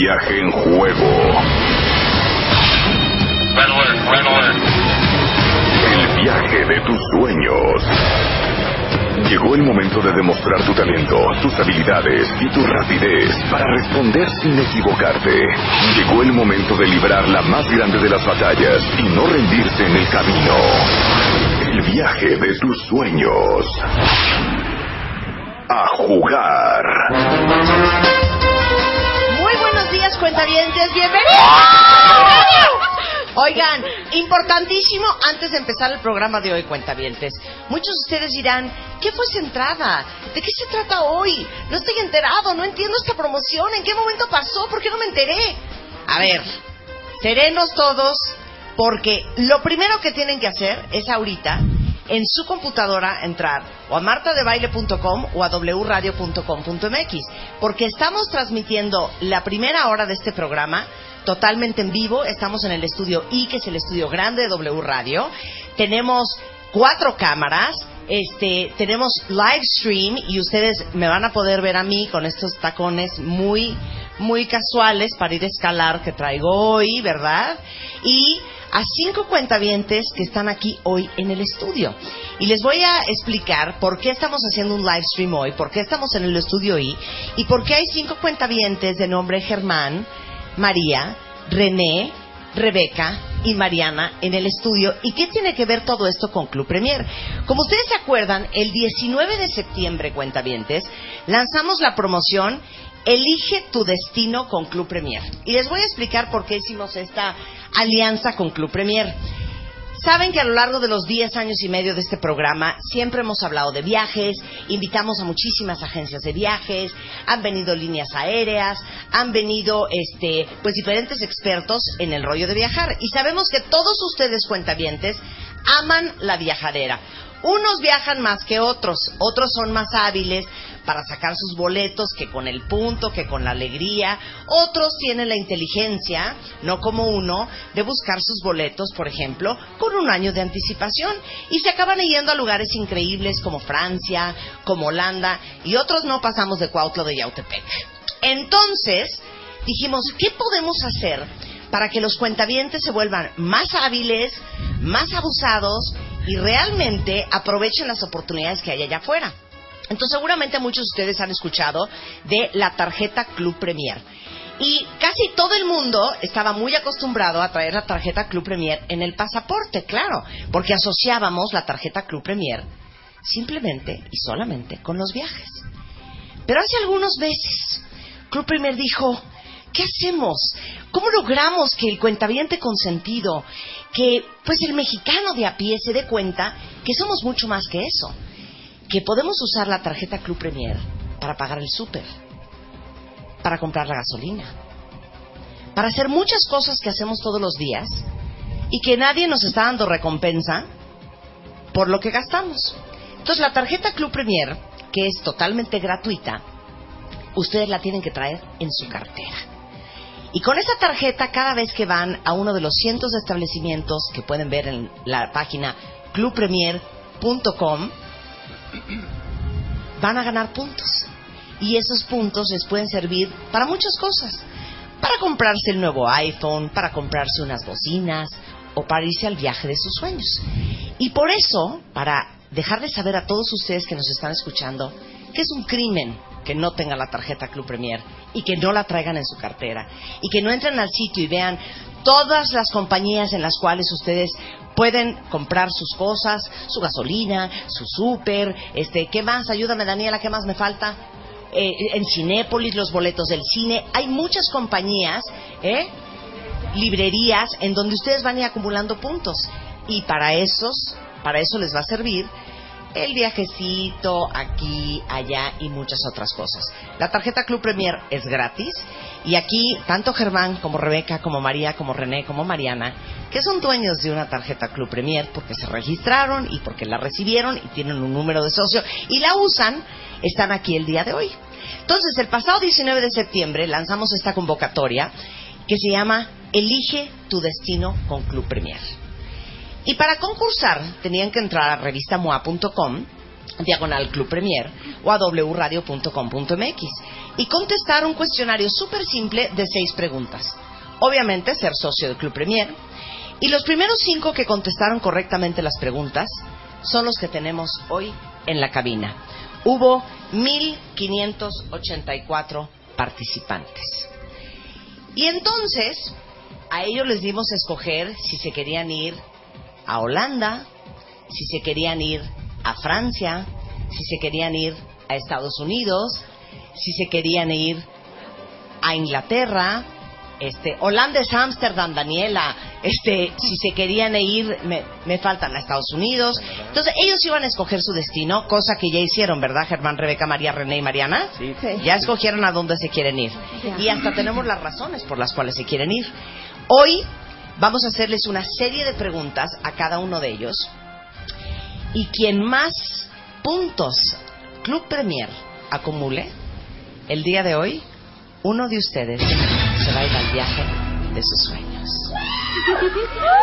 viaje en juego. El viaje de tus sueños. Llegó el momento de demostrar tu talento, tus habilidades y tu rapidez para responder sin equivocarte. Llegó el momento de librar la más grande de las batallas y no rendirse en el camino. El viaje de tus sueños. A jugar. Cuentavientes. Bienvenidos. Oigan, importantísimo antes de empezar el programa de hoy, cuentavientes. Muchos de ustedes dirán, ¿qué fue esa entrada? ¿De qué se trata hoy? No estoy enterado, no entiendo esta promoción. ¿En qué momento pasó? ¿Por qué no me enteré? A ver, serenos todos, porque lo primero que tienen que hacer es ahorita en su computadora entrar o a martadebaile.com o a wradio.com.mx porque estamos transmitiendo la primera hora de este programa totalmente en vivo. Estamos en el estudio I, que es el estudio grande de W Radio. Tenemos cuatro cámaras. Este, tenemos live stream y ustedes me van a poder ver a mí con estos tacones muy, muy casuales para ir a escalar que traigo hoy, ¿verdad? Y a cinco cuentavientes que están aquí hoy en el estudio. Y les voy a explicar por qué estamos haciendo un live stream hoy, por qué estamos en el estudio I y por qué hay cinco cuentavientes de nombre Germán, María, René, Rebeca y Mariana en el estudio. ¿Y qué tiene que ver todo esto con Club Premier? Como ustedes se acuerdan, el 19 de septiembre, cuentavientes, lanzamos la promoción Elige tu destino con Club Premier. Y les voy a explicar por qué hicimos esta alianza con Club Premier. Saben que a lo largo de los 10 años y medio de este programa siempre hemos hablado de viajes, invitamos a muchísimas agencias de viajes, han venido líneas aéreas, han venido este, pues diferentes expertos en el rollo de viajar y sabemos que todos ustedes cuentavientes aman la viajadera. Unos viajan más que otros, otros son más hábiles para sacar sus boletos que con el punto, que con la alegría. Otros tienen la inteligencia, no como uno, de buscar sus boletos, por ejemplo, con un año de anticipación y se acaban yendo a lugares increíbles como Francia, como Holanda y otros no pasamos de Cuautla de Yautepec. Entonces, dijimos, ¿qué podemos hacer para que los cuentavientes se vuelvan más hábiles, más abusados y realmente aprovechen las oportunidades que hay allá afuera. Entonces seguramente muchos de ustedes han escuchado de la tarjeta Club Premier. Y casi todo el mundo estaba muy acostumbrado a traer la tarjeta Club Premier en el pasaporte, claro, porque asociábamos la tarjeta Club Premier simplemente y solamente con los viajes. Pero hace algunos meses, Club Premier dijo, ¿qué hacemos? ¿Cómo logramos que el cuentaviente consentido, que pues el mexicano de a pie se dé cuenta que somos mucho más que eso? Que podemos usar la tarjeta Club Premier para pagar el súper, para comprar la gasolina, para hacer muchas cosas que hacemos todos los días y que nadie nos está dando recompensa por lo que gastamos. Entonces la tarjeta Club Premier, que es totalmente gratuita, ustedes la tienen que traer en su cartera. Y con esa tarjeta, cada vez que van a uno de los cientos de establecimientos que pueden ver en la página clubpremier.com, van a ganar puntos. Y esos puntos les pueden servir para muchas cosas. Para comprarse el nuevo iPhone, para comprarse unas bocinas o para irse al viaje de sus sueños. Y por eso, para dejarles saber a todos ustedes que nos están escuchando, que es un crimen que no tengan la tarjeta Club Premier y que no la traigan en su cartera y que no entren al sitio y vean todas las compañías en las cuales ustedes pueden comprar sus cosas, su gasolina, su súper, este, ¿qué más? Ayúdame Daniela, ¿qué más me falta? Eh, en Cinépolis, los boletos del cine, hay muchas compañías, ¿eh? librerías en donde ustedes van a ir acumulando puntos y para esos, para eso les va a servir el viajecito aquí, allá y muchas otras cosas. La tarjeta Club Premier es gratis y aquí tanto Germán como Rebeca, como María, como René, como Mariana, que son dueños de una tarjeta Club Premier porque se registraron y porque la recibieron y tienen un número de socio y la usan, están aquí el día de hoy. Entonces, el pasado 19 de septiembre lanzamos esta convocatoria que se llama Elige tu destino con Club Premier. Y para concursar tenían que entrar a revistamoa.com diagonal Club Premier o a wradio.com.mx y contestar un cuestionario súper simple de seis preguntas. Obviamente ser socio del Club Premier. Y los primeros cinco que contestaron correctamente las preguntas son los que tenemos hoy en la cabina. Hubo 1.584 participantes. Y entonces, a ellos les dimos a escoger si se querían ir a Holanda, si se querían ir a Francia, si se querían ir a Estados Unidos, si se querían ir a Inglaterra, este, Holanda es Ámsterdam, Daniela, este, si se querían ir, me, me, faltan a Estados Unidos. Entonces, ellos iban a escoger su destino, cosa que ya hicieron, ¿verdad, Germán, Rebeca, María, René y Mariana? Sí. Ya escogieron a dónde se quieren ir. Y hasta tenemos las razones por las cuales se quieren ir. Hoy vamos a hacerles una serie de preguntas a cada uno de ellos. Y quien más puntos Club Premier acumule, el día de hoy, uno de ustedes se va a ir al viaje de sus sueños.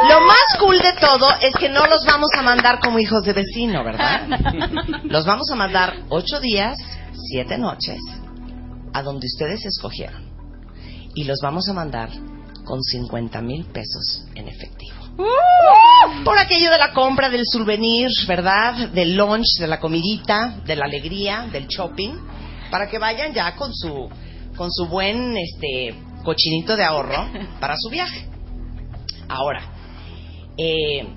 Lo más cool de todo es que no los vamos a mandar como hijos de vecino, ¿verdad? Los vamos a mandar ocho días, siete noches, a donde ustedes escogieron. Y los vamos a mandar con 50 mil pesos en efectivo. Por aquello de la compra del souvenir, ¿verdad? Del lunch, de la comidita, de la alegría, del shopping, para que vayan ya con su con su buen este cochinito de ahorro para su viaje. Ahora, eh,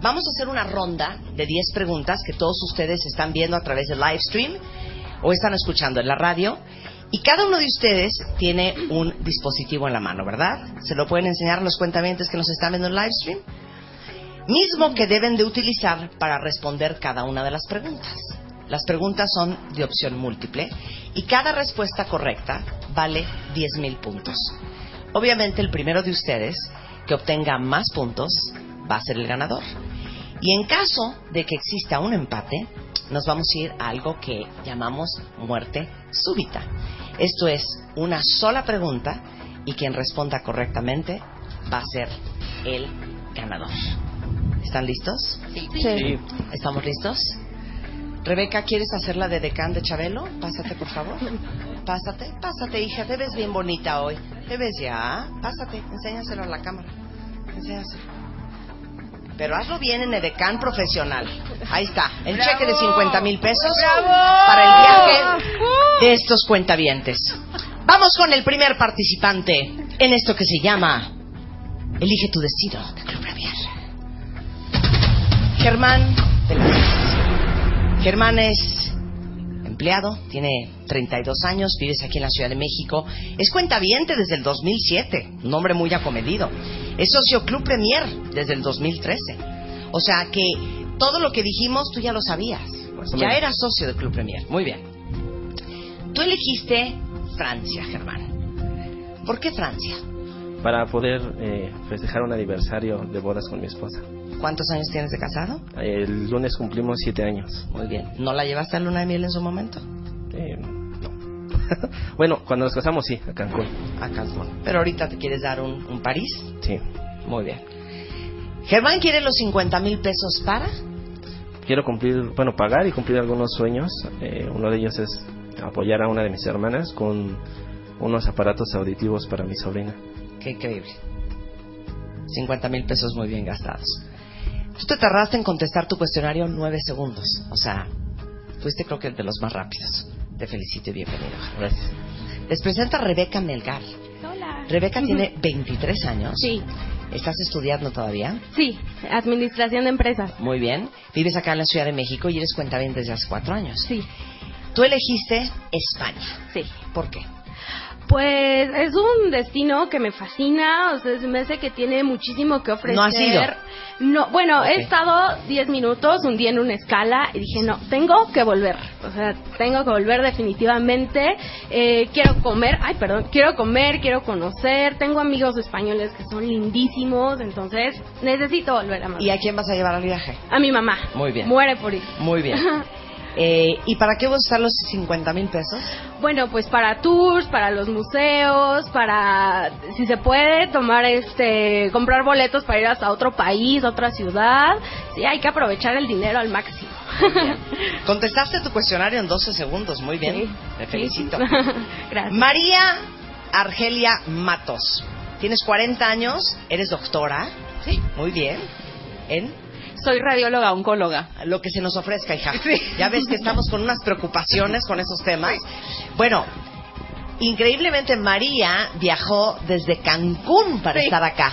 vamos a hacer una ronda de 10 preguntas que todos ustedes están viendo a través del live stream o están escuchando en la radio. Y cada uno de ustedes tiene un dispositivo en la mano, ¿verdad? Se lo pueden enseñar los cuentamientos que nos están viendo en live stream. Mismo que deben de utilizar para responder cada una de las preguntas. Las preguntas son de opción múltiple y cada respuesta correcta vale 10 mil puntos. Obviamente el primero de ustedes que obtenga más puntos va a ser el ganador. Y en caso de que exista un empate, nos vamos a ir a algo que llamamos muerte súbita. Esto es una sola pregunta y quien responda correctamente va a ser el ganador. ¿Están listos? Sí. ¿Estamos listos? Rebeca, ¿quieres hacer la de decán de Chabelo? Pásate, por favor. Pásate, pásate, hija. Te ves bien bonita hoy. Te ves ya. Pásate, enséñaselo a la cámara. Enséñaselo. Pero hazlo bien en edecán profesional. Ahí está, el cheque de 50 mil pesos para el viaje de estos cuentavientes. Vamos con el primer participante en esto que se llama Elige tu destino de Club Premier. Germán de la Paz. Germán es empleado, tiene 32 años, vives aquí en la Ciudad de México, es cuentaviente desde el 2007, un hombre muy acomedido. Es socio Club Premier desde el 2013. O sea que todo lo que dijimos tú ya lo sabías. Ya eras socio del Club Premier. Muy bien. Tú elegiste Francia, Germán. ¿Por qué Francia? Para poder eh, festejar un aniversario de bodas con mi esposa. ¿Cuántos años tienes de casado? El lunes cumplimos siete años. Muy bien. ¿No la llevaste a luna de miel en su momento? Eh, no. bueno, cuando nos casamos sí, a Cancún. A Cancún. Pero ahorita te quieres dar un, un París. Sí. Muy bien. Germán quiere los 50 mil pesos para. Quiero cumplir, bueno, pagar y cumplir algunos sueños. Eh, uno de ellos es apoyar a una de mis hermanas con unos aparatos auditivos para mi sobrina. Qué increíble. 50 mil pesos muy bien gastados. Tú te tardaste en contestar tu cuestionario nueve segundos. O sea, fuiste creo que el de los más rápidos. Te felicito y bienvenido. Gracias. Les presenta Rebeca Melgar. Hola. Rebeca tiene 23 años. Sí, ¿Estás estudiando todavía? sí, administración de empresas. Muy bien. Vives acá en la Ciudad de México y eres cuenta desde hace cuatro años. Sí, Tú elegiste España. sí. ¿Por qué? Pues es un destino que me fascina, o sea, se me hace que tiene muchísimo que ofrecer. ¿No has ido? No, bueno, he estado 10 minutos un día en una escala y dije, no, tengo que volver. O sea, tengo que volver definitivamente. Eh, quiero comer, ay, perdón, quiero comer, quiero conocer. Tengo amigos españoles que son lindísimos, entonces necesito volver a Madrid. ¿Y a quién vas a llevar al viaje? A mi mamá. Muy bien. Muere por ir. Muy bien. Eh, ¿Y para qué vas a usar los 50 mil pesos? Bueno, pues para tours, para los museos, para, si se puede, tomar este, comprar boletos para ir hasta otro país, otra ciudad. Sí, hay que aprovechar el dinero al máximo. Contestaste tu cuestionario en 12 segundos, muy bien. Sí. Te felicito. Gracias. María Argelia Matos. Tienes 40 años, eres doctora. Sí. Muy bien. En Soy radióloga oncóloga. lo que se nos ofrezca, hija. Ya ves que estamos con unas preocupaciones con esos temas. Bueno, increíblemente María viajó desde Cancún para Sí. estar acá.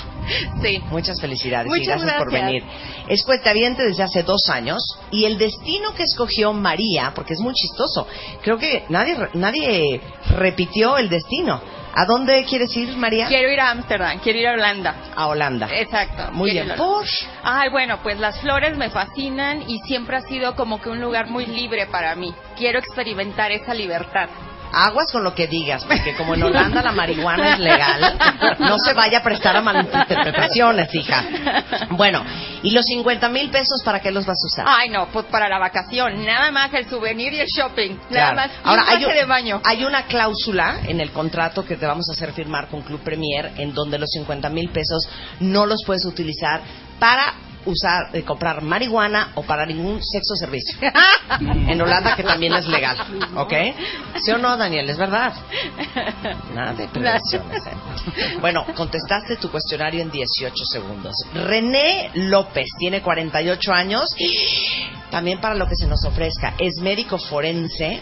Sí. Muchas felicidades y Muchas gracias, por gracias. venir. Es cuentaviente desde hace dos años y el destino que escogió María, porque es muy chistoso, creo que nadie, nadie repitió el destino. ¿A dónde quieres ir, María? Quiero ir a Ámsterdam, quiero ir a Holanda. A Holanda. Exacto. Muy bien. ¿Por? Ay, bueno, pues las flores me fascinan y siempre ha sido como que un lugar muy libre para mí. Quiero experimentar esa libertad. Aguas con lo que digas, porque como en Holanda la marihuana es legal, no se vaya a prestar a malinterpretaciones, hija. Bueno, ¿y los 50 mil pesos para qué los vas a usar? Ay, no, pues para la vacación, nada más el souvenir y el shopping, nada Claro. más. Ahora, hay, un- de baño. hay una cláusula en el contrato que te vamos a hacer firmar con Club Premier en donde los 50 mil pesos no los puedes utilizar para usar, eh, comprar marihuana o para ningún sexo servicio. en Holanda que también es legal, ¿ok? ¿Sí o no, Daniel? Es verdad. Nada de prevenciones, ¿eh? Bueno, contestaste tu cuestionario en 18 segundos. René López tiene 48 años. También para lo que se nos ofrezca. Es médico forense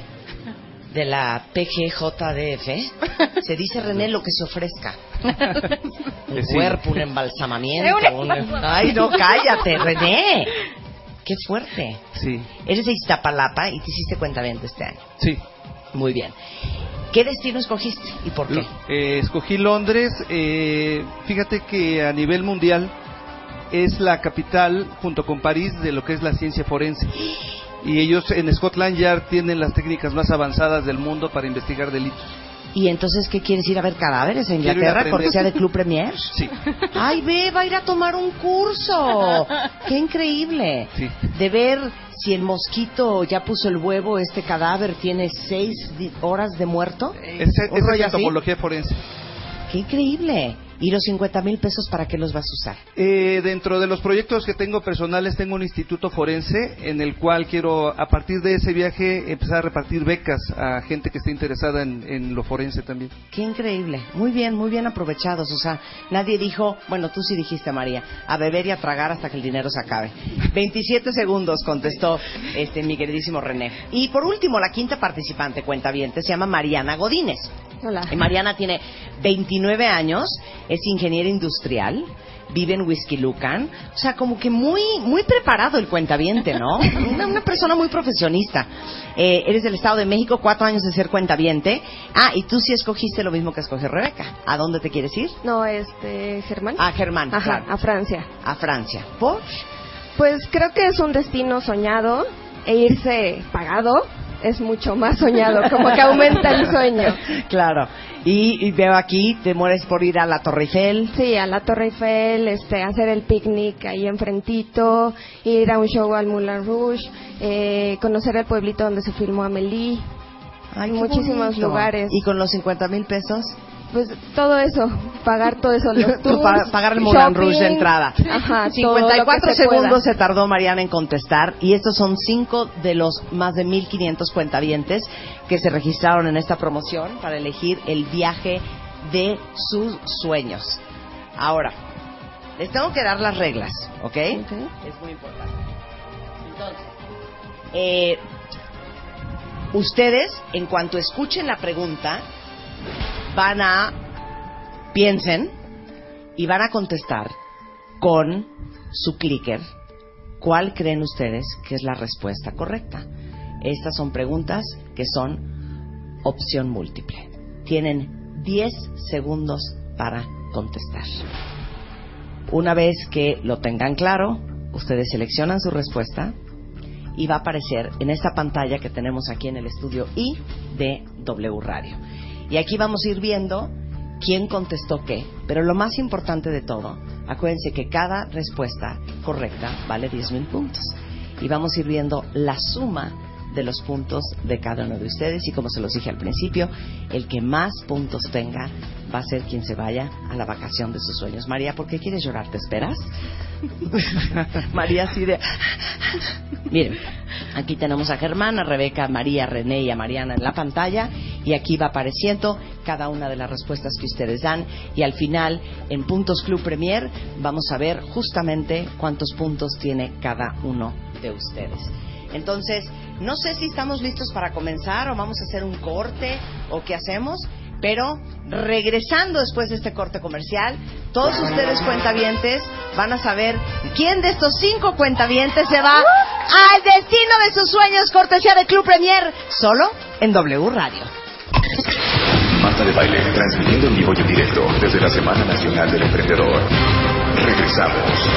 de la PGJDF. Se dice René lo que se ofrezca. Un sí. cuerpo, un embalsamamiento. un- Ay, no, cállate, René. Qué fuerte. Sí, Eres de Iztapalapa y te hiciste cuenta bien de este año. sí. Muy bien. ¿Qué destino escogiste y por qué? Eh, escogí Londres. eh, fíjate que a nivel mundial es la capital, junto con París, de lo que es la ciencia forense. Y ellos en Scotland Yard tienen las técnicas más avanzadas del mundo para investigar delitos. ¿Y entonces qué quieres ir a ver cadáveres en Inglaterra, cortesía de Club Premier? Sí, Ay, ve, va a ir a tomar un curso. Qué increíble. Sí. De ver si el mosquito ya puso el huevo, este cadáver tiene seis horas de muerto. es, ¿Un es así? entomología forense. Qué increíble. ¿Y los 50 mil pesos para qué los vas a usar? Eh, dentro de los proyectos que tengo personales, tengo un instituto forense en el cual quiero, a partir de ese viaje, empezar a repartir becas a gente que esté interesada en, en lo forense también. Qué increíble. Muy bien, muy bien aprovechados. O sea, nadie dijo, bueno, tú sí dijiste, María, a beber y a tragar hasta que el dinero se acabe. 27 segundos contestó este mi queridísimo René. Y por último, la quinta participante, cuenta bien, se llama Mariana Godínez. Hola. Y Mariana tiene 29 años, es ingeniera industrial, vive en Whisky Lucan, o sea, como que muy muy preparado el cuentaviente, ¿no? Una, una persona muy profesionista. Eh, eres del Estado de México, cuatro años de ser cuentaviente. Ah, y tú sí escogiste lo mismo que escogió Rebeca. ¿A dónde te quieres ir? No, este, Germán. A Germán, Ajá, claro. a Francia. A Francia. ¿Por? Pues creo que es un destino soñado e irse pagado es mucho más soñado, como que aumenta el sueño. Claro. Y, y veo aquí, te mueres por ir a la Torre Eiffel. Sí, a la Torre Eiffel, este, hacer el picnic ahí enfrentito, ir a un show al Moulin Rouge, eh, conocer el pueblito donde se filmó Amélie, Ay, qué muchísimos bonito. lugares. ¿Y con los 50 mil pesos? Pues todo eso, pagar todo eso, los tours, Pa- pagar el Moulin Rouge de entrada. Ajá, todo lo que 54 se pueda. segundos se tardó Mariana en contestar y estos son cinco de los más de 1500 cuentavientes que se registraron en esta promoción para elegir el viaje de sus sueños. Ahora, les tengo que dar las reglas, ¿ok? Ok. Es muy importante. Entonces, eh, ustedes, en cuanto escuchen la pregunta, van a piensen y van a contestar con su clicker cuál creen ustedes que es la respuesta correcta. Estas son preguntas que son opción múltiple. Tienen 10 segundos para contestar. Una vez que lo tengan claro, ustedes seleccionan su respuesta y va a aparecer en esta pantalla que tenemos aquí en el estudio I de W Radio. Y aquí vamos a ir viendo quién contestó qué, pero lo más importante de todo, acuérdense que cada respuesta correcta vale 10 mil puntos. Y vamos a ir viendo la suma de los puntos de cada uno de ustedes y como se los dije al principio, el que más puntos tenga va a ser quien se vaya a la vacación de sus sueños. María, ¿por qué quieres llorar? ¿Te esperas? María así. Miren, aquí tenemos a Germán, a Rebeca, a María, a René y a Mariana en la pantalla y aquí va apareciendo cada una de las respuestas que ustedes dan y al final en Puntos Club Premier vamos a ver justamente cuántos puntos tiene cada uno de ustedes. Entonces, no sé si estamos listos para comenzar o vamos a hacer un corte o qué hacemos, pero regresando después de este corte comercial, todos ustedes cuentavientes van a saber quién de estos cinco cuentavientes se va al destino de sus sueños, cortesía de Club Premier, solo en W Radio. Marta de Baile, transmitiendo en vivo y en directo desde la Semana Nacional del Emprendedor. Regresamos.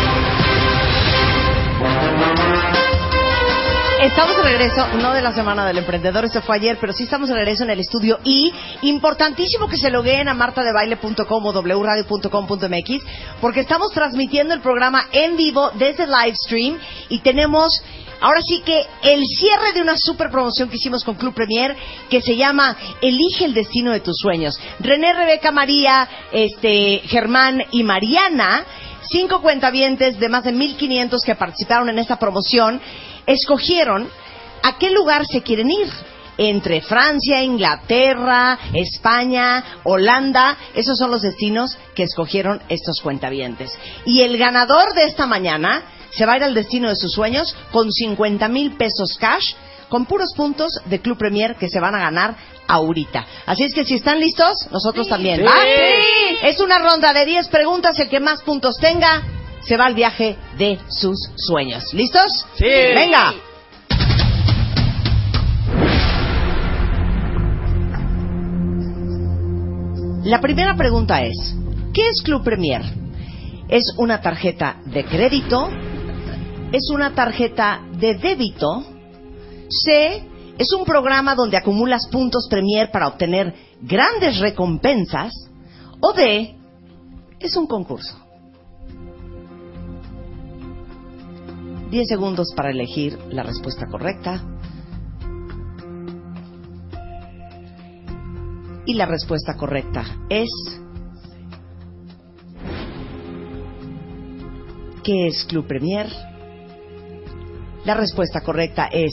Estamos de regreso, no de la Semana del Emprendedor, eso fue ayer, pero sí estamos de regreso en el estudio y importantísimo que se logueen a martadebaile.com o wradio.com.mx porque estamos transmitiendo el programa en vivo desde live stream y tenemos ahora sí que el cierre de una super promoción que hicimos con Club Premier que se llama Elige el destino de tus sueños. René, Rebeca, María, este, Germán y Mariana cinco cuentavientes de más de 1.500 que participaron en esta promoción escogieron a qué lugar se quieren ir. Entre Francia, Inglaterra, España, Holanda, esos son los destinos que escogieron estos cuentavientes. Y el ganador de esta mañana se va a ir al destino de sus sueños con 50 mil pesos cash, con puros puntos de Club Premier que se van a ganar ahorita. Así es que si están listos, nosotros también. ¿va? Es una ronda de 10 preguntas, el que más puntos tenga se va al viaje de sus sueños. ¿Listos? Sí. Venga. La primera pregunta es, ¿qué es Club Premier? ¿Es una tarjeta de crédito? ¿Es una tarjeta de débito? C. Es un programa donde acumulas puntos Premier para obtener grandes recompensas. O D. Es un concurso. 10 segundos para elegir la respuesta correcta. Y la respuesta correcta es... ¿Qué es Club Premier? La respuesta correcta es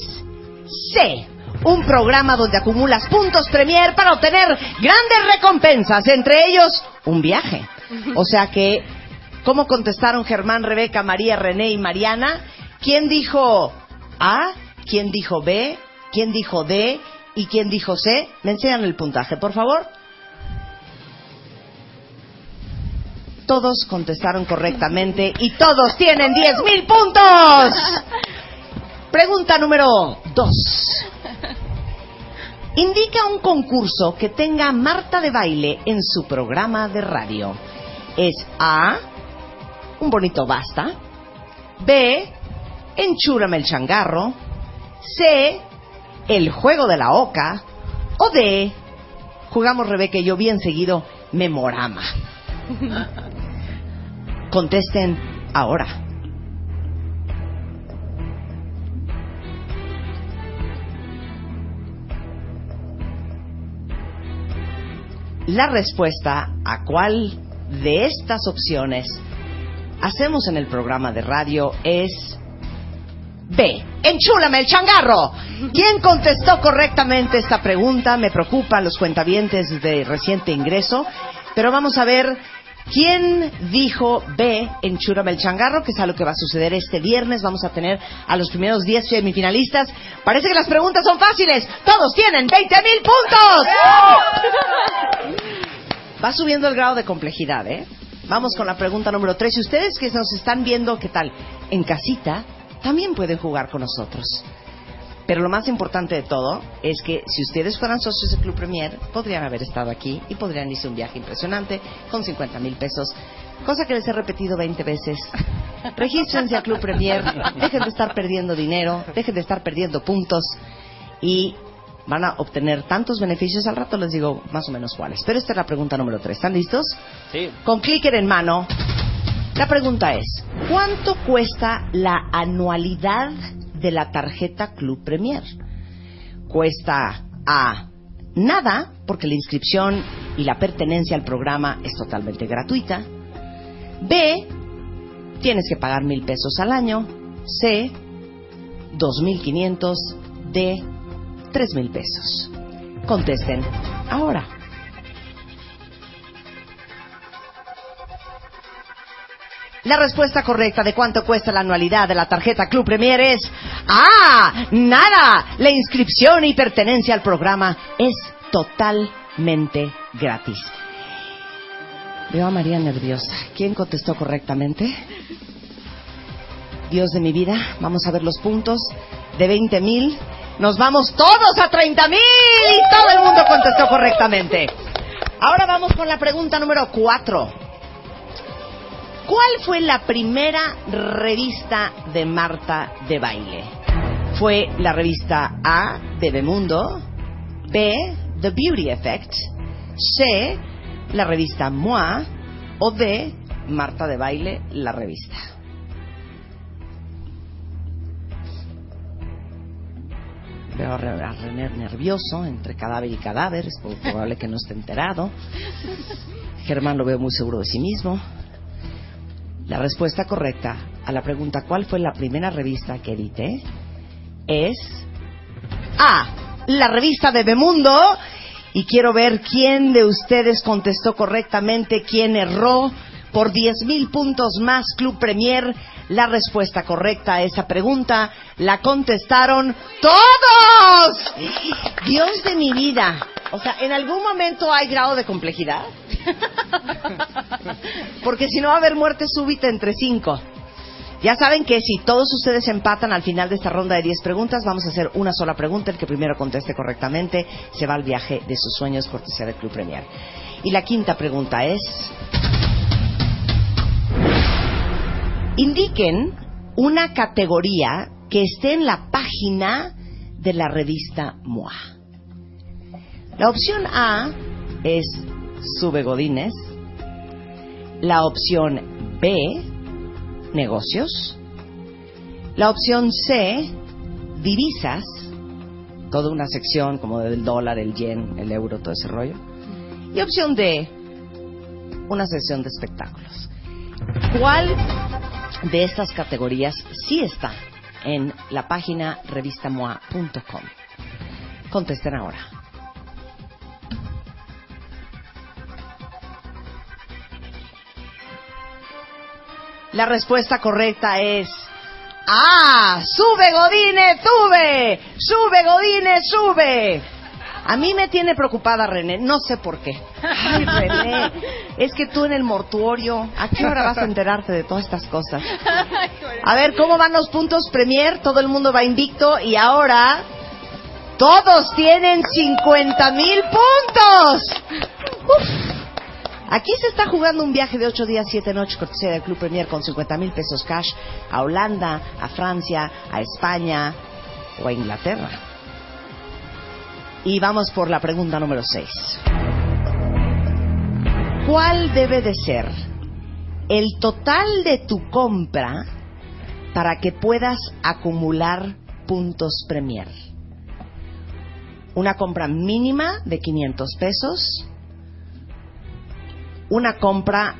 C. Un programa donde acumulas puntos Premier para obtener grandes recompensas, entre ellos un viaje. O sea que, ¿cómo contestaron Germán, Rebeca, María, René y Mariana? ¿Quién dijo A? ¿Quién dijo B? ¿Quién dijo D? ¿Y quién dijo C? Me enseñan el puntaje, por favor. Todos contestaron correctamente y todos tienen 10 mil puntos. Pregunta número 2. Indica un concurso que tenga Marta de baile en su programa de radio. Es A, un bonito basta. B, enchúrame el changarro. C, el juego de la oca. O D, jugamos Rebeca y yo bien seguido, memorama. Contesten ahora. La respuesta a cuál de estas opciones hacemos en el programa de radio es B. Enchúlame el changarro. ¿Quién contestó correctamente esta pregunta? Me preocupan los cuentavientes de reciente ingreso. Pero vamos a ver quién dijo B. Enchúlame el changarro, que es algo que va a suceder este viernes. Vamos a tener a los primeros 10 semifinalistas. Parece que las preguntas son fáciles. Todos tienen 20 mil puntos. Va subiendo el grado de complejidad, ¿eh? Vamos con la pregunta número 3. Si ustedes que nos están viendo, ¿qué tal? En casita, también pueden jugar con nosotros. Pero lo más importante de todo es que si ustedes fueran socios del Club Premier, podrían haber estado aquí y podrían irse un viaje impresionante con 50 mil pesos. Cosa que les he repetido 20 veces. Regístrense al Club Premier, dejen de estar perdiendo dinero, dejen de estar perdiendo puntos y van a obtener tantos beneficios. Al rato les digo más o menos cuáles. Pero esta es la pregunta número 3. ¿Están listos? Sí. Con clicker en mano, la pregunta es, ¿cuánto cuesta la anualidad de la tarjeta Club Premier? Cuesta A, nada, porque la inscripción y la pertenencia al programa es totalmente gratuita. B, tienes que pagar mil pesos al año. C, dos mil quinientos. D, tres mil pesos. Contesten ahora. La respuesta correcta de cuánto cuesta la anualidad de la tarjeta Club Premier es ¡Ah! ¡Nada! La inscripción y pertenencia al programa es totalmente gratis. Veo a María nerviosa. ¿Quién contestó correctamente? Dios de mi vida, vamos a ver los puntos. De 20 mil, nos vamos todos a 30 mil y todo el mundo contestó correctamente. Ahora vamos con la pregunta número 4. ¿Cuál fue la primera revista de Marta de baile? ¿Fue la revista A, Bebemundo? B, The Beauty Effect? C, la revista Moi? O D, Marta de baile, la revista? Veo a Re- a René nervioso entre cadáver y cadáver, es probable que no esté enterado. Germán lo veo muy seguro de sí mismo. La respuesta correcta a la pregunta ¿cuál fue la primera revista que edité? es A, la revista de Bemundo. Y quiero ver quién de ustedes contestó correctamente, quién erró. Por 10 mil puntos más Club Premier, la respuesta correcta a esa pregunta la contestaron todos. Dios de mi vida. O sea, ¿en algún momento hay grado de complejidad? Porque si no va a haber muerte súbita entre cinco. Ya saben que si todos ustedes empatan al final de esta ronda de 10 preguntas, vamos a hacer una sola pregunta. El que primero conteste correctamente se va al viaje de sus sueños cortesía del Club Premier. Y la quinta pregunta es... Indiquen una categoría que esté en la página de la revista MOA. La opción A es Sube Godines. La opción B, negocios. La opción C, divisas. Toda una sección como del dólar, el yen, el euro, todo ese rollo. Y opción D, una sección de espectáculos. ¿Cuál de estas categorías sí está en la página revistamoa.com? Contesten ahora. La respuesta correcta es ¡Ah! ¡Sube Godine, sube! ¡Sube Godine, sube! A mí me tiene preocupada René, no sé por qué. Ay, René, es que tú en el mortuorio, ¿a qué hora vas a enterarte de todas estas cosas? A ver, ¿cómo van los puntos Premier? Todo el mundo va invicto y ahora todos tienen 50 mil puntos. Uf. Aquí se está jugando un viaje de 8 días, 7 noches, cortesía del Club Premier con 50 mil pesos cash a Holanda, a Francia, a España o a Inglaterra. Y vamos por la pregunta número 6. ¿Cuál debe de ser el total de tu compra para que puedas acumular puntos Premier? Una compra mínima de 500 pesos una compra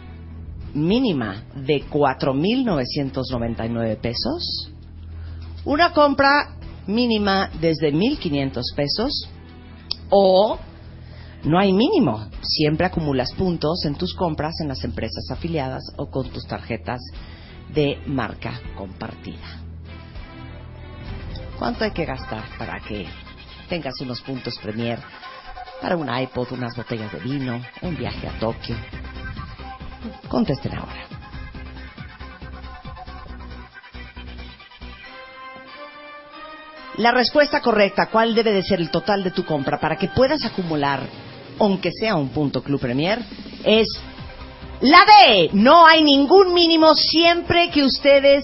mínima de 4.999 pesos, una compra mínima desde 1.500 pesos o no hay mínimo, siempre acumulas puntos en tus compras en las empresas afiliadas o con tus tarjetas de marca compartida. ¿Cuánto hay que gastar para que tengas unos puntos Premier para un iPod, unas botellas de vino, un viaje a Tokio. Contesten ahora. La respuesta correcta, ¿cuál debe de ser el total de tu compra para que puedas acumular, aunque sea un punto Club Premier? Es la D. No hay ningún mínimo siempre que ustedes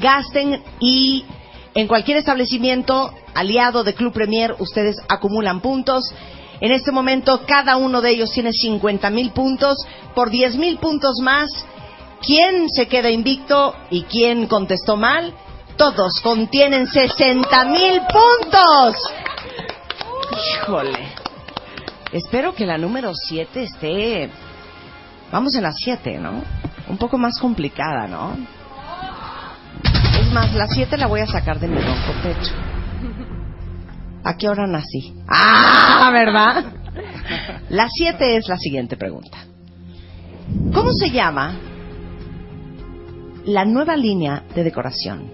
gasten y en cualquier establecimiento aliado de Club Premier ustedes acumulan puntos. En este momento cada uno de ellos tiene 50 mil puntos. Por 10 mil puntos más, ¿quién se queda invicto y quién contestó mal? Todos contienen 60 mil puntos. Híjole. Espero que la número 7 esté. Vamos en la 7, ¿no? Un poco más complicada, ¿no? Es más, la 7 la voy a sacar de mi ronco pecho. ¿A qué hora nací? ¡Ah! ¿Verdad? La 7 es la siguiente pregunta. ¿Cómo se llama la nueva línea de decoración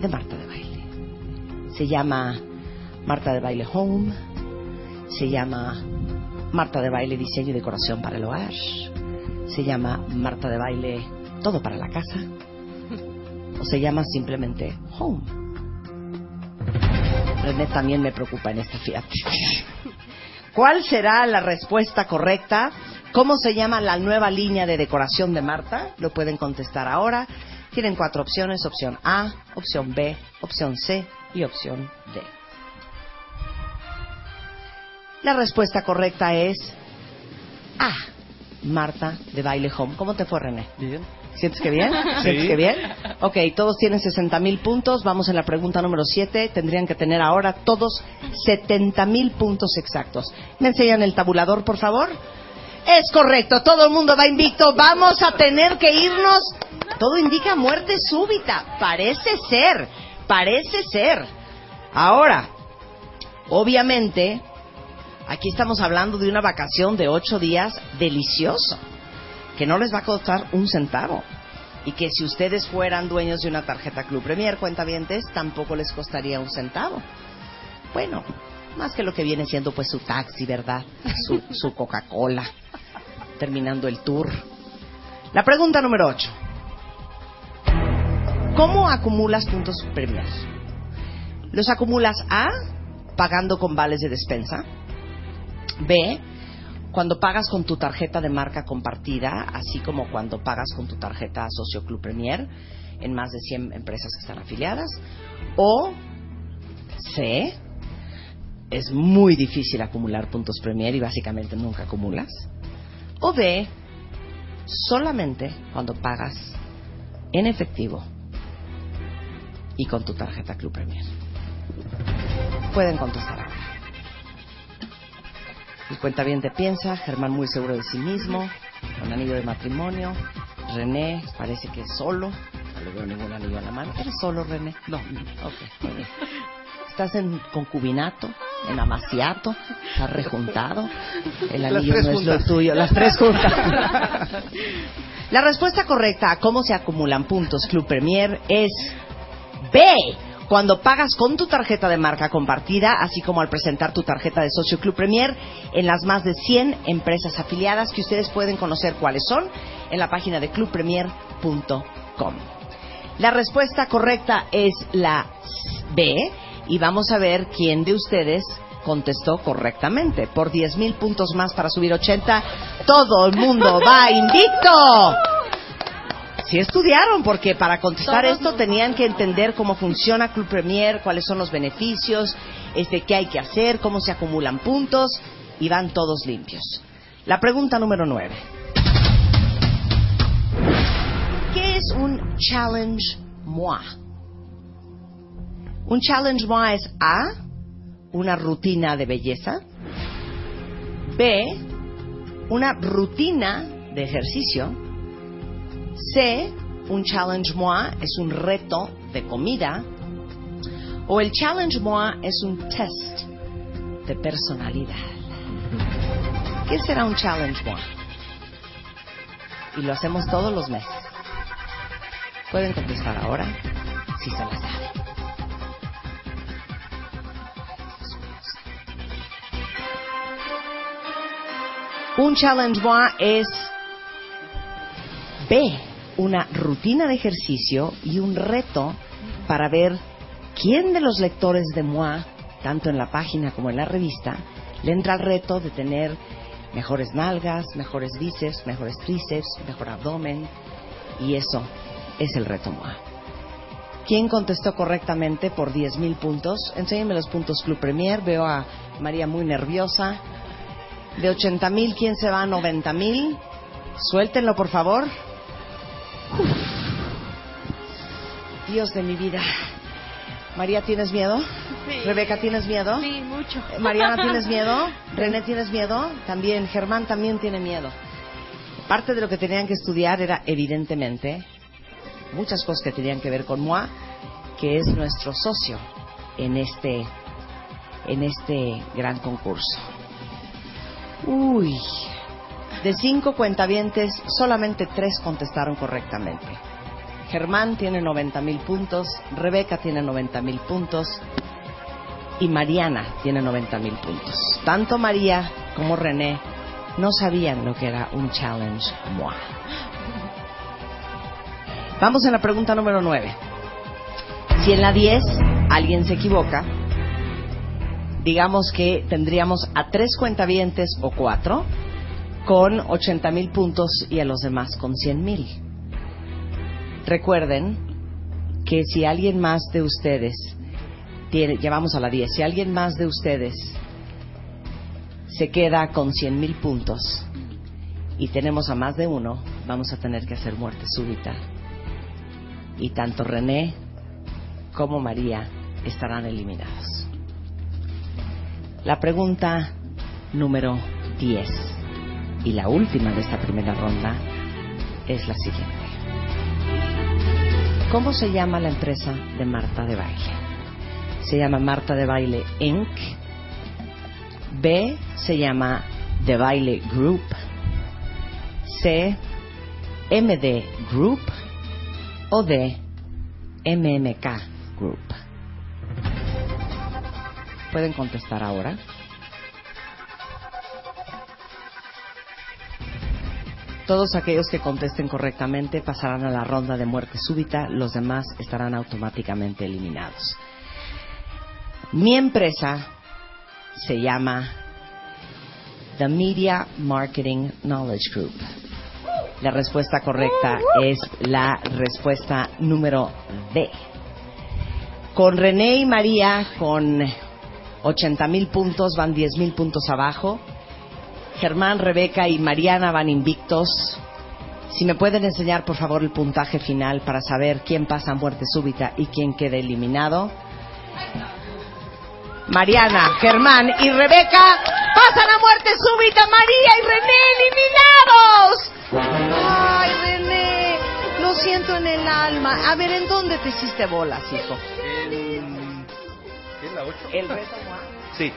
de Marta de Baile? Se llama Marta de Baile Home, se llama Marta de Baile Diseño y Decoración para el Hogar, se llama Marta de Baile Todo para la Casa, o se llama simplemente Home. René también me preocupa en esta Fiat. ¿Cuál será la respuesta correcta? ¿Cómo se llama la nueva línea de decoración de Marta? Lo pueden contestar ahora. Tienen cuatro opciones, opción A, opción B, opción C y opción D. La respuesta correcta es A, Marta de Baile Home. ¿Cómo te fue, René? Bien. ¿Sientes que bien? ¿Sientes Sí. que bien? Ok, todos tienen 60 mil puntos. Vamos en la pregunta número 7. Tendrían que tener ahora todos 70 mil puntos exactos. ¿Me enseñan el tabulador, por favor? Es correcto, todo el mundo va invicto. Vamos a tener que irnos. Todo indica muerte súbita. Parece ser, parece ser. Ahora, obviamente, aquí estamos hablando de una vacación de ocho días delicioso que no les va a costar un centavo. Y que si ustedes fueran dueños de una tarjeta Club Premier, cuentavientes, tampoco les costaría un centavo. Bueno, más que lo que viene siendo pues su taxi, ¿verdad? Su, su Coca-Cola, terminando el tour. La pregunta número 8. ¿Cómo acumulas puntos Premier? ¿Los acumulas A, pagando con vales de despensa? B, cuando pagas con tu tarjeta de marca compartida, así como cuando pagas con tu tarjeta Socio Club Premier en más de 100 empresas que están afiliadas. O C, es muy difícil acumular puntos Premier y básicamente nunca acumulas. O D, solamente cuando pagas en efectivo y con tu tarjeta Club Premier. Pueden contestar. El cuentaviente piensa, Germán muy seguro de sí mismo, con anillo de matrimonio, René parece que es solo, no le veo ningún anillo a la mano. ¿Eres solo, René? No. Ok, bien. Estás en concubinato, en amaciato, estás rejuntado, el anillo no es lo tuyo, las tres juntas. La respuesta correcta a cómo se acumulan puntos Club Premier es B. Cuando pagas con tu tarjeta de marca compartida, así como al presentar tu tarjeta de socio Club Premier en las más de 100 empresas afiliadas que ustedes pueden conocer cuáles son en la página de clubpremier.com. La respuesta correcta es la B y vamos a ver quién de ustedes contestó correctamente. Por 10 mil puntos más para subir 80, todo el mundo va invicto. Sí estudiaron, porque para contestar Todos esto nos tenían que entender cómo funciona Club Premier, cuáles son los beneficios, este, qué hay que hacer, cómo se acumulan puntos, y van todos limpios. La pregunta número 9. ¿Qué es un challenge moi? Un challenge moi es A, una rutina de belleza, B, una rutina de ejercicio, C, un challenge moi es un reto de comida, o el challenge moi es un test de personalidad. ¿Qué será un challenge moi? Y lo hacemos todos los meses. Pueden contestar ahora si se la saben. Un challenge moi es B, una rutina de ejercicio y un reto para ver quién de los lectores de moi, tanto en la página como en la revista, le entra al reto de tener mejores nalgas, mejores bíceps, mejores tríceps, mejor abdomen, y eso es el reto moi. ¿Quién contestó correctamente por 10.000 puntos? Enséñenme los puntos Club Premier. Veo a María muy nerviosa. De 80.000, ¿quién se va a 90.000? Suéltenlo, por favor. Uf. Dios de mi vida. María, ¿tienes miedo? Sí. Rebeca, ¿tienes miedo? Sí, mucho. Eh, Mariana, ¿tienes miedo? René, ¿tienes miedo? También. Germán también tiene miedo. Parte de lo que tenían que estudiar era, evidentemente, muchas cosas que tenían que ver con MOA, que es nuestro socio en este, en este gran concurso. Uy, de cinco cuentavientes, solamente tres contestaron correctamente. Germán tiene 90 mil puntos, Rebeca tiene 90 mil puntos y Mariana tiene 90 mil puntos. Tanto María como René no sabían lo que era un challenge. Vamos en la pregunta número 9. Si en la 10 alguien se equivoca, digamos que tendríamos a tres cuentavientes o cuatro con 80 mil puntos y a los demás con 100 mil. Recuerden que si alguien más de ustedes tiene, llevamos a la 10, si alguien más de ustedes se queda con 100 mil puntos y tenemos a más de uno, vamos a tener que hacer muerte súbita. Y tanto René como María estarán eliminados. La pregunta número 10 y la última de esta primera ronda es la siguiente. ¿Cómo se llama la empresa de Marta de Baile? Se llama Marta de Baile Inc. B se llama The Baile Group. C MD Group o D MMK Group. Pueden contestar ahora. Todos aquellos que contesten correctamente pasarán a la ronda de muerte súbita, los demás estarán automáticamente eliminados. Mi empresa se llama The Media Marketing Knowledge Group. La respuesta correcta es la respuesta número D. Con René y María, con 80 mil puntos, van 10 mil puntos abajo. Germán, Rebeca y Mariana van invictos. Si me pueden enseñar, por favor, el puntaje final para saber quién pasa a muerte súbita y quién queda eliminado. Mariana, Germán y Rebeca pasan a muerte súbita. María y René eliminados. Ay, René, lo siento en el alma. A ver, ¿en dónde te hiciste bolas, hijo? En... ¿Qué es la 8? El reto Moa. Sí.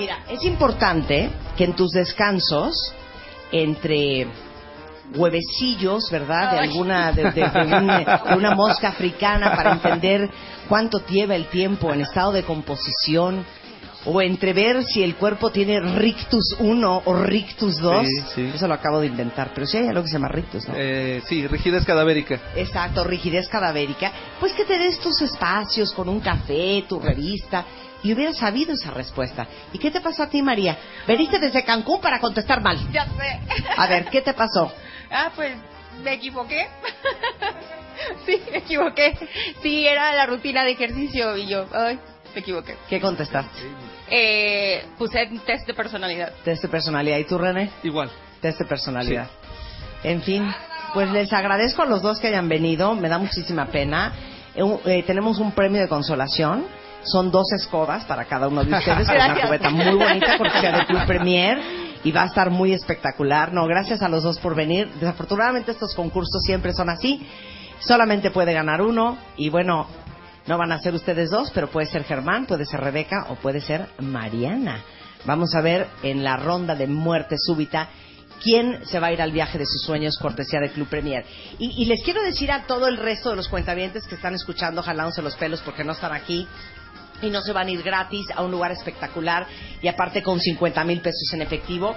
Mira, es importante que en tus descansos, entre huevecillos, ¿verdad? De alguna, de, de- de un- de una mosca africana para entender cuánto lleva el tiempo en estado de composición, o entre ver si el cuerpo tiene rictus 1 o rictus 2. Sí, sí. Eso lo acabo de inventar, pero sí hay algo que se llama rictus, ¿no? Eh, sí, rigidez cadavérica. Exacto, rigidez cadavérica, pues que te des tus espacios con un café, tu revista, y hubieras sabido esa respuesta. ¿Y qué te pasó a ti, María? Veniste desde Cancún para contestar mal. Ya sé. A ver, ¿qué te pasó? Ah, pues me equivoqué. sí, me equivoqué. Sí, era la rutina de ejercicio y yo, ay, me equivoqué. ¿Qué contestaste? Eh, puse test de personalidad. Test de personalidad. ¿Y tú, René? Igual. Test de personalidad. En fin, pues les agradezco a los dos que hayan venido. Me da muchísima pena. Eh, eh, tenemos un premio de consolación. Son dos escobas para cada uno de ustedes. con una cubeta muy bonita porque sea de Club Premier y va a estar muy espectacular. No, gracias a los dos por venir. Desafortunadamente estos concursos siempre son así. Solamente puede ganar uno y bueno, no van a ser ustedes dos, pero puede ser Germán, puede ser Rebeca o puede ser Mariana. Vamos a ver en la ronda de muerte súbita quién se va a ir al viaje de sus sueños cortesía de Club Premier. Y, y les quiero decir a todo el resto de los cuentavientes que están escuchando, jalándose los pelos porque no están aquí, y no se van a ir gratis a un lugar espectacular y aparte con 50 mil pesos en efectivo,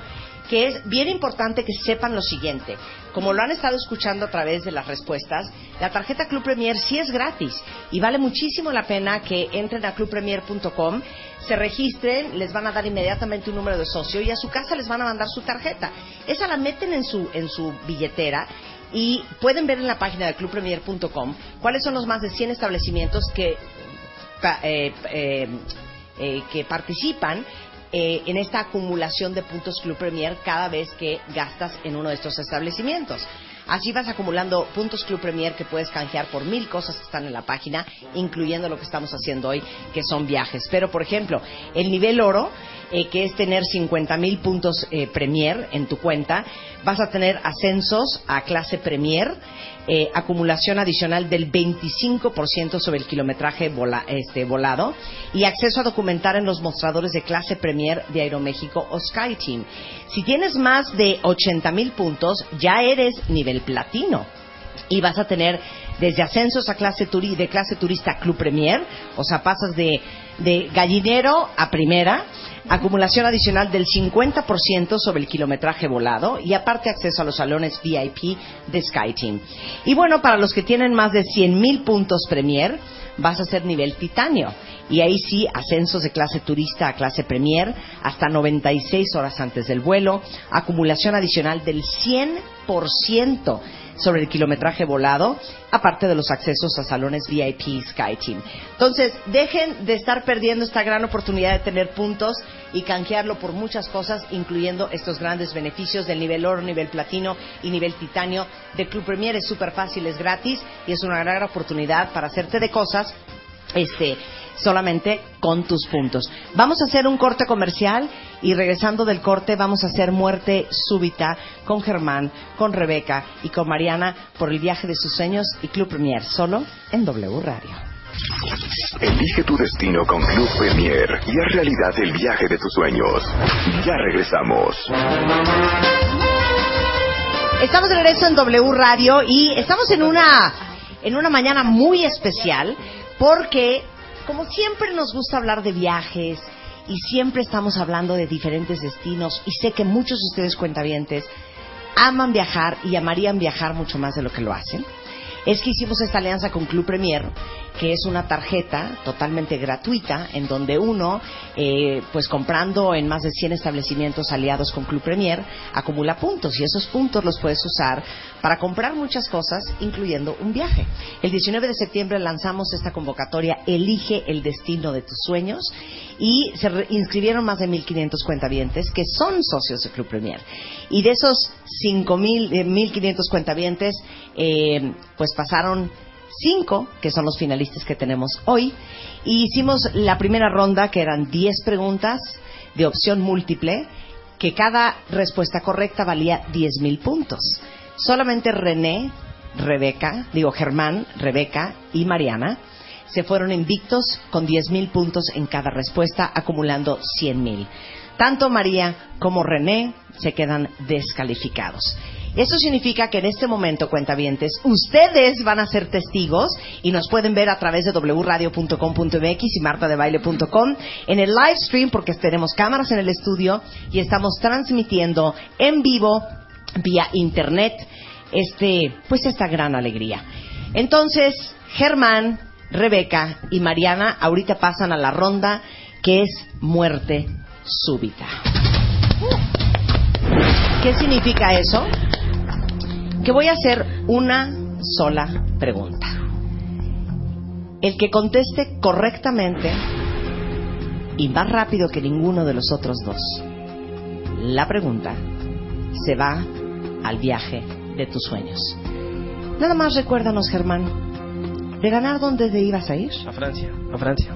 que es bien importante que sepan lo siguiente. Como lo han estado escuchando a través de las respuestas, la tarjeta Club Premier sí es gratis y vale muchísimo la pena que entren a clubpremier.com, se registren, les van a dar inmediatamente un número de socio y a su casa les van a mandar su tarjeta. Esa la meten en su, en su billetera y pueden ver en la página de clubpremier.com cuáles son los más de 100 establecimientos que eh, eh, eh, que participan eh, en esta acumulación de puntos Club Premier cada vez que gastas en uno de estos establecimientos. Así vas acumulando puntos Club Premier que puedes canjear por mil cosas que están en la página, incluyendo lo que estamos haciendo hoy, que son viajes. Pero, por ejemplo, el nivel oro, eh, que es tener 50 mil puntos eh, Premier en tu cuenta, vas a tener ascensos a clase Premier, eh, acumulación adicional del 25% sobre el kilometraje este, volado y acceso a documentar en los mostradores de clase Premier de Aeroméxico o SkyTeam. Si tienes más de 80 mil puntos, ya eres nivel platino y vas a tener desde ascensos a clase turi de clase turista Club Premier, o sea, pasas de, de gallinero a primera, acumulación adicional del 50% sobre el kilometraje volado y aparte acceso a los salones VIP de SkyTeam. Y bueno, para los que tienen más de 100 mil puntos Premier, vas a ser nivel titanio. Y ahí sí, ascensos de clase turista a clase Premier hasta 96 horas antes del vuelo, acumulación adicional del 100% sobre el kilometraje volado, aparte de los accesos a salones VIP SkyTeam. Entonces, dejen de estar perdiendo esta gran oportunidad de tener puntos y canjearlo por muchas cosas, incluyendo estos grandes beneficios del nivel oro, nivel platino y nivel titanio de Club Premier. Es súper fácil, es gratis y es una gran oportunidad para hacerte de cosas este solamente con tus puntos. Vamos a hacer un corte comercial y regresando del corte vamos a hacer muerte súbita con Germán, con Rebeca y con Mariana por el viaje de sus sueños y Club Premier solo en W Radio. Elige tu destino con Club Premier y haz realidad el viaje de tus sueños. Ya regresamos. Estamos de regreso en W Radio y estamos en una en una mañana muy especial porque como siempre nos gusta hablar de viajes y siempre estamos hablando de diferentes destinos y sé que muchos de ustedes cuentavientes aman viajar y amarían viajar mucho más de lo que lo hacen. Es que hicimos esta alianza con Club Premier, que es una tarjeta totalmente gratuita, en donde uno, eh, pues comprando en más de 100 establecimientos aliados con Club Premier, acumula puntos y esos puntos los puedes usar para comprar muchas cosas, incluyendo un viaje. El 19 de septiembre lanzamos esta convocatoria Elige el destino de tus sueños y se inscribieron más de 1.500 cuentavientes que son socios de Club Premier. Y de esos 5.000, eh, 1.500 cuentavientes, eh, pues pasaron cinco, que son los finalistas que tenemos hoy, y hicimos la primera ronda, que eran 10 preguntas de opción múltiple, que cada respuesta correcta valía 10.000 puntos. Solamente René, Rebeca, digo Germán, Rebeca y Mariana se fueron invictos con 10.000 puntos en cada respuesta, acumulando 100.000. Tanto María como René se quedan descalificados. Eso significa que en este momento, cuentavientes, ustedes van a ser testigos y nos pueden ver a través de wradio.com.mx y martadebaile.com en el live stream porque tenemos cámaras en el estudio y estamos transmitiendo en vivo vía internet este pues esta gran alegría. Entonces, Germán, Rebeca y Mariana ahorita pasan a la ronda que es muerte súbita. ¿Qué significa eso? Que voy a hacer una sola pregunta. El que conteste correctamente y más rápido que ninguno de los otros dos la pregunta se va al viaje de tus sueños. Nada más recuérdanos, Germán, de ganar dónde te ibas a ir. A Francia, a Francia.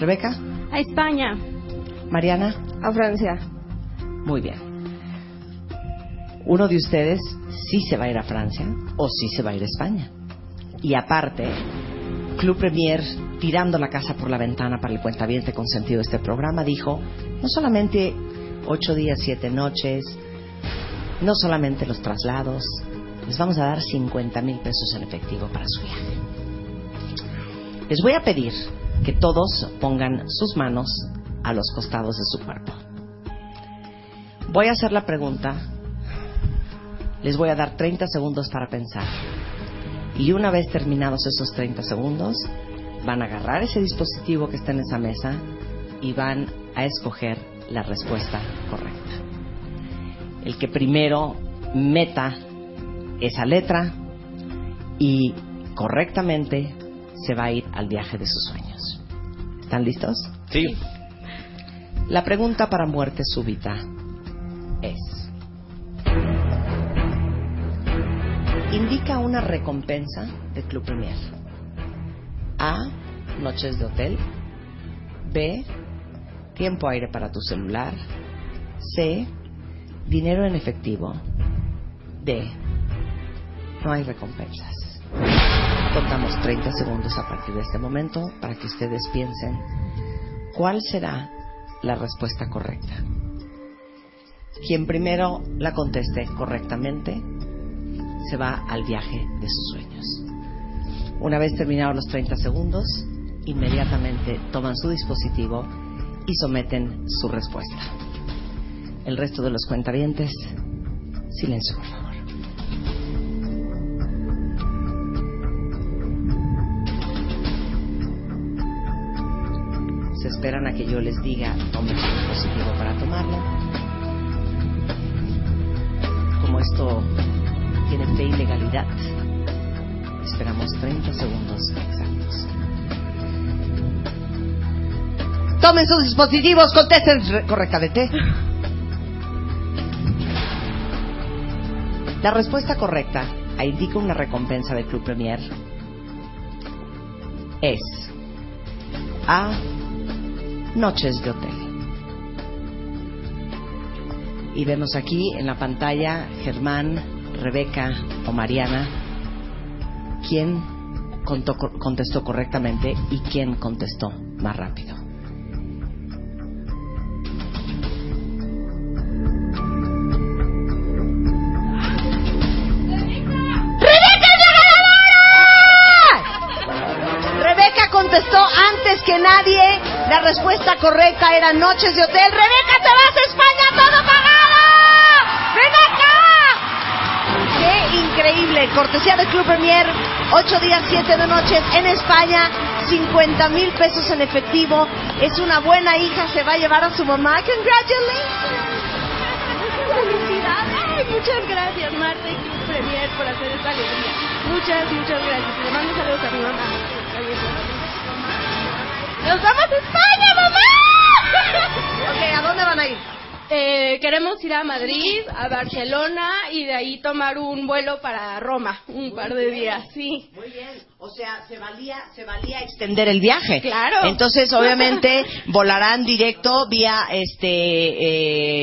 Rebeca, A España. Mariana, A Francia. muy bien. Uno de ustedes sí se va a ir a Francia o sí se va a ir a España. Y aparte, Club Premier, tirando la casa por la ventana para el cuentaviente consentido de este programa, dijo, no solamente ocho días, siete noches, no solamente los traslados, les vamos a dar 50 mil pesos en efectivo para su viaje. Les voy a pedir que todos pongan sus manos a los costados de su cuerpo. Voy a hacer la pregunta. Les voy a dar 30 segundos para pensar. Y una vez terminados esos 30 segundos, van a agarrar ese dispositivo que está en esa mesa y van a escoger la respuesta correcta. El que primero meta esa letra y correctamente se va a ir al viaje de sus sueños. ¿Están listos? Sí. La pregunta para muerte súbita es, indica una recompensa de Club Premier. A. Noches de hotel. B. Tiempo aire para tu celular. C. Dinero en efectivo. D. No hay recompensas. Contamos 30 segundos a partir de este momento para que ustedes piensen cuál será la respuesta correcta. Quien primero la conteste correctamente se va al viaje de sus sueños. Una vez terminados los 30 segundos, inmediatamente toman su dispositivo y someten su respuesta. El resto de los cuentavientes, silencio, por favor. Se esperan a que yo les diga tomen su dispositivo para tomarlo. Como esto tiene fe y legalidad, esperamos 30 segundos exactos. Tomen sus dispositivos, contesten re- correctamente. La respuesta correcta a indica una recompensa del Club Premier es A. Noches de hotel. Y vemos aquí en la pantalla Germán, Rebeca o Mariana quién contestó correctamente y quién contestó más rápido. Rebeca contestó antes que nadie. La respuesta correcta era noches de hotel. Rebeca, increíble. Cortesía de Club Premier. Ocho días, siete de noches en España. 50 mil pesos en efectivo. Es una buena hija. Se va a llevar a su mamá. Congratulations. ¡Felicidades! Ay, muchas gracias, Marta y Club Premier, por hacer esta alegría. Muchas, muchas gracias. Le mando saludos a mi mamá. ¡Nos vamos a España, mamá! Ok, ¿a dónde van a ir? Eh, queremos ir a Madrid, a Barcelona y de ahí tomar un vuelo para Roma, un par de días, sí. Muy bien, o sea, se valía, se valía extender el viaje. Claro. Entonces, obviamente, volarán directo vía, este,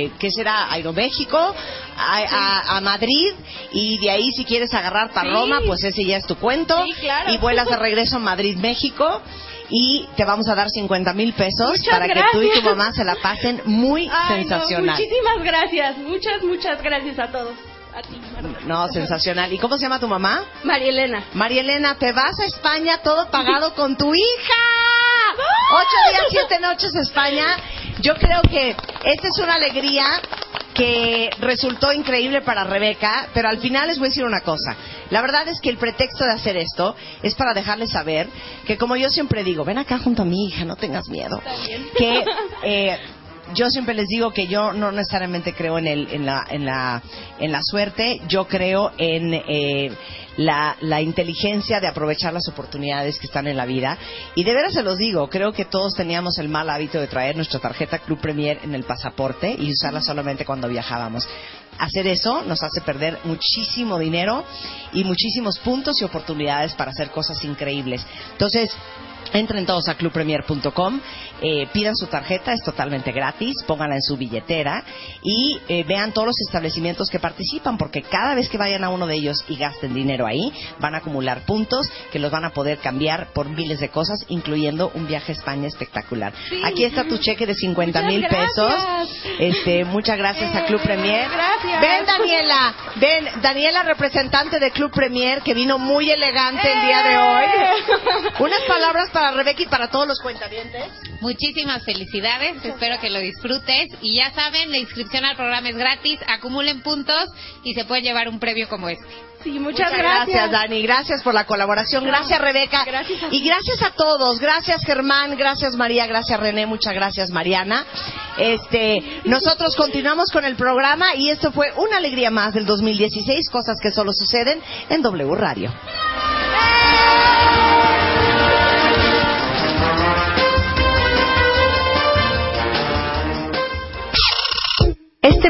eh, ¿qué será? Aeroméxico, a, a- a Madrid, y de ahí si quieres agarrar para Sí. Roma, pues ese ya es tu cuento. Sí, claro. Y vuelas de regreso a Madrid, México. Y te vamos a dar 50 mil pesos Muchas para que tú y tu mamá se la pasen muy Ay, no, sensacional. muchísimas gracias, muchas, muchas gracias a todos. A ti. No, sensacional. ¿Y cómo se llama tu mamá? María Elena. María Elena, te vas a España todo pagado con tu hija. Ocho días, siete noches a España. Yo creo que esta es una alegría que resultó increíble para Rebeca, pero al final les voy a decir una cosa. La verdad es que el pretexto de hacer esto es para dejarles saber que, como yo siempre digo, ven acá junto a mi hija, no tengas miedo. Que eh, yo siempre les digo que yo no necesariamente creo en, el, en, la, en, la, en la suerte, yo creo en eh, la, la inteligencia de aprovechar las oportunidades que están en la vida. Y de veras se los digo, creo que todos teníamos el mal hábito de traer nuestra tarjeta Club Premier en el pasaporte y usarla solamente cuando viajábamos. Hacer eso nos hace perder muchísimo dinero y muchísimos puntos y oportunidades para hacer cosas increíbles. Entonces, Entren todos a clubpremier.com, eh, pidan su tarjeta, es totalmente gratis, pónganla en su billetera y eh, vean todos los establecimientos que participan, porque cada vez que vayan a uno de ellos y gasten dinero ahí, van a acumular puntos que los van a poder cambiar por miles de cosas, incluyendo un viaje a España espectacular. Aquí está tu cheque de 50 Muchas mil pesos. gracias. Este, muchas gracias a Club Premier. Gracias. Ven, Daniela, ven, Daniela, representante de Club Premier, que vino muy elegante el día de hoy. Unas palabras para Rebeca y para todos los cuentavientes. Muchísimas felicidades, espero que lo disfrutes y ya saben, la inscripción al programa es gratis, acumulen puntos y se pueden llevar un premio como este. Sí, muchas, gracias. Dani. Gracias por la colaboración. Gracias, Rebeca. Gracias a y gracias a todos. Gracias, Germán. Gracias, María. Gracias, René. Muchas gracias, Mariana. Este, nosotros continuamos con el programa y esto fue una alegría más del 2016, cosas que solo suceden en W Radio.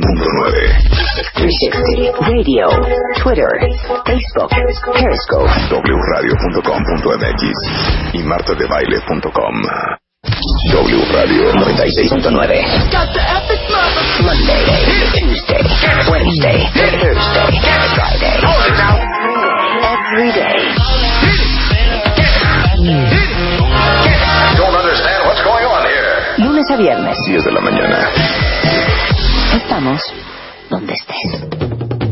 96.9. 360 Radio, Twitter, Facebook, Periscope. wradio.com.mx y martadebaile.com. W Radio 96.9. Monday, Tuesday, Wednesday, Thursday, Friday. Every day. Don't understand what's going on here. Lunes a viernes. 10 de la mañana. Estamos donde estés.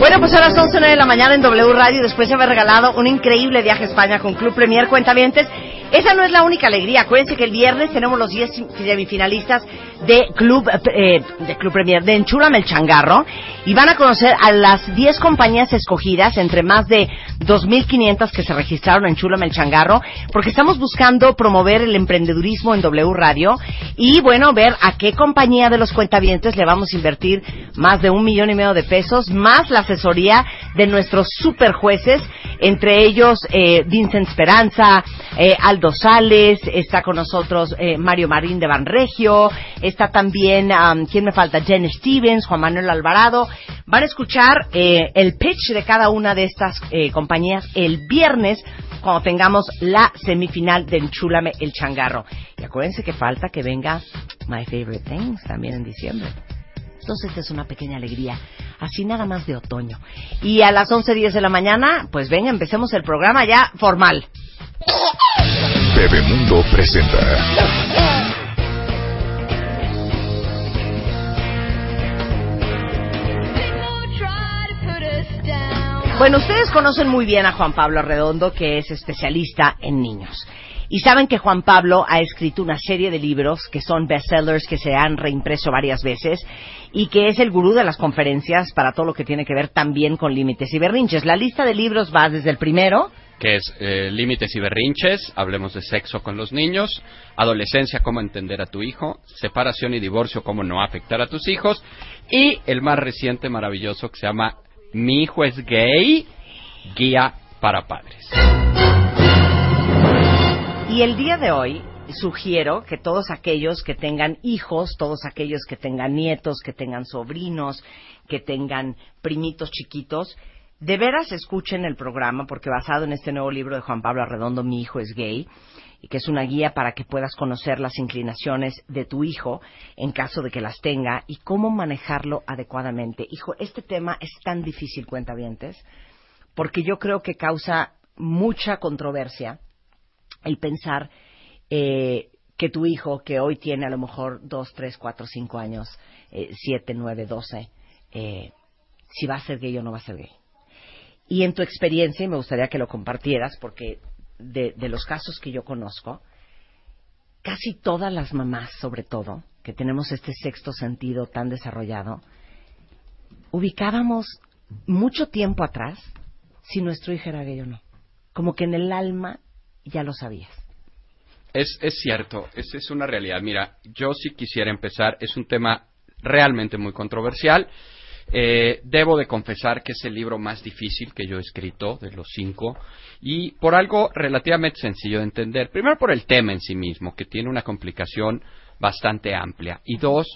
Bueno, pues a las 11 de la mañana en W Radio, después de haber regalado un increíble viaje a España con Club Premier Cuentavientes, esa no es la única alegría. Acuérdense que el viernes tenemos los 10 semifinalistas de Club, eh, de Club Premier, de Enchúrame el Changarro, y van a conocer a las 10 compañías escogidas entre más de 2.500 que se registraron en Enchúrame el Changarro, porque estamos buscando promover el emprendedurismo en W Radio y, bueno, ver a qué compañía de los cuentavientes le vamos a invertir más de un millón y medio de pesos, más la asesoría de nuestros super jueces, entre ellos eh, Vincent Esperanza, eh, Aldo Sales, está con nosotros eh, Mario Marín de Banregio, está también, am, ¿quién me falta? Jen Stevens, Juan Manuel Alvarado. Van a escuchar eh, el pitch de cada una de estas eh, compañías el viernes cuando tengamos la semifinal de Enchúlame el Changarro. Y acuérdense que falta que venga My Favorite Things también en diciembre. Entonces esta es una pequeña alegría, así nada más de otoño. Y a las 11.10 de la mañana, pues venga, empecemos el programa ya formal. Bebemundo presenta. Bueno, ustedes conocen muy bien a Juan Pablo Arredondo, que es especialista en niños. Y saben que Juan Pablo ha escrito una serie de libros que son bestsellers que se han reimpreso varias veces y que es el gurú de las conferencias para todo lo que tiene que ver también con límites y berrinches. La lista de libros va desde el primero, que es eh, Límites y Berrinches, hablemos de sexo con los niños, adolescencia, cómo entender a tu hijo, separación y divorcio, cómo no afectar a tus hijos, y el más reciente maravilloso que se llama Mi hijo es gay, guía para padres. Y el día de hoy sugiero que todos aquellos que tengan hijos, todos aquellos que tengan nietos, que tengan sobrinos, que tengan primitos chiquitos, de veras escuchen el programa porque basado en este nuevo libro de Juan Pablo Arredondo, Mi hijo es gay, y que es una guía para que puedas conocer las inclinaciones de tu hijo en caso de que las tenga y cómo manejarlo adecuadamente. Hijo, este tema es tan difícil, cuentavientes, porque yo creo que causa mucha controversia el pensar eh, que tu hijo, que hoy tiene a lo mejor dos, tres, cuatro, cinco años, eh, siete, nueve, doce, eh, si va a ser gay o no va a ser gay. Y en tu experiencia, y me gustaría que lo compartieras, porque de, los casos que yo conozco, casi todas las mamás, sobre todo, que tenemos este sexto sentido tan desarrollado, ubicábamos mucho tiempo atrás si nuestro hijo era gay o no. Como que en el alma ya lo sabías. Es, es cierto, es, es una realidad. Mira, yo sí quisiera empezar, es un tema realmente muy controversial. Eh, debo de confesar que es el libro más difícil que yo he escrito de los cinco y por algo relativamente sencillo de entender. Primero por el tema en sí mismo, que tiene una complicación bastante amplia. Y dos,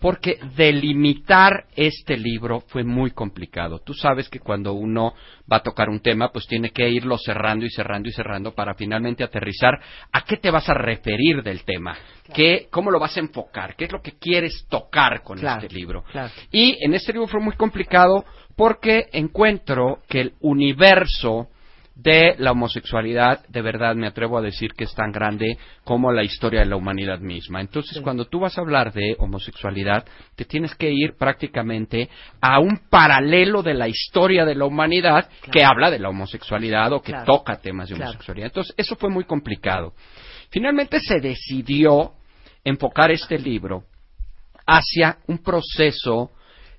porque delimitar este libro fue muy complicado. Tú sabes que cuando uno va a tocar un tema, pues tiene que irlo cerrando y cerrando y cerrando para finalmente aterrizar a qué te vas a referir del tema, qué, cómo lo vas a enfocar, qué es lo que quieres tocar con Claro, este libro. claro. Y en este libro fue muy complicado porque encuentro que el universo de la homosexualidad, de verdad me atrevo a decir que es tan grande como la historia de la humanidad misma. Entonces, cuando tú vas a hablar de homosexualidad, te tienes que ir prácticamente a un paralelo de la historia de la humanidad que habla de la homosexualidad o que Claro. toca temas de homosexualidad. Entonces, eso fue muy complicado. Finalmente se decidió enfocar este libro hacia un proceso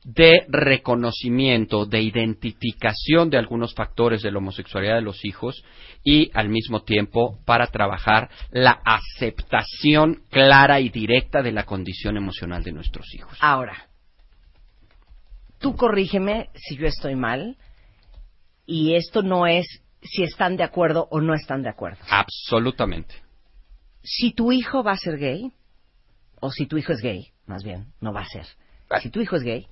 de reconocimiento, de identificación de algunos factores de la homosexualidad de los hijos y al mismo tiempo para trabajar la aceptación clara y directa de la condición emocional de nuestros hijos. Ahora, tú corrígeme si yo estoy mal, y esto no es si están de acuerdo o no están de acuerdo. Absolutamente. Si tu hijo va a ser gay, o si tu hijo es gay, más bien, no va a ser. Si tu hijo es gay,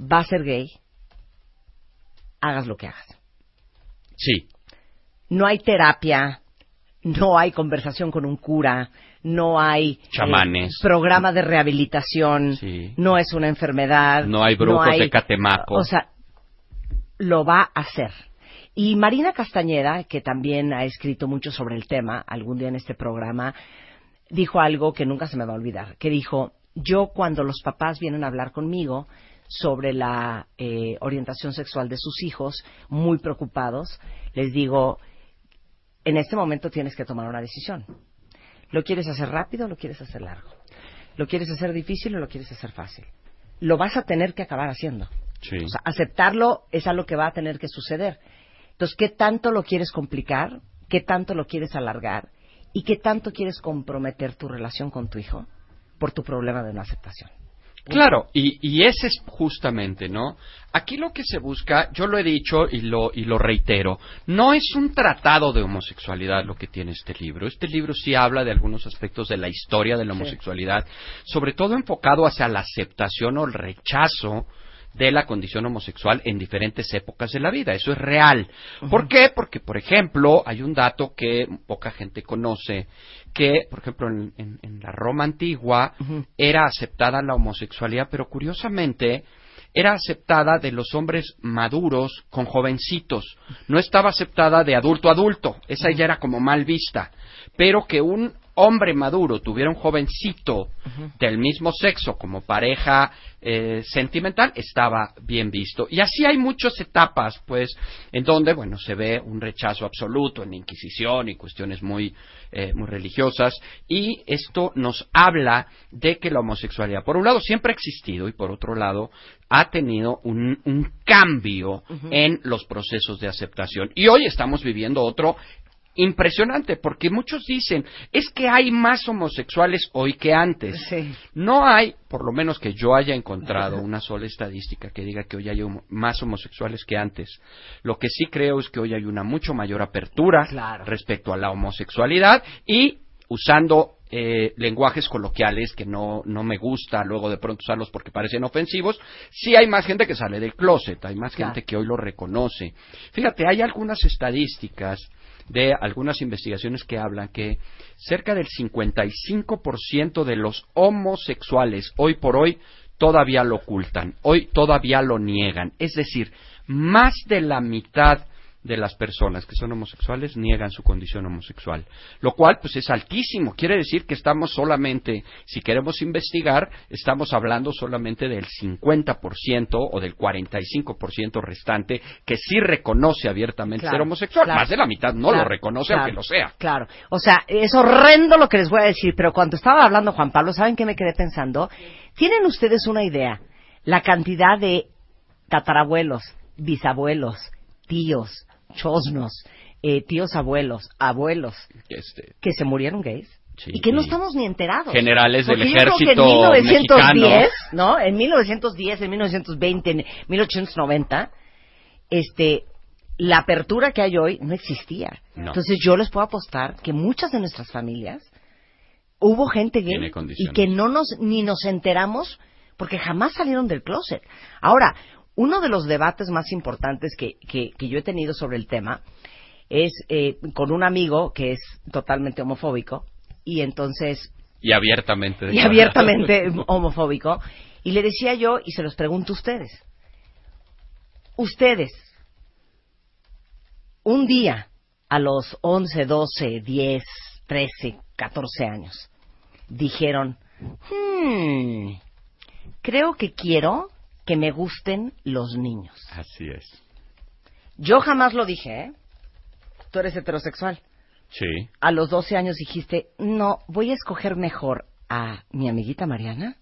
va a ser gay, hagas lo que hagas. Sí. No hay terapia, no hay conversación con un cura, no hay eh, Chamanes. programa de rehabilitación, Sí. no es una enfermedad, No hay brujos hay- de Catemaco. O sea, lo va a hacer. Y Marina Castañeda, que también ha escrito mucho sobre el tema, algún día en este programa, dijo algo que nunca se me va a olvidar, que dijo, yo cuando los papás vienen a hablar conmigo sobre la eh, orientación sexual de sus hijos, muy preocupados, les digo, en este momento tienes que tomar una decisión. ¿Lo quieres hacer rápido o lo quieres hacer largo? ¿Lo quieres hacer difícil o lo quieres hacer fácil? Lo vas a tener que acabar haciendo. Sí. O sea, aceptarlo es algo que va a tener que suceder. Entonces, ¿qué tanto lo quieres complicar? ¿Qué tanto lo quieres alargar? ¿Y qué tanto quieres comprometer tu relación con tu hijo por tu problema de no aceptación? Claro, y, y ese es justamente, ¿no? Aquí lo que se busca, yo lo he dicho y lo, y lo reitero, no es un tratado de homosexualidad lo que tiene este libro. Este libro sí habla de algunos aspectos de la historia de la Sí. homosexualidad, sobre todo enfocado hacia la aceptación o el rechazo de la condición homosexual en diferentes épocas de la vida. Eso es real. ¿Por qué? Porque, por ejemplo, hay un dato que poca gente conoce, que, por ejemplo, en, en- en la Roma antigua era aceptada la homosexualidad, pero curiosamente era aceptada de los hombres maduros con jovencitos. No estaba aceptada de adulto a adulto. Esa ya era como mal vista. Pero que un hombre maduro tuviera un jovencito del mismo sexo como pareja eh, sentimental estaba bien visto. Y así hay muchas etapas, pues, en donde, bueno, se ve un rechazo absoluto en la Inquisición y cuestiones muy, eh, muy religiosas. Y esto nos habla de que la homosexualidad, por un lado, siempre ha existido y por otro lado, ha tenido un, un cambio en los procesos de aceptación. Y hoy estamos viviendo otro impresionante, porque muchos dicen, es que hay más homosexuales hoy que antes. Sí. No hay, por lo menos que yo haya encontrado una sola estadística que diga que hoy hay homo- más homosexuales que antes. Lo que sí creo es que hoy hay una mucho mayor apertura Claro. respecto a la homosexualidad y usando eh, lenguajes coloquiales que no, no me gusta luego de pronto usarlos porque parecen ofensivos, sí hay más gente que sale del closet, hay más Claro. gente que hoy lo reconoce. Fíjate, hay algunas estadísticas de algunas investigaciones que hablan que cerca del 55% de los homosexuales hoy por hoy todavía lo ocultan, hoy todavía lo niegan. Es decir, más de la mitad de las personas que son homosexuales niegan su condición homosexual, lo cual pues es altísimo. Quiere decir que estamos solamente, si queremos investigar, estamos hablando solamente del 50% o del 45% restante que sí reconoce abiertamente Claro, ser homosexual. claro. Más de la mitad no Claro, lo reconoce aunque lo sea. Claro. O sea, es horrendo lo que les voy a decir, pero cuando estaba hablando Juan Pablo, ¿saben qué me quedé pensando? ¿Tienen ustedes una idea? La cantidad de tatarabuelos, bisabuelos, tíos, chosnos, eh, tíos abuelos, abuelos, Este, que se murieron gays. Sí. Y que no estamos ni enterados. Generales del Porque yo creo que ejército en 1910, mexicano. ¿no? En 1910, en 1920, en 1890, este, la apertura que hay hoy no existía. No. Entonces yo les puedo apostar que muchas de nuestras familias hubo gente gay y que no nos ni nos enteramos porque jamás salieron del closet. Ahora, uno de los debates más importantes que, que, que yo he tenido sobre el tema es eh, con un amigo que es totalmente homofóbico y entonces Y abiertamente. y abiertamente homofóbico. Y le decía yo, y se los pregunto a ustedes, ustedes, un día, a los 11, 12, 10, 13, 14 años, dijeron, hmm, creo que quiero que me gusten los niños. Así es. Yo jamás lo dije, ¿eh? Tú eres heterosexual. Sí. A los 12 años dijiste, no, voy a escoger mejor a mi amiguita Mariana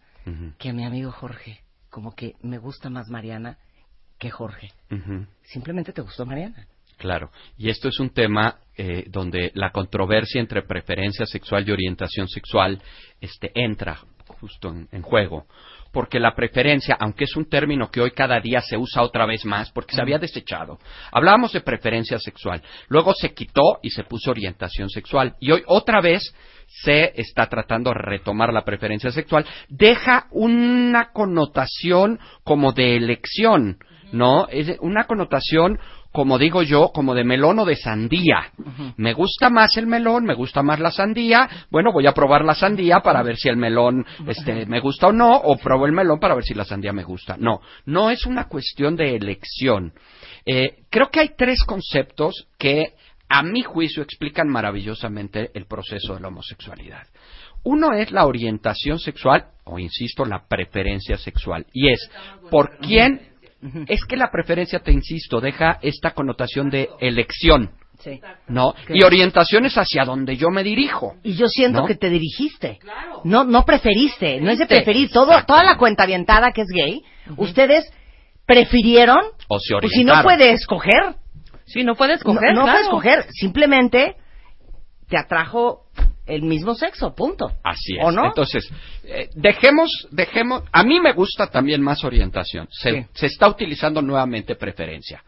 que a mi amigo Jorge. Como que me gusta más Mariana que Jorge. Simplemente te gustó Mariana. Claro, y esto es un tema eh, donde la controversia entre preferencia sexual y orientación sexual este, entra justo en, en juego. Porque la preferencia, aunque es un término que hoy cada día se usa otra vez más, porque se había desechado. Hablábamos de preferencia sexual, luego se quitó y se puso orientación sexual. Y hoy otra vez se está tratando de retomar la preferencia sexual. Deja una connotación como de elección, ¿no? Es una connotación como digo yo, como de melón o de sandía. Me gusta más el melón, me gusta más la sandía. Bueno, voy a probar la sandía para ver si el melón este, me gusta o no, o pruebo el melón para ver si la sandía me gusta. No, no es una cuestión de elección. Eh, creo que hay tres conceptos que, a mi juicio, explican maravillosamente el proceso de la homosexualidad. Uno es la orientación sexual, o insisto, la preferencia sexual. Y es, ¿por quién? Es que la preferencia, te insisto, deja esta connotación de elección, Sí. ¿no? Y orientación es hacia donde yo me dirijo. Y yo siento ¿No? que te dirigiste. No, no preferiste. No es de preferir. Todo, toda la cuenta avientada que es gay, ustedes prefirieron. O se Pues si no orientaron. puede escoger. Sí, no puede escoger, no, no claro. puede escoger. Simplemente te atrajo el mismo sexo. Punto. Así es. ¿O no? Entonces, eh, dejemos, dejemos. A mí me gusta también más orientación. Se, Sí. se está utilizando nuevamente preferencia.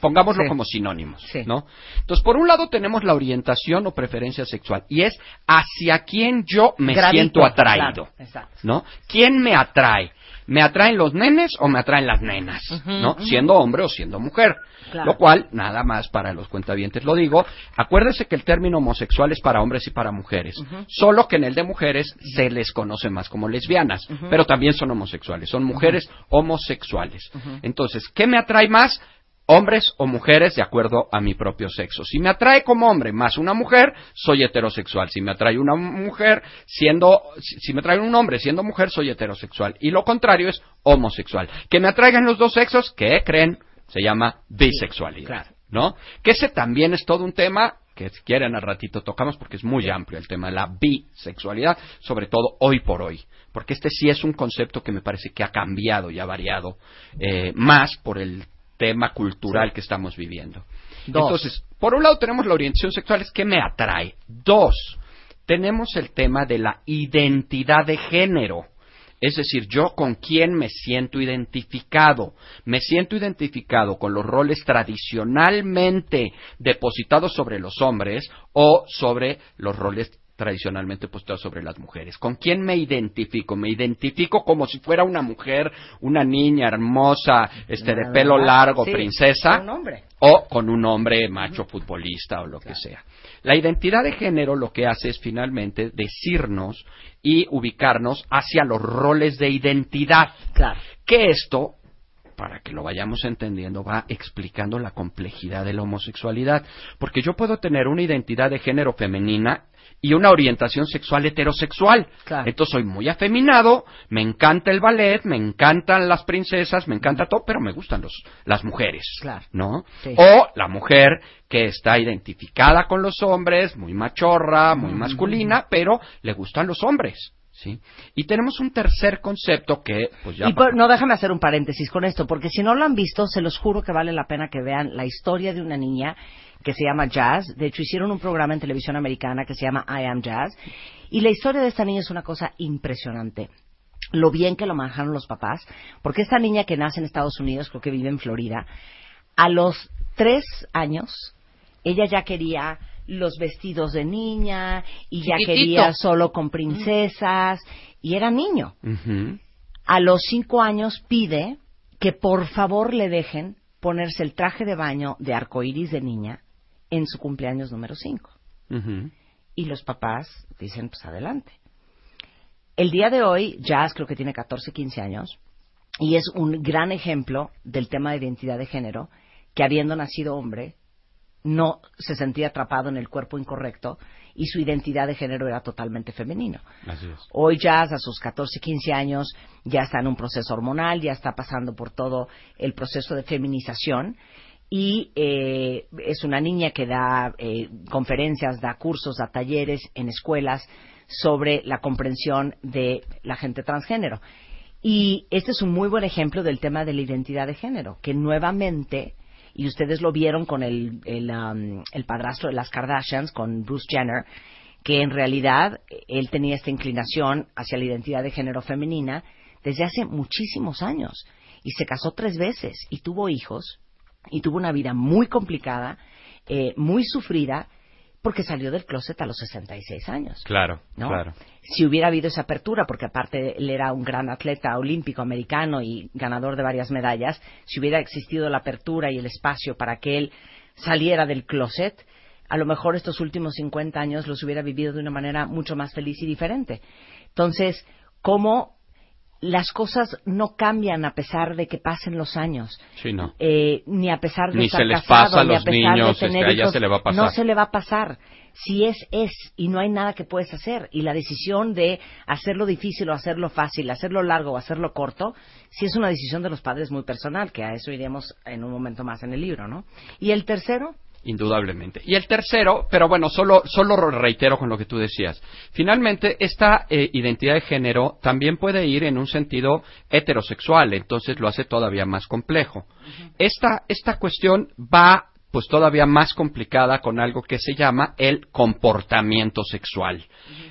Pongámoslo Sí. como sinónimos, Sí. ¿no? Entonces, por un lado tenemos la orientación o preferencia sexual y es hacia quién yo me Gravito, siento atraído, claro. ¿no? ¿Quién me atrae? ¿Me atraen los nenes o me atraen las nenas? ¿No? Siendo hombre o siendo mujer. Claro. Lo cual, nada más para los cuentavientes lo digo, acuérdese que el término homosexual es para hombres y para mujeres. Solo que en el de mujeres se les conoce más como lesbianas, pero también son homosexuales, son mujeres homosexuales. Entonces, ¿qué me atrae más? Hombres o mujeres de acuerdo a mi propio sexo. Si me atrae como hombre más una mujer, soy heterosexual. Si me atrae una mujer siendo, si, me atrae un hombre siendo mujer, soy heterosexual. Y lo contrario es homosexual. Que me atraigan los dos sexos, ¿qué creen? Se llama bisexualidad. claro. ¿No? Que ese también es todo un tema que si quieren al ratito tocamos porque es muy amplio el tema de la bisexualidad, sobre todo hoy por hoy. Porque este sí es un concepto que me parece que ha cambiado y ha variado eh, más por el tema cultural que estamos viviendo. Dos. Entonces, por un lado tenemos la orientación sexual, es que me atrae. Dos, tenemos el tema de la identidad de género. Es decir, yo con quién me siento identificado. Me siento identificado con los roles tradicionalmente depositados sobre los hombres o sobre los roles tradicionalmente depositados sobre las mujeres. ¿Con quién me identifico? Me identifico como si fuera una mujer, una niña hermosa, este de pelo largo, sí, princesa, un hombre. o con un hombre macho futbolista o lo que sea. La identidad de género lo que hace es finalmente decirnos y ubicarnos hacia los roles de identidad. Claro. Que esto, para que lo vayamos entendiendo, va explicando la complejidad de la homosexualidad. Porque yo puedo tener una identidad de género femenina y una orientación sexual heterosexual. Claro. Entonces soy muy afeminado, me encanta el ballet, me encantan las princesas, me encanta todo, pero me gustan los, las mujeres. Claro. ¿No? Sí. O la mujer que está identificada con los hombres, muy machorra, muy masculina, pero le gustan los hombres. ¿Sí? Y tenemos un tercer concepto que, pues ya. Y por- no, déjame hacer un paréntesis con esto, porque si no lo han visto, se los juro que vale la pena que vean la historia de una niña que se llama Jazz. De hecho, hicieron un programa en televisión americana que se llama I Am Jazz. Y la historia de esta niña es una cosa impresionante. Lo bien que lo manejaron los papás, porque esta niña que nace en Estados Unidos, creo que vive en Florida, a los tres años, ella ya quería los vestidos de niña y ya Chiquitito. quería solo con princesas y era niño a los cinco años pide que por favor le dejen ponerse el traje de baño de arcoíris de niña en su cumpleaños número cinco. Ujú. Y los papás dicen, pues adelante. El día de hoy, Jazz creo que tiene 14, 15 años, y es un gran ejemplo del tema de identidad de género, que habiendo nacido hombre, no se sentía atrapado en el cuerpo incorrecto y su identidad de género era totalmente femenino. Así es. Hoy Jazz, a sus 14, 15 años, ya está en un proceso hormonal, ya está pasando por todo el proceso de feminización y eh, es una niña que da eh, conferencias, da cursos, da talleres en escuelas sobre la comprensión de la gente transgénero. Y este es un muy buen ejemplo del tema de la identidad de género, que nuevamente, y ustedes lo vieron con el, el, um, el padrastro de las Kardashians, con Bruce Jenner, que en realidad él tenía esta inclinación hacia la identidad de género femenina desde hace muchísimos años. Y se casó tres veces y tuvo hijos y tuvo una vida muy complicada, eh, muy sufrida, porque salió del closet a los 66 años. Claro, ¿no? claro. Si hubiera habido esa apertura, porque aparte él era un gran atleta olímpico americano y ganador de varias medallas, si hubiera existido la apertura y el espacio para que él saliera del closet, a lo mejor estos últimos 50 años los hubiera vivido de una manera mucho más feliz y diferente. Entonces, ¿cómo las cosas no cambian a pesar de que pasen los años? Sí, no. eh, ni a pesar de Ni estar se les casado, pasa a ni a los pesar niños, de tener este, hijos, se le va a pasar. no se le va a pasar. Si es, es, y no hay nada que puedes hacer. Y la decisión de hacerlo difícil o hacerlo fácil, hacerlo largo o hacerlo corto, sí es una decisión de los padres muy personal, que a eso iremos en un momento más en el libro, ¿no? Y el tercero, Indudablemente. Y el tercero, pero bueno, solo, solo reitero con lo que tú decías. Finalmente, esta eh, identidad de género también puede ir en un sentido heterosexual, entonces lo hace todavía más complejo. esta, esta cuestión va pues todavía más complicada con algo que se llama el comportamiento sexual.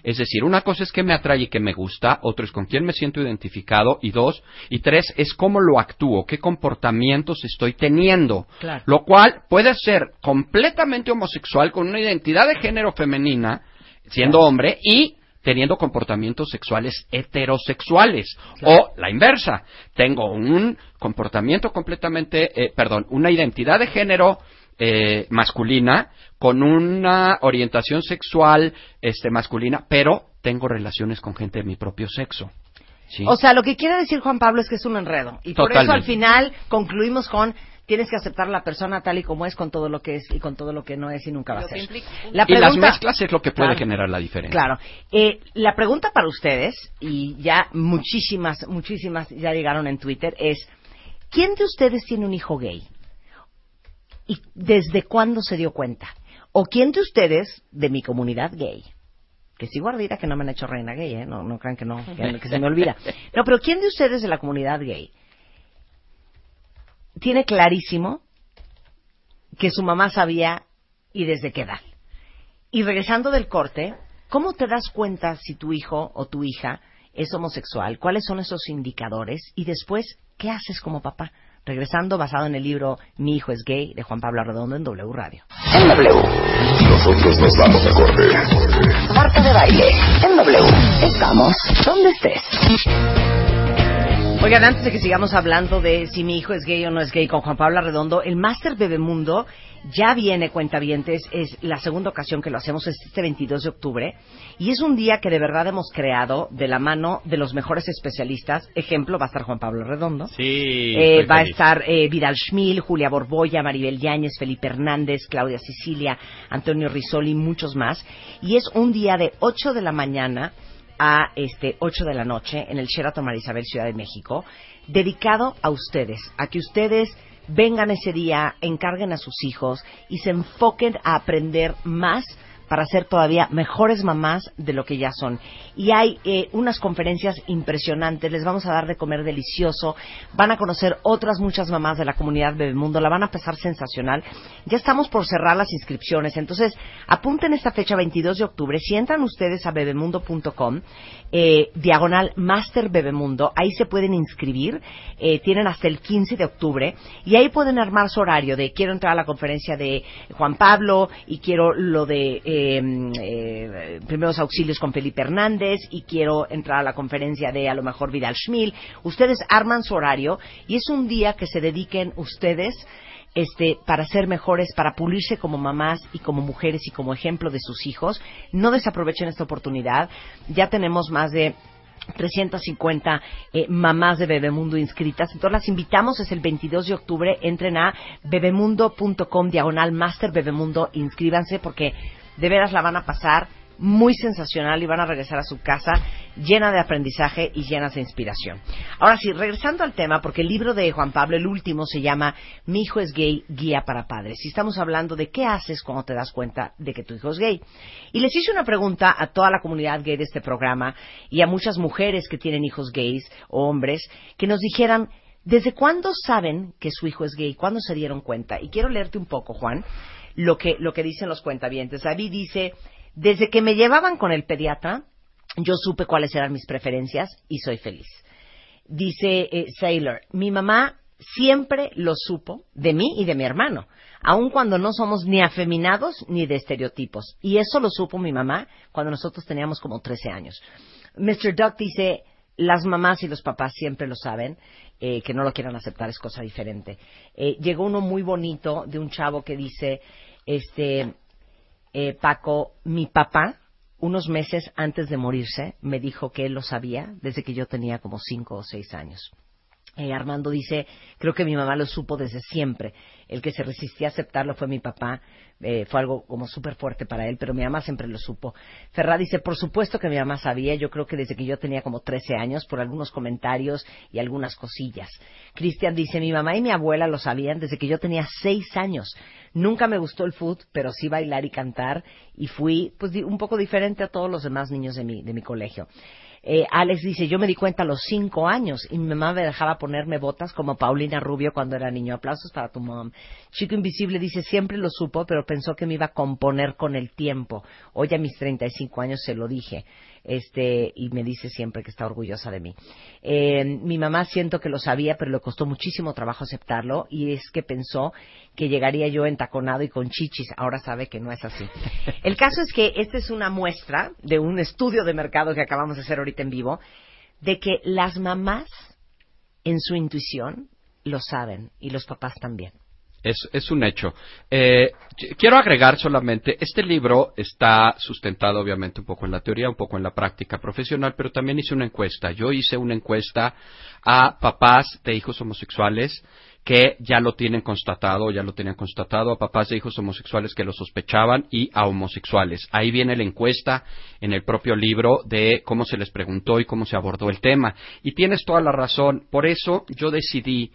Es decir, una cosa es que me atrae y que me gusta, otro es con quién me siento identificado, y dos, y tres es cómo lo actúo, qué comportamientos estoy teniendo. Claro. Lo cual puede ser completamente homosexual con una identidad de género femenina, siendo hombre, y teniendo comportamientos sexuales heterosexuales. O la inversa. Tengo un comportamiento completamente, eh, perdón, una identidad de género eh, masculina con una orientación sexual este, masculina, pero tengo relaciones con gente de mi propio sexo. ¿sí? o sea, lo que quiere decir Juan Pablo es que es un enredo. Y por eso al final concluimos con tienes que aceptar a la persona tal y como es, con todo lo que es y con todo lo que no es y nunca va a ser. La y las pregunta- mezclas es lo que puede Claro. generar la diferencia. Claro. Eh, la pregunta para ustedes, y ya muchísimas, muchísimas ya llegaron en Twitter, es, ¿quién de ustedes tiene un hijo gay? ¿Y desde cuándo se dio cuenta? ¿O quién de ustedes, de mi comunidad gay, que sigo ardida que no me han hecho reina gay, ¿eh? No, no crean que no, que se me olvida. No, pero ¿quién de ustedes de la comunidad gay tiene clarísimo que su mamá sabía y desde qué edad? Y regresando del corte, ¿cómo te das cuenta si tu hijo o tu hija es homosexual? ¿Cuáles son esos indicadores? Y después, ¿qué haces como papá? Regresando, basado en el libro Mi hijo es gay, de Juan Pablo Arredondo en W Radio. En W. Nosotros nos vamos a corte. Marta de baile, en W. Estamos donde estés. Oigan, antes de que sigamos hablando de si mi hijo es gay o no es gay con Juan Pablo Arredondo, el Máster Bebemundo ya viene, cuentavientes, es la segunda ocasión que lo hacemos, es este 22 de octubre, y es un día que de verdad hemos creado de la mano de los mejores especialistas. Ejemplo, va a estar Juan Pablo Arredondo. Sí. Eh, va a estar eh, Vidal Schmil, Julia Borboya, Maribel Yáñez, Felipe Hernández, Claudia Sicilia, Antonio Risoli y muchos más. Y es un día de 8 de la mañana a este 8 de la noche en el Sheraton Marisabel Ciudad de México, dedicado a ustedes, a que ustedes vengan ese día, encarguen a sus hijos y se enfoquen a aprender más para ser todavía mejores mamás de lo que ya son. Y hay eh, unas conferencias impresionantes, les vamos a dar de comer delicioso, van a conocer otras muchas mamás de la comunidad Bebemundo, la van a pasar sensacional. Ya estamos por cerrar las inscripciones, entonces apunten esta fecha 22 de octubre, si entran ustedes a bebemundo.com, eh, diagonal Master Bebemundo, ahí se pueden inscribir, eh, tienen hasta el 15 de octubre, y ahí pueden armar su horario de quiero entrar a la conferencia de Juan Pablo y quiero lo de eh, eh, primeros auxilios con Felipe Hernández y quiero entrar a la conferencia de a lo mejor Vidal Schmil. Ustedes arman su horario y es un día que se dediquen ustedes este, para ser mejores, para pulirse como mamás y como mujeres y como ejemplo de sus hijos. No desaprovechen esta oportunidad. Ya tenemos más de 350 eh, mamás de Bebemundo inscritas. Entonces las invitamos, es el 22 de octubre, entren a bebemundo.com diagonal master Bebemundo, inscríbanse porque de veras la van a pasar muy sensacional y van a regresar a su casa llena de aprendizaje y llenas de inspiración. Ahora sí, regresando al tema, porque el libro de Juan Pablo, el último, se llama Mi hijo es gay, guía para padres. Y estamos hablando de qué haces cuando te das cuenta de que tu hijo es gay. Y les hice una pregunta a toda la comunidad gay de este programa y a muchas mujeres que tienen hijos gays o hombres que nos dijeran ¿Desde cuándo saben que su hijo es gay? ¿Cuándo se dieron cuenta? Y quiero leerte un poco, Juan, lo que, lo que dicen los cuentavientes. David dice, desde que me llevaban con el pediatra, yo supe cuáles eran mis preferencias y soy feliz. Dice eh, Sailor, mi mamá siempre lo supo de mí y de mi hermano, aun cuando no somos ni afeminados ni de estereotipos. Y eso lo supo mi mamá cuando nosotros teníamos como 13 años. Mr. Duck dice, las mamás y los papás siempre lo saben, eh, que no lo quieran aceptar es cosa diferente. Eh, llegó uno muy bonito de un chavo que dice, este, eh, Paco, mi papá, unos meses antes de morirse, me dijo que él lo sabía desde que yo tenía como cinco o seis años. Eh, Armando dice, creo que mi mamá lo supo desde siempre. El que se resistía a aceptarlo fue mi papá. Eh, fue algo como súper fuerte para él, pero mi mamá siempre lo supo. Ferrá dice, por supuesto que mi mamá sabía. Yo creo que desde que yo tenía como 13 años, por algunos comentarios y algunas cosillas. Cristian dice, mi mamá y mi abuela lo sabían desde que yo tenía 6 años. Nunca me gustó el food, pero sí bailar y cantar. Y fui, pues, un poco diferente a todos los demás niños de mi, de mi colegio. Eh, Alex dice, yo me di cuenta a los cinco años y mi mamá me dejaba ponerme botas como Paulina Rubio cuando era niño. Aplausos para tu mom. Chico Invisible dice, siempre lo supo, pero pensó que me iba a componer con el tiempo. Hoy a mis 35 años se lo dije este y me dice siempre que está orgullosa de mí. Eh, mi mamá siento que lo sabía, pero le costó muchísimo trabajo aceptarlo y es que pensó que llegaría yo entaconado y con chichis. Ahora sabe que no es así. El caso es que esta es una muestra de un estudio de mercado que acabamos de hacer ahorita en vivo, de que las mamás en su intuición lo saben y los papás también. Es, es un hecho. Eh, quiero agregar solamente, este libro está sustentado obviamente un poco en la teoría, un poco en la práctica profesional, pero también hice una encuesta. Yo hice una encuesta a papás de hijos homosexuales que ya lo tienen constatado, ya lo tenían constatado, a papás de hijos homosexuales que lo sospechaban y a homosexuales. Ahí viene la encuesta en el propio libro de cómo se les preguntó y cómo se abordó el tema. Y tienes toda la razón. Por eso yo decidí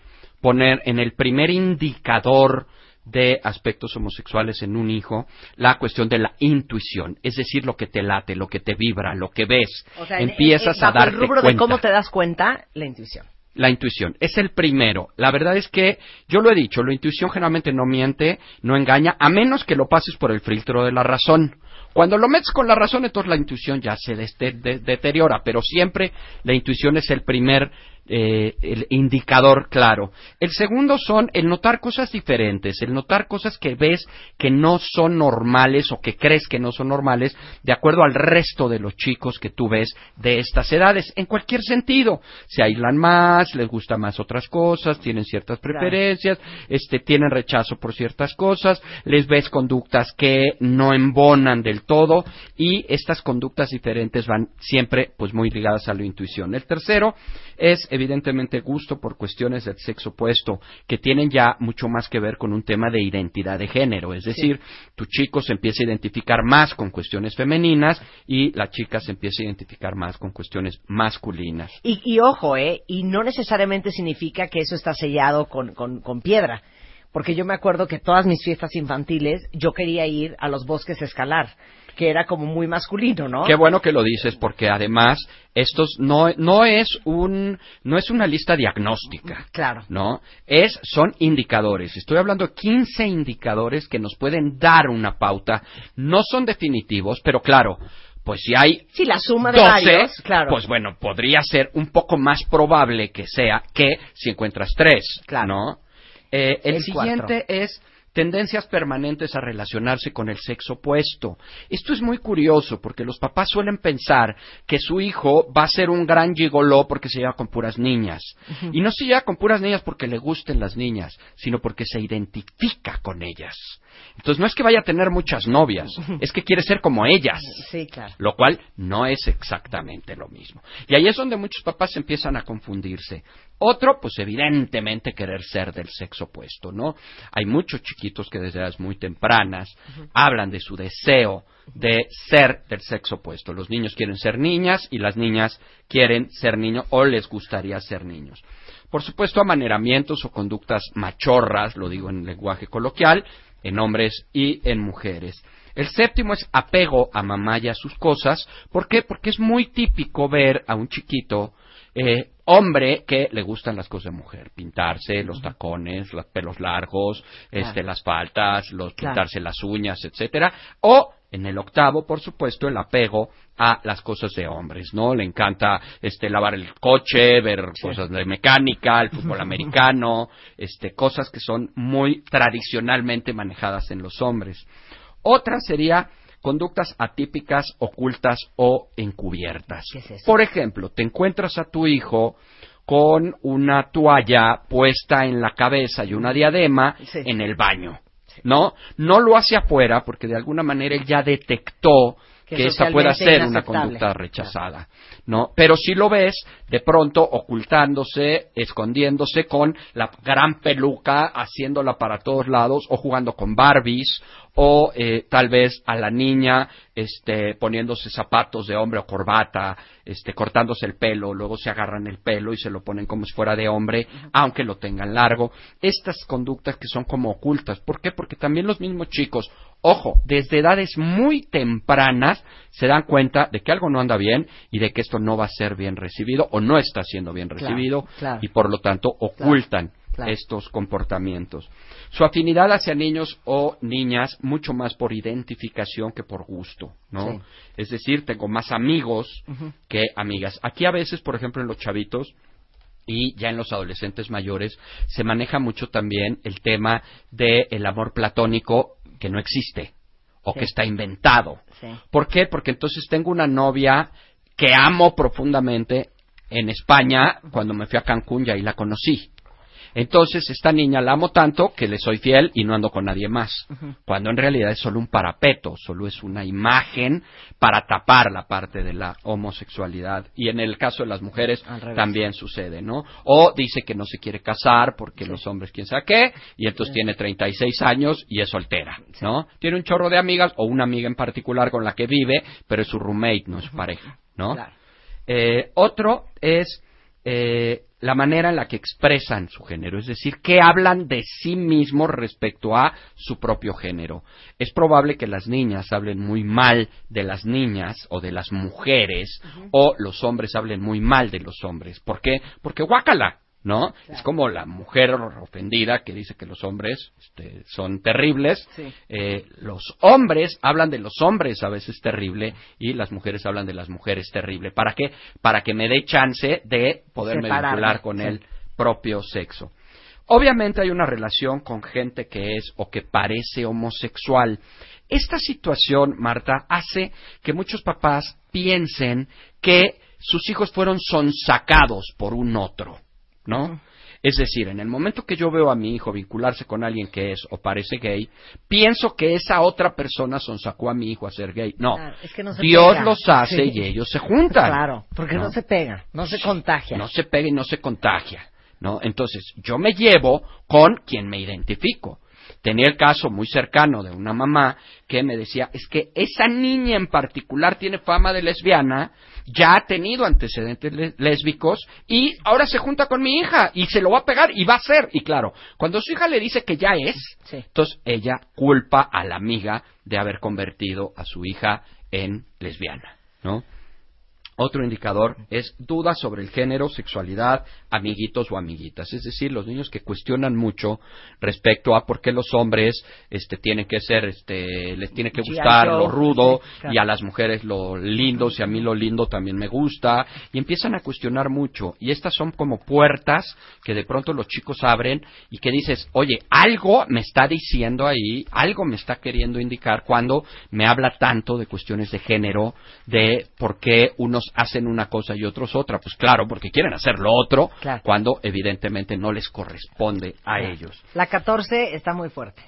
poner en el primer indicador de aspectos homosexuales en un hijo la cuestión de la intuición, es decir, lo que te late, lo que te vibra, lo que ves. Empiezas a darte el rubro cuenta. de cómo te das cuenta, la intuición. La intuición es el primero. La verdad es que yo lo he dicho, la intuición generalmente no miente, no engaña, a menos que lo pases por el filtro de la razón. Cuando lo metes con la razón, entonces la intuición ya se deteriora, pero siempre la intuición es el primer eh, el indicador claro. El segundo son el notar cosas diferentes, el notar cosas que ves que no son normales o que crees que no son normales de acuerdo al resto de los chicos que tú ves de estas edades, en cualquier sentido. Se aislan más, les gusta más otras cosas, tienen ciertas preferencias, este, tienen rechazo por ciertas cosas, les ves conductas que no embonan del todo y estas conductas diferentes van siempre pues muy ligadas a la intuición. El tercero es evidentemente gusto por cuestiones del sexo opuesto, que tienen ya mucho más que ver con un tema de identidad de género. Es decir, tu chico se empieza a identificar más con cuestiones femeninas y la chica se empieza a identificar más con cuestiones masculinas. Y, y ojo, ¿eh? Y no necesariamente significa que eso está sellado con, con, con piedra. Porque yo me acuerdo que todas mis fiestas infantiles yo quería ir a los bosques a escalar que era como muy masculino, ¿no? Qué bueno que lo dices porque además estos no no es un no es una lista diagnóstica. Claro. ¿No? Es son indicadores. Estoy hablando de 15 indicadores que nos pueden dar una pauta. No son definitivos, pero claro, pues si hay sí, la suma de 12, varios, claro. pues bueno, podría ser un poco más probable que sea que si encuentras tres, Claro. ¿no? Eh, el, El siguiente es tendencias permanentes a relacionarse con el sexo opuesto. Esto es muy curioso porque los papás suelen pensar que su hijo va a ser un gran gigoló porque se lleva con puras niñas. Y no se lleva con puras niñas porque le gusten las niñas, sino porque se identifica con ellas. Entonces no es que vaya a tener muchas novias, es que quiere ser como ellas. Sí, claro. Lo cual no es exactamente lo mismo. Y ahí es donde muchos papás empiezan a confundirse. Otro, pues evidentemente querer ser del sexo opuesto, ¿no? Hay muchos chiquitos que desde edades muy tempranas hablan de su deseo de ser del sexo opuesto. Los niños quieren ser niñas y las niñas quieren ser niños o les gustaría ser niños. Por supuesto, amaneramientos o conductas machorras, lo digo en lenguaje coloquial, en hombres y en mujeres. El séptimo es apego a mamá y a sus cosas. ¿Por qué? Porque es muy típico ver a un chiquito eh, hombre que le gustan las cosas de mujer, pintarse los tacones, los pelos largos, este, las faltas, los pintarse las uñas, etcétera, o en el octavo, por supuesto, el apego a las cosas de hombres, ¿no? Le encanta este lavar el coche, ver cosas de mecánica, el fútbol americano, este cosas que son muy tradicionalmente manejadas en los hombres. Otra sería conductas atípicas, ocultas o encubiertas. ¿Qué es eso? Por ejemplo, te encuentras a tu hijo con una toalla puesta en la cabeza y una diadema Sí. en el baño, ¿no? No lo hace afuera porque de alguna manera él ya detectó Que que esta pueda ser una conducta rechazada, ¿no? Pero si lo ves de pronto ocultándose, escondiéndose con la gran peluca, haciéndola para todos lados o jugando con Barbies o eh, tal vez a la niña este poniéndose zapatos de hombre o corbata, este cortándose el pelo, luego se agarran el pelo y se lo ponen como si fuera de hombre, aunque lo tengan largo. Estas conductas que son como ocultas, ¿por qué? Porque también los mismos chicos, ojo, desde edades muy tempranas se dan cuenta de que algo no anda bien y de que esto no va a ser bien recibido o no está siendo bien Claro, recibido claro. y por lo tanto ocultan claro. Estos comportamientos. Su afinidad hacia niños o niñas mucho más por identificación que por gusto, ¿no? Sí. Es decir, tengo más amigos que amigas. Aquí a veces, por ejemplo, en los chavitos y ya en los adolescentes mayores se maneja mucho también el tema del amor platónico que no existe o Sí. que está inventado. Sí. ¿Por qué? Porque entonces tengo una novia que amo profundamente en España cuando me fui a Cancún y ahí la conocí. Entonces, esta niña la amo tanto que le soy fiel y no ando con nadie más. Cuando en realidad es solo un parapeto, solo es una imagen para tapar la parte de la homosexualidad. Y en el caso de las mujeres también sucede, ¿no? O dice que no se quiere casar porque los hombres quién sabe qué, y entonces tiene 36 años y es soltera, ¿no? Tiene un chorro de amigas o una amiga en particular con la que vive, pero es su roommate, no es su pareja, ¿no? Claro. Eh, otro es eh, la manera en la que expresan su género, es decir, que hablan de sí mismos respecto a su propio género. Es probable que las niñas hablen muy mal de las niñas o de las mujeres, o los hombres hablen muy mal de los hombres. ¿Por qué? Porque guácala. ¿No? Es como la mujer ofendida que dice que los hombres este, son terribles. Sí. Eh, los hombres hablan de los hombres a veces terrible y las mujeres hablan de las mujeres terrible. ¿Para qué? Para que me dé chance de poderme Separarme, vincular con sí. el propio sexo. Obviamente hay una relación con gente que es o que parece homosexual. Esta situación, Marta, hace que muchos papás piensen que sus hijos fueron sonsacados por un otro, ¿no? Es decir, en el momento que yo veo a mi hijo vincularse con alguien que es o parece gay, pienso que esa otra persona sonsacó a mi hijo a ser gay. No, Claro, es que no se Dios pega. los hace Sí. y ellos se juntan. Claro, porque no, se pega, no se contagia. No se pega y no se contagia, ¿no? Entonces, yo me llevo con quien me identifico. Tenía el caso muy cercano de una mamá que me decía, es que esa niña en particular tiene fama de lesbiana, ya ha tenido antecedentes lésbicos y ahora se junta con mi hija y se lo va a pegar y va a ser. Y claro, cuando su hija le dice que ya es, Sí. entonces ella culpa a la amiga de haber convertido a su hija en lesbiana, ¿no? Otro indicador es dudas sobre el género, sexualidad, amiguitos o amiguitas. Es decir, los niños que cuestionan mucho respecto a por qué los hombres este, tienen que ser, este, les tiene que gustar lo rudo y a las mujeres lo lindo, si a mí lo lindo también me gusta. Y empiezan a cuestionar mucho. Y estas son como puertas que de pronto los chicos abren y que dices, oye, algo me está diciendo ahí, algo me está queriendo indicar cuando me habla tanto de cuestiones de género, de por qué unos hacen una cosa y otros otra. Pues claro, porque quieren hacer lo otro Claro. cuando evidentemente no les corresponde a ellos. La 14 está muy fuerte.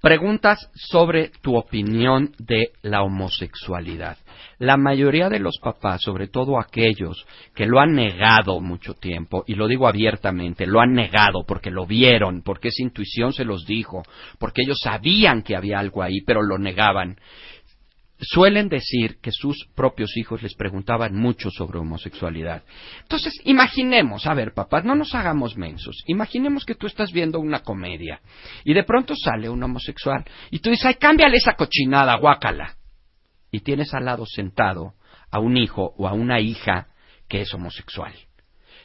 Preguntas sobre tu opinión de la homosexualidad. La mayoría de los papás, sobre todo aquellos que lo han negado mucho tiempo, y lo digo abiertamente, lo han negado porque lo vieron, porque esa intuición se los dijo, porque ellos sabían que había algo ahí, pero lo negaban. Suelen decir que sus propios hijos les preguntaban mucho sobre homosexualidad. Entonces, imaginemos, a ver, papás, no nos hagamos mensos. Imaginemos que tú estás viendo una comedia y de pronto sale un homosexual y tú dices, ay, cámbiale esa cochinada, guácala. Y tienes al lado sentado a un hijo o a una hija que es homosexual.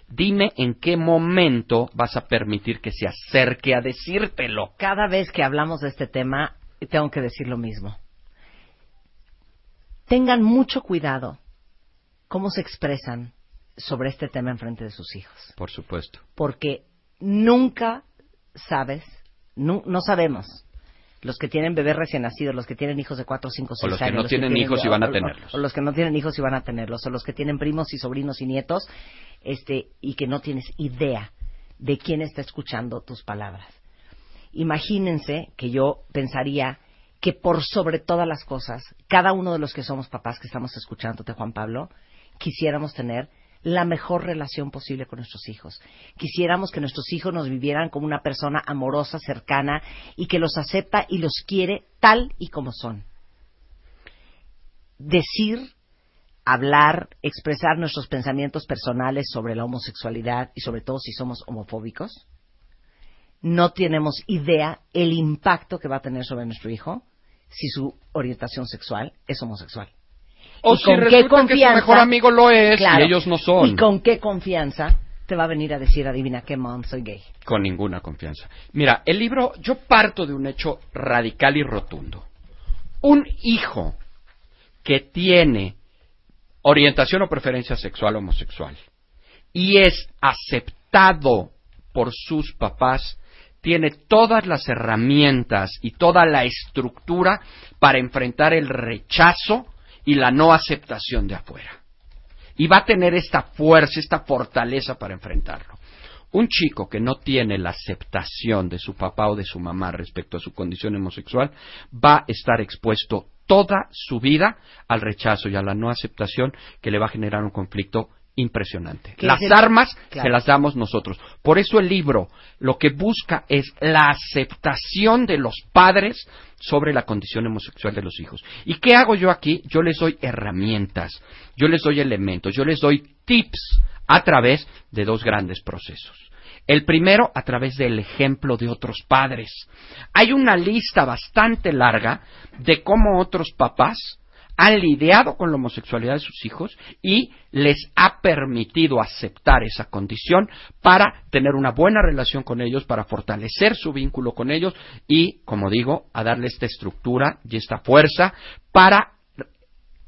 Dime en qué momento vas a permitir que se acerque a decírtelo. Cada vez que hablamos de este tema, tengo que decir lo mismo. Tengan mucho cuidado cómo se expresan sobre este tema en frente de sus hijos. Por supuesto. Porque nunca sabes, nu- no sabemos, los que tienen bebés recién nacidos, los que tienen hijos de 4, 5, 6 los que años. no tienen hijos y van a o- o- tenerlos. O, los que no tienen hijos y van a tenerlos, o los que tienen primos y sobrinos y nietos, este, y que no tienes idea de quién está escuchando tus palabras. Imagínense que yo pensaría que por sobre todas las cosas, cada uno de los que somos papás que estamos escuchándote, Juan Pablo, quisiéramos tener la mejor relación posible con nuestros hijos. Quisiéramos que nuestros hijos nos vivieran como una persona amorosa, cercana y que los acepta y los quiere tal y como son. Decir, hablar, expresar nuestros pensamientos personales sobre la homosexualidad y sobre todo si somos homofóbicos, no tenemos idea el impacto que va a tener sobre nuestro hijo si su orientación sexual es homosexual. O ¿Y si con qué resulta que su confianza? mejor amigo lo es Claro. y ellos no son. ¿Y con qué confianza te va a venir a decir, adivina qué, mom, soy gay? Con ninguna confianza. Mira, el libro, yo parto de un hecho radical y rotundo. Un hijo que tiene orientación o preferencia sexual homosexual y es aceptado por sus papás, tiene todas las herramientas y toda la estructura para enfrentar el rechazo y la no aceptación de afuera. Y va a tener esta fuerza, esta fortaleza para enfrentarlo. Un chico que no tiene la aceptación de su papá o de su mamá respecto a su condición homosexual va a estar expuesto toda su vida al rechazo y a la no aceptación que le va a generar un conflicto impresionante. Las el- armas Claro. se las damos nosotros. Por eso el libro lo que busca es la aceptación de los padres sobre la condición homosexual de los hijos. ¿Y qué hago yo aquí? Yo les doy herramientas, yo les doy elementos, yo les doy tips a través de dos grandes procesos. El primero, a través del ejemplo de otros padres. Hay una lista bastante larga de cómo otros papás han lidiado con la homosexualidad de sus hijos y les ha permitido aceptar esa condición para tener una buena relación con ellos, para fortalecer su vínculo con ellos y, como digo, a darle esta estructura y esta fuerza para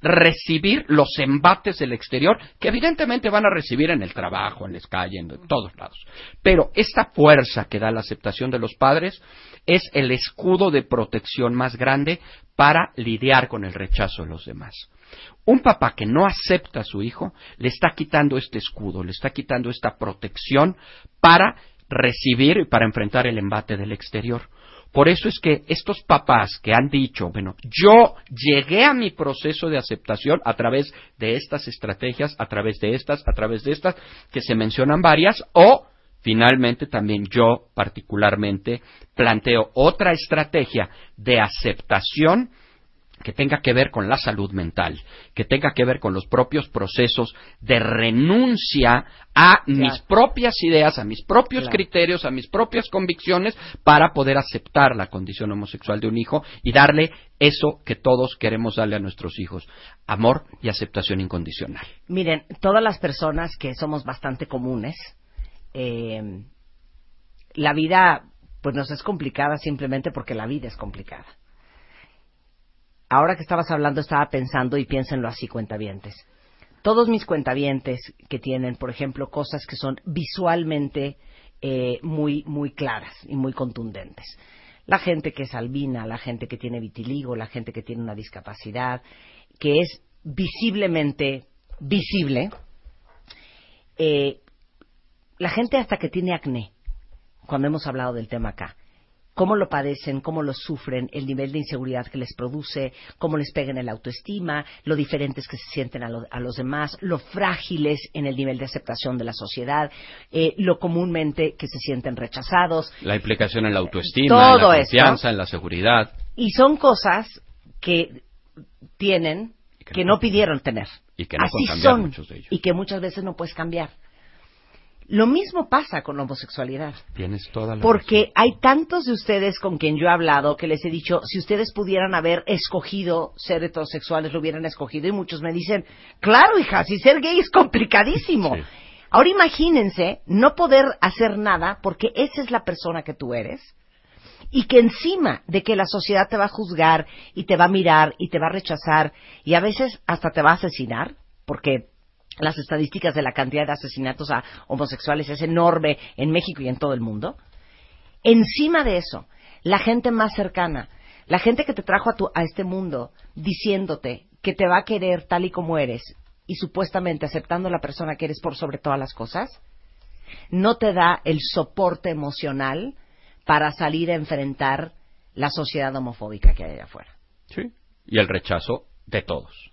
recibir los embates del exterior que evidentemente van a recibir en el trabajo, en las calles, en todos lados. Pero esta fuerza que da la aceptación de los padres es el escudo de protección más grande para lidiar con el rechazo de los demás. Un papá que no acepta a su hijo le está quitando este escudo, le está quitando esta protección para recibir y para enfrentar el embate del exterior. Por eso es que estos papás que han dicho, bueno, yo llegué a mi proceso de aceptación a través de estas estrategias, a través de estas, a través de estas, que se mencionan varias, o finalmente también yo particularmente planteo otra estrategia de aceptación que tenga que ver con la salud mental, que tenga que ver con los propios procesos de renuncia a mis propias ideas, a mis propios Claro. criterios, a mis propias convicciones, para poder aceptar la condición homosexual de un hijo y darle eso que todos queremos darle a nuestros hijos, amor y aceptación incondicional. Miren, todas las personas que somos bastante comunes, eh, la vida pues nos es complicada simplemente porque la vida es complicada. Ahora que estabas hablando estaba pensando y piénsenlo así, cuentavientes. Todos mis cuentavientes que tienen, por ejemplo, cosas que son visualmente eh, muy, muy claras y muy contundentes. La gente que es albina, la gente que tiene vitiligo, la gente que tiene una discapacidad, que es visiblemente visible, eh, la gente hasta que tiene acné, cuando hemos hablado del tema acá, cómo lo padecen, cómo lo sufren, el nivel de inseguridad que les produce, cómo les pega en el autoestima, lo diferentes que se sienten a, lo- a los demás, lo frágiles en el nivel de aceptación de la sociedad, eh, lo comúnmente que se sienten rechazados. La implicación en la autoestima, Todo en la esto. confianza, en la seguridad. Y son cosas que tienen que no pidieron tener. Y que no Así son muchos de ellos. y que muchas veces no puedes cambiar. Lo mismo pasa con la homosexualidad. Tienes toda la Porque hay tantos de ustedes con quien yo he hablado que les he dicho, si ustedes pudieran haber escogido ser heterosexuales, lo hubieran escogido. Y muchos me dicen, claro, hija, si ser gay es complicadísimo. Ahora imagínense no poder hacer nada porque esa es la persona que tú eres y que encima de que la sociedad te va a juzgar y te va a mirar y te va a rechazar y a veces hasta te va a asesinar, porque las estadísticas de la cantidad de asesinatos a homosexuales es enorme en México y en todo el mundo. Encima de eso, la gente más cercana, la gente que te trajo a, tu, a este mundo diciéndote que te va a querer tal y como eres y supuestamente aceptando la persona que eres por sobre todas las cosas, no te da el soporte emocional para salir a enfrentar la sociedad homofóbica que hay allá afuera. Sí. Y el rechazo de todos.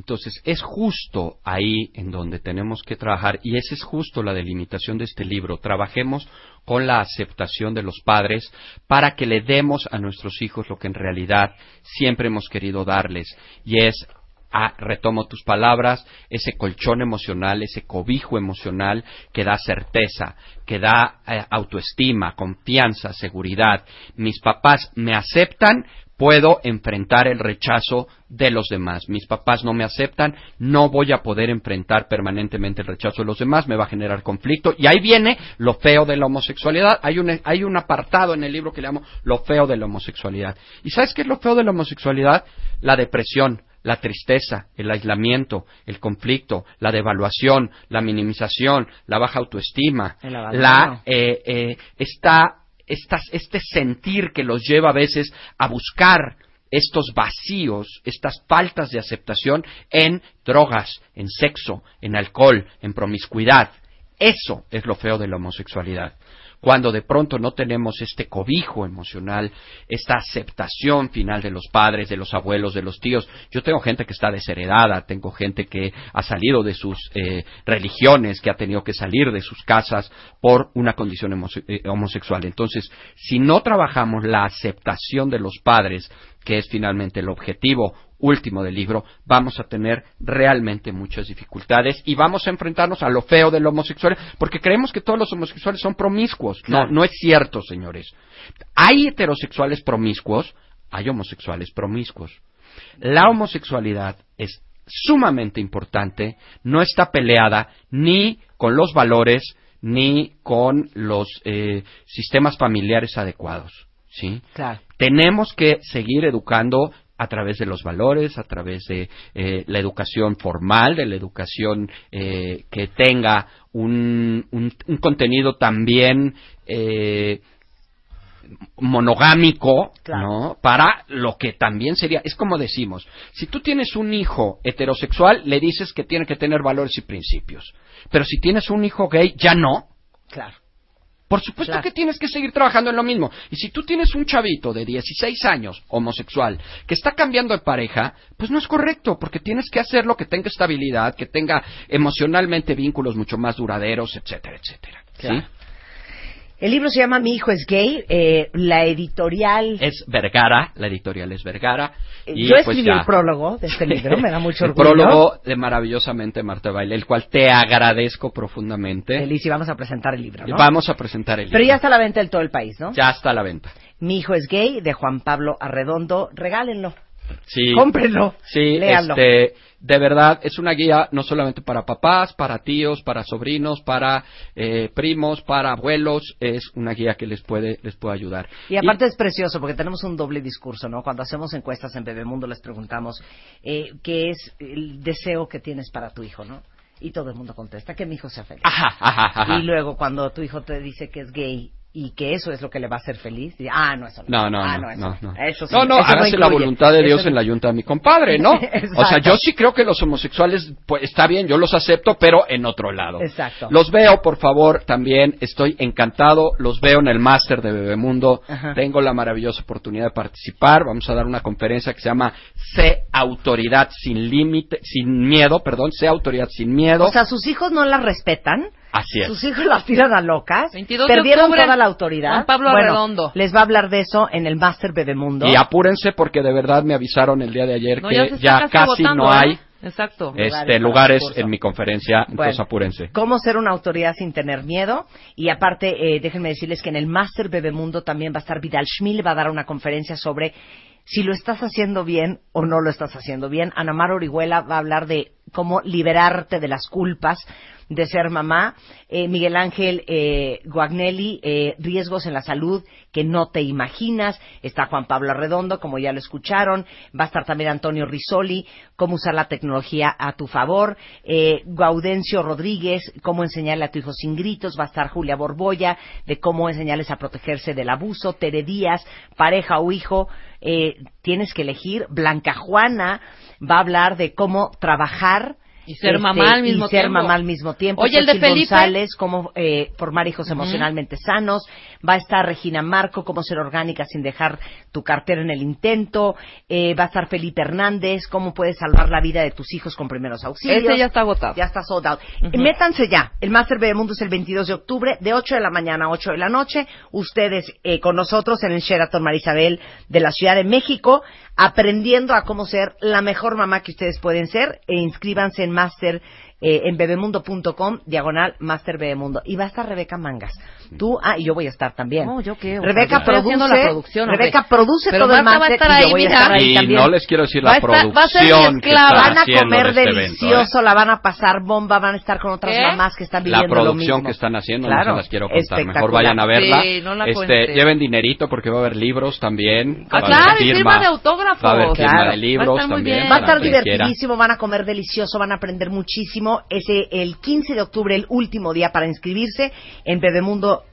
Entonces, es justo ahí en donde tenemos que trabajar y esa es justo la delimitación de este libro. Trabajemos con la aceptación de los padres para que le demos a nuestros hijos lo que en realidad siempre hemos querido darles y es ah, retomo tus palabras, ese colchón emocional, ese cobijo emocional que da certeza, que da eh, autoestima, confianza, seguridad. Mis papás me aceptan, puedo enfrentar el rechazo de los demás. Mis papás no me aceptan, no voy a poder enfrentar permanentemente el rechazo de los demás, me va a generar conflicto. Y ahí viene lo feo de la homosexualidad. Hay un, hay un apartado en el libro que le llamo lo feo de la homosexualidad. ¿Y sabes qué es lo feo de la homosexualidad? La depresión, la tristeza, el aislamiento, el conflicto, la devaluación, la minimización, la baja autoestima, la eh, eh, esta, estas- este sentir que los lleva a veces a buscar estos vacíos, estas faltas de aceptación en drogas, en sexo, en alcohol, en promiscuidad. Eso es lo feo de la homosexualidad. Cuando de pronto no tenemos este cobijo emocional, esta aceptación final de los padres, de los abuelos, de los tíos. Yo tengo gente que está desheredada, tengo gente que ha salido de sus eh, religiones, que ha tenido que salir de sus casas por una condición eh, homosexual. Entonces, si no trabajamos la aceptación de los padres, que es finalmente el objetivo último del libro, vamos a tener realmente muchas dificultades y vamos a enfrentarnos a lo feo del homosexual, porque creemos que todos los homosexuales son promiscuos. No, no es cierto, señores. Hay heterosexuales promiscuos, hay homosexuales promiscuos. La homosexualidad es sumamente importante, no está peleada ni con los valores ni con los eh, sistemas familiares adecuados. ¿sí? Claro. Tenemos que seguir educando a través de los valores, a través de eh, la educación formal, de la educación eh, que tenga un, un- un contenido también eh, monogámico, ¿no? Para lo que también sería, es como decimos, si tú tienes un hijo heterosexual, le dices que tiene que tener valores y principios. Pero si tienes un hijo gay, ya no. Claro. Por supuesto que tienes que seguir trabajando en lo mismo. Y si tú tienes un chavito de 16 años, homosexual, que está cambiando de pareja, pues no es correcto, porque tienes que hacerlo que tenga estabilidad, que tenga emocionalmente vínculos mucho más duraderos, etcétera, etcétera. ¿sí? El libro se llama Mi hijo es gay. eh, la editorial. Es Vergara, la editorial es Vergara. y Yo pues escribí el prólogo de este libro, me da mucho El orgullo. prólogo de maravillosamente Marta Baile, el cual te agradezco profundamente. Feliz, y vamos a presentar el libro, ¿no? Vamos a presentar el libro. Pero ya está a la venta en todo el país, ¿no? Ya está a la venta. Mi hijo es gay, de Juan Pablo Arredondo. Regálenlo. Sí. Cómprenlo. Sí, Léanlo. este, de verdad es una guía no solamente para papás, para tíos, para sobrinos, para eh, primos, para abuelos, es una guía que les puede les puede ayudar. Y aparte es precioso porque tenemos un doble discurso, ¿no? Cuando hacemos encuestas en Bebemundo les preguntamos eh, qué es el deseo que tienes para tu hijo, ¿no? Y todo el mundo contesta que mi hijo sea feliz. Ajá, ajá, ajá. Y luego cuando tu hijo te dice que es gay y que eso es lo que le va a hacer feliz, ah, no, eso no. No, no, ah, no, eso no, no. Eso sí, no, no, eso hágase la voluntad de Dios no- en la ayunta de mi compadre, ¿no? Exacto. o sea, yo sí creo que los homosexuales, pues está bien, yo los acepto, pero en otro lado. Exacto. Los veo, por favor, también, estoy encantado, los veo en el máster de Bebemundo, Ajá. tengo la maravillosa oportunidad de participar, vamos a dar una conferencia que se llama Sé autoridad sin límite, sin miedo, perdón, Sé autoridad sin miedo. O sea, sus hijos no la respetan. Así es. Sus hijos las tiran a locas. 22 de Perdieron octubre, toda la autoridad. Juan Pablo Bueno, Arredondo. Les va a hablar de eso en el Máster Bebemundo. Y apúrense porque de verdad me avisaron el día de ayer No, que ya casi no ¿eh? hay Exacto. este lugares en mi conferencia, entonces Bueno. apúrense. Cómo ser una autoridad sin tener miedo. Y aparte, eh, déjenme decirles que en el Máster Bebemundo también va a estar Vidal Schmil, va a dar una conferencia sobre si lo estás haciendo bien o no lo estás haciendo bien. Ana Mar Orihuela va a hablar de cómo liberarte de las culpas de ser mamá. Eh, Miguel Ángel eh, Guagnelli, eh, riesgos en la salud que no te imaginas. Está Juan Pablo Arredondo, como ya lo escucharon. Va a estar también Antonio Risoli, cómo usar la tecnología a tu favor. Eh, Gaudencio Rodríguez, cómo enseñarle a tu hijo sin gritos. Va a estar Julia Borboya, de cómo enseñarles a protegerse del abuso. Tere Díaz, pareja o hijo. Eh, tienes que elegir. Blanca Juana va a hablar de cómo trabajar Y ser este, mamá al mismo y ser tiempo. mamá al mismo tiempo. Oye, el de Felipe. González, cómo eh, formar hijos emocionalmente sanos. Va a estar Regina Marco, cómo ser orgánica sin dejar tu cartera en el intento. Eh, va a estar Felipe Hernández, cómo puedes salvar la vida de tus hijos con primeros auxilios. Ese ya está agotado. Ya está sold out. Métanse ya. El Master Bebemundo es el 22 de octubre, de 8 de la mañana a 8 de la noche. Ustedes eh, con nosotros en el Sheraton Marisabel de la Ciudad de México, aprendiendo a cómo ser la mejor mamá que ustedes pueden ser. E inscríbanse en Master eh, en bebemundo.com, diagonal Master Bebemundo. Y va a estar Rebeca Mangas. Tú, ah, y yo voy a estar también. No, ¿yo qué? Rebeca produce, la producción. Rebeca produce Pero todo el Marta va a máster estar y ahí, yo voy a mira. estar ahí Y también. no les quiero decir la estar- va a ser mi producción que Van a comer este evento, ¿eh? delicioso, la van a pasar bomba, van a estar con otras mamás que están La viviendo lo producción mismo. que están haciendo no Claro, se las quiero contar. Mejor espectacular. vayan a verla. Sí, no la este, lleven dinerito porque va a haber libros también. Ah, claro, y firma de autógrafos. Va a haber firma Claro. de libros también. Va a estar divertidísimo, van a comer delicioso, van a aprender muchísimo. Ese el 15 de octubre, el último día para inscribirse en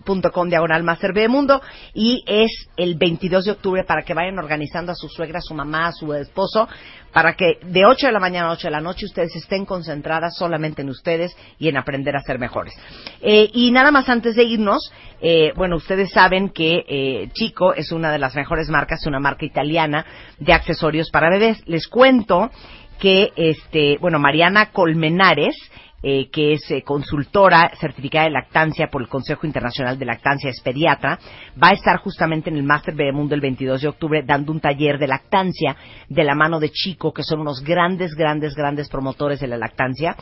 bebemundo.com diagonal Bebemundo y es el 22 de octubre para que vayan organizando a su suegra, a su mamá, a su esposo, para que de 8 de la mañana a 8 de la noche ustedes estén concentradas solamente en ustedes y en aprender a ser mejores. Eh, y nada más antes de irnos, eh, bueno, ustedes saben que eh, Chico es una de las mejores marcas, una marca italiana de accesorios para bebés. Les cuento que, este, bueno, Mariana Colmenares, eh, que es eh, consultora certificada de lactancia por el Consejo Internacional de Lactancia, es pediatra, va a estar justamente en el Máster Bebemundo el 22 de octubre dando un taller de lactancia de la mano de Chico, que son unos grandes, grandes, grandes promotores de la lactancia.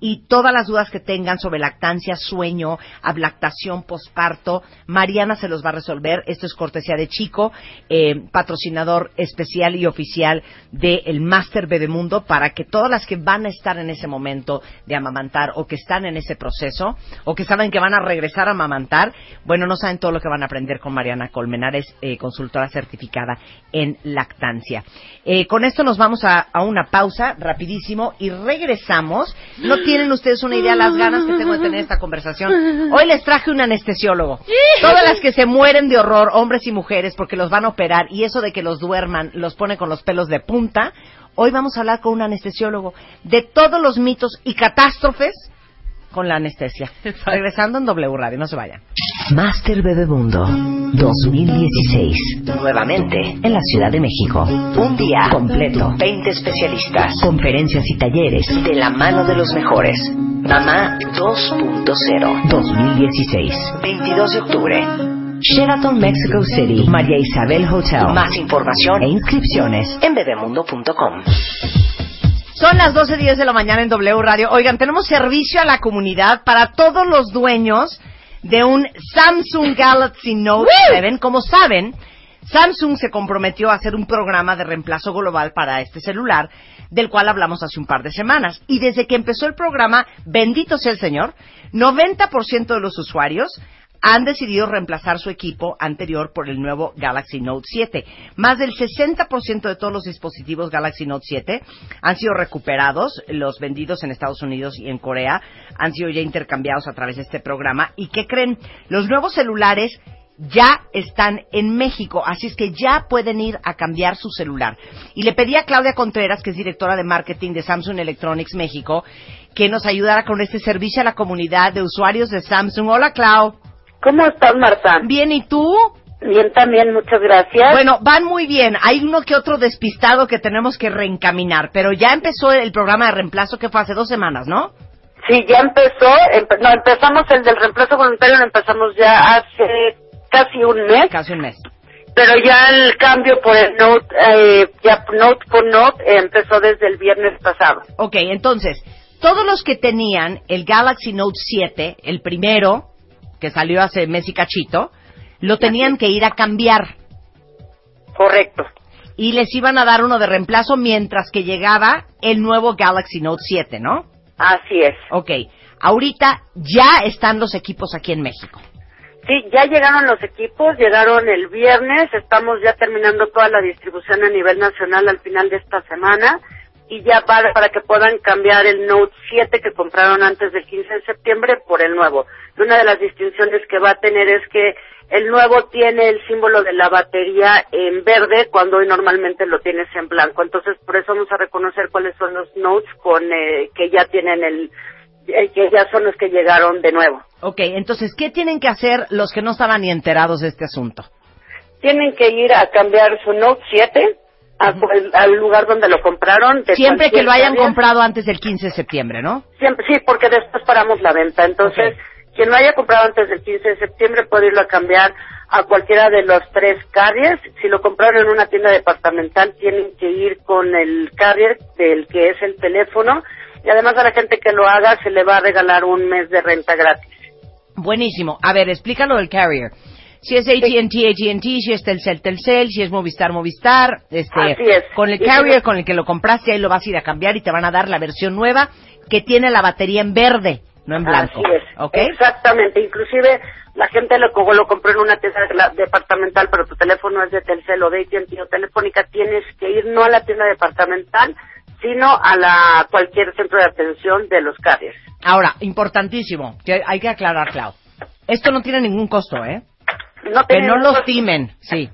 Y todas las dudas que tengan sobre lactancia, sueño, ablactación, posparto, Mariana se los va a resolver. Esto es cortesía de Chico, eh, patrocinador especial y oficial del Máster Bebemundo, para que todas las que van a estar en ese momento de amamantar o que están en ese proceso o que saben que van a regresar a amamantar, bueno, no saben todo lo que van a aprender con Mariana Colmenares, eh, consultora certificada en lactancia. Eh, con esto nos vamos a, a una pausa rapidísimo y regresamos. No tienen ustedes una idea las ganas que tengo de tener esta conversación. Hoy les traje un anestesiólogo. Todas las que se mueren de horror, hombres y mujeres, porque los van a operar y eso de que los duerman los pone con los pelos de punta. Hoy vamos a hablar con un anestesiólogo de todos los mitos y catástrofes con la anestesia. Regresando en W Radio, no se vayan. Master Bebemundo 2016. Nuevamente en la Ciudad de México. Un día completo. 20 especialistas. Conferencias y talleres de la mano de los mejores. Mamá 2.0 2016. 22 de octubre. Sheraton Mexico City, María Isabel Hotel. Más información e inscripciones en bebemundo.com. Son las 12.10 de la mañana en W Radio. Oigan, tenemos servicio a la comunidad para todos los dueños de un Samsung Galaxy Note 7. Como saben, Samsung se comprometió a hacer un programa de reemplazo global para este celular, del cual hablamos hace un par de semanas. Y desde que empezó el programa, bendito sea el Señor, 90% de los usuarios han decidido reemplazar su equipo anterior por el nuevo Galaxy Note 7. Más del 60% de todos los dispositivos Galaxy Note 7 han sido recuperados, los vendidos en Estados Unidos y en Corea han sido ya intercambiados a través de este programa. ¿Y qué creen? Los nuevos celulares ya están en México, así es que ya pueden ir a cambiar su celular. Y le pedí a Claudia Contreras, que es directora de marketing de Samsung Electronics México, que nos ayudara con este servicio a la comunidad de usuarios de Samsung. Hola, Clau. ¿Cómo estás, Marta? Bien, ¿y tú? Bien, también, muchas gracias. Bueno, van muy bien. Hay uno que otro despistado que tenemos que reencaminar, pero ya empezó el programa de reemplazo que fue hace dos semanas, ¿no? Sí, ya empezó. empe- no, empezamos el del reemplazo voluntario, lo empezamos ya hace casi un mes. Casi un mes. Pero ya el cambio por el Note, eh, ya Note por Note, eh, empezó desde el viernes pasado. Ok, entonces, todos los que tenían el Galaxy Note 7, el primero, que salió hace mes y cachito, lo tenían que ir a cambiar. Correcto. Y les iban a dar uno de reemplazo mientras que llegaba el nuevo Galaxy Note 7, ¿no? Así es. Ok, ahorita ya están los equipos aquí en México. Sí, ya llegaron los equipos, llegaron el viernes, estamos ya terminando toda la distribución a nivel nacional al final de esta semana y ya para, para que puedan cambiar el Note 7 que compraron antes del 15 de septiembre por el nuevo. Y una de las distinciones que va a tener es que el nuevo tiene el símbolo de la batería en verde cuando hoy normalmente lo tienes en blanco. Entonces, por eso vamos a reconocer cuáles son los Notes con eh, que ya tienen el eh, que ya son los que llegaron de nuevo. Ok, entonces, ¿qué tienen que hacer los que no estaban ni enterados de este asunto? tienen que ir a cambiar su Note 7 a- al, al lugar donde lo compraron. de Siempre que lo hayan comprado antes del 15 de septiembre, ¿no? Siempre, sí, porque después paramos la venta. Entonces, quien lo haya comprado antes del 15 de septiembre puede irlo a cambiar a cualquiera de los tres carriers. Si lo compraron en una tienda departamental, tienen que ir con el carrier del que es el teléfono. Y además a la gente que lo haga se le va a regalar un mes de renta gratis. Buenísimo. A ver, explícalo del carrier. Si es AT&T, AT&T, si es Telcel, Telcel, si es Movistar, Movistar, este, Así es. con el carrier con el que lo compraste, ahí lo vas a ir a cambiar y te van a dar la versión nueva que tiene la batería en verde, no en blanco. Así es. ¿Ok? Exactamente. Inclusive la gente lo, lo compró en una tienda departamental, pero tu teléfono es de Telcel o de AT&T o Telefónica, tienes que ir no a la tienda departamental, sino a la cualquier centro de atención de los carriers. Ahora, importantísimo, que hay que aclarar, Clau. Esto no tiene ningún costo, ¿eh? No Que no los timen, sí.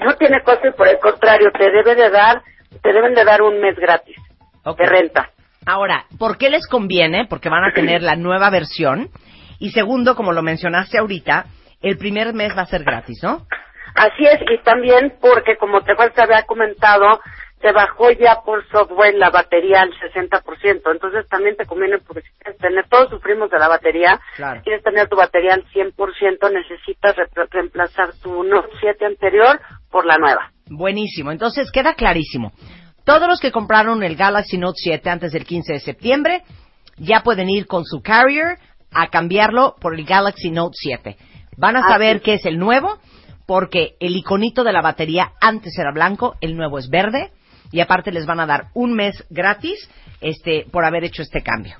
No tiene costo y por el contrario, te debe de dar, te deben de dar un mes gratis Ok. de renta. Ahora, ¿por qué les conviene? Porque van a tener la nueva versión. Y segundo, como lo mencionaste ahorita, el primer mes va a ser gratis, ¿no? Así es, y también porque, como te, te había comentado, se bajó ya por software la batería al 60%. Entonces también te conviene, porque si quieres tener, todos sufrimos de la batería, Claro. si quieres tener tu batería al 100%, necesitas re- reemplazar tu Note 7 anterior por la nueva. Buenísimo. Entonces queda clarísimo. Todos los que compraron el Galaxy Note 7 antes del 15 de septiembre ya pueden ir con su carrier a cambiarlo por el Galaxy Note 7. Van a Así saber qué es el nuevo porque el iconito de la batería antes era blanco, el nuevo es verde y aparte les van a dar un mes gratis este por haber hecho este cambio.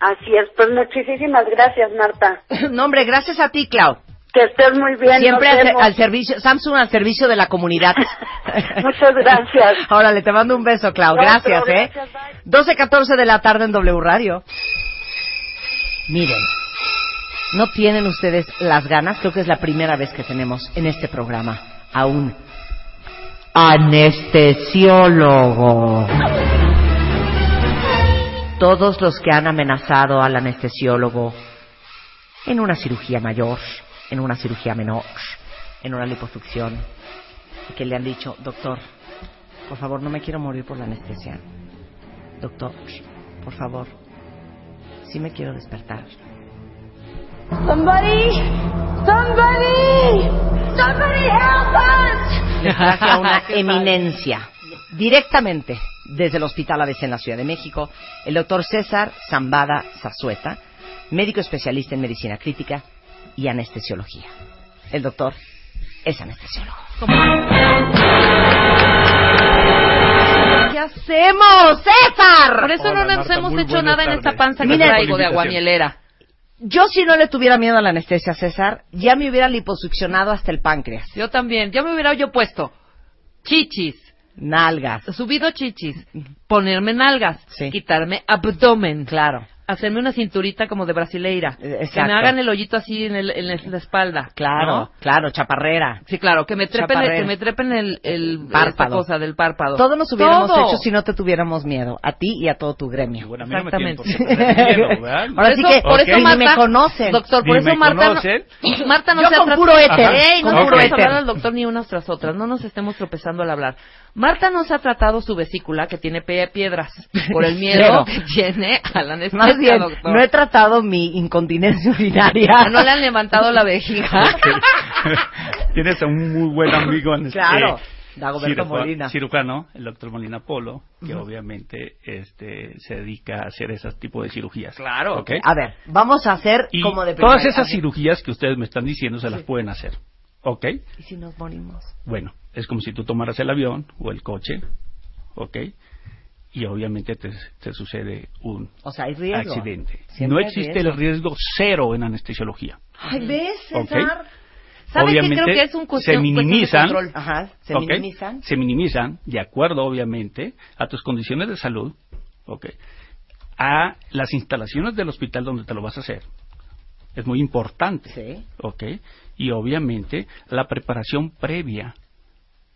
Así es, pues muchísimas gracias, Marta. no, hombre, gracias a ti, Clau. Que estés muy bien. Siempre al, al servicio, Samsung al servicio de la comunidad. Muchas gracias. Órale, te mando un beso, Clau. No, Gracias, ¿eh? gracias, bye. 12, 14 de la tarde en W Radio. Miren, no tienen ustedes las ganas, creo que es la primera vez que tenemos en este programa a un anestesiólogo. Todos los que han amenazado al anestesiólogo en una cirugía mayor, en una cirugía menor, en una liposucción, y que le han dicho, doctor, por favor, no me quiero morir por la anestesia. Doctor, por favor, sí me quiero despertar. Somebody, somebody, somebody help us. Les traje a una eminencia, directamente desde el Hospital ABC en la Ciudad de México, el doctor César Zambada Zazueta, médico especialista en medicina crítica y anestesiología. El doctor es anestesiólogo. ¿Qué hacemos, César? Por eso no nos hemos hecho nada en esta panza que traigo de aguamielera. Yo si no le tuviera miedo a la anestesia, César, ya me hubiera liposuccionado hasta el páncreas. Yo también. Yo me hubiera yo puesto chichis, Nalgas. subido chichis, ponerme nalgas, quitarme abdomen. Claro. Hacerme una cinturita como de brasileira. Eh, Que exacto. me hagan el hoyito así en, el- en la espalda. Claro, ¿no? claro, chaparrera. Sí, claro, que me trepen, Chaparrera. que me trepen el, el Párpado. esta cosa del párpado. Todo nos hubiéramos Todo. hecho si no te tuviéramos miedo. A ti y a todo tu gremio. a mí no me Exactamente. miedo. Ahora sí Por eso- que por eso Marta- me conocen. Doctor, por eso Marta no. Marta no Yo se con ha puro éter. Ey, no Con puro éter. hablar al doctor ni unas tras otras. No nos estemos tropezando al hablar. Marta no se ha tratado su vesícula, que tiene piedras, por el miedo Cero. que tiene a la anestesia, Más bien, doctor. no he tratado mi incontinencia urinaria. ¿No le han levantado la vejiga? Tienes a un muy buen amigo en este Claro, Dagoberto ciruja- Molina. cirujano, el doctor Molina Polo, que Ujú. obviamente este se dedica a hacer ese tipo de cirugías. Claro. ¿Ok? A ver, vamos a hacer Y como de todas esas cirugías que ustedes me están diciendo se las pueden hacer. ¿Ok? ¿Y si nos morimos? Bueno, es como si tú tomaras el avión o el coche, ¿ok? Y obviamente te, te sucede un O sea, hay riesgo. accidente. Siempre no existe riesgo. el riesgo cero en anestesiología. Ay, ¿ves. César? ¿Sabe qué? obviamente Creo que es un cuestión- se cuestión de minimizan, control. Ajá, se minimizan. Se minimizan, de acuerdo, obviamente, a tus condiciones de salud, ¿ok? A las instalaciones del hospital donde te lo vas a hacer. Es muy importante, Sí. ¿ok? Y obviamente la preparación previa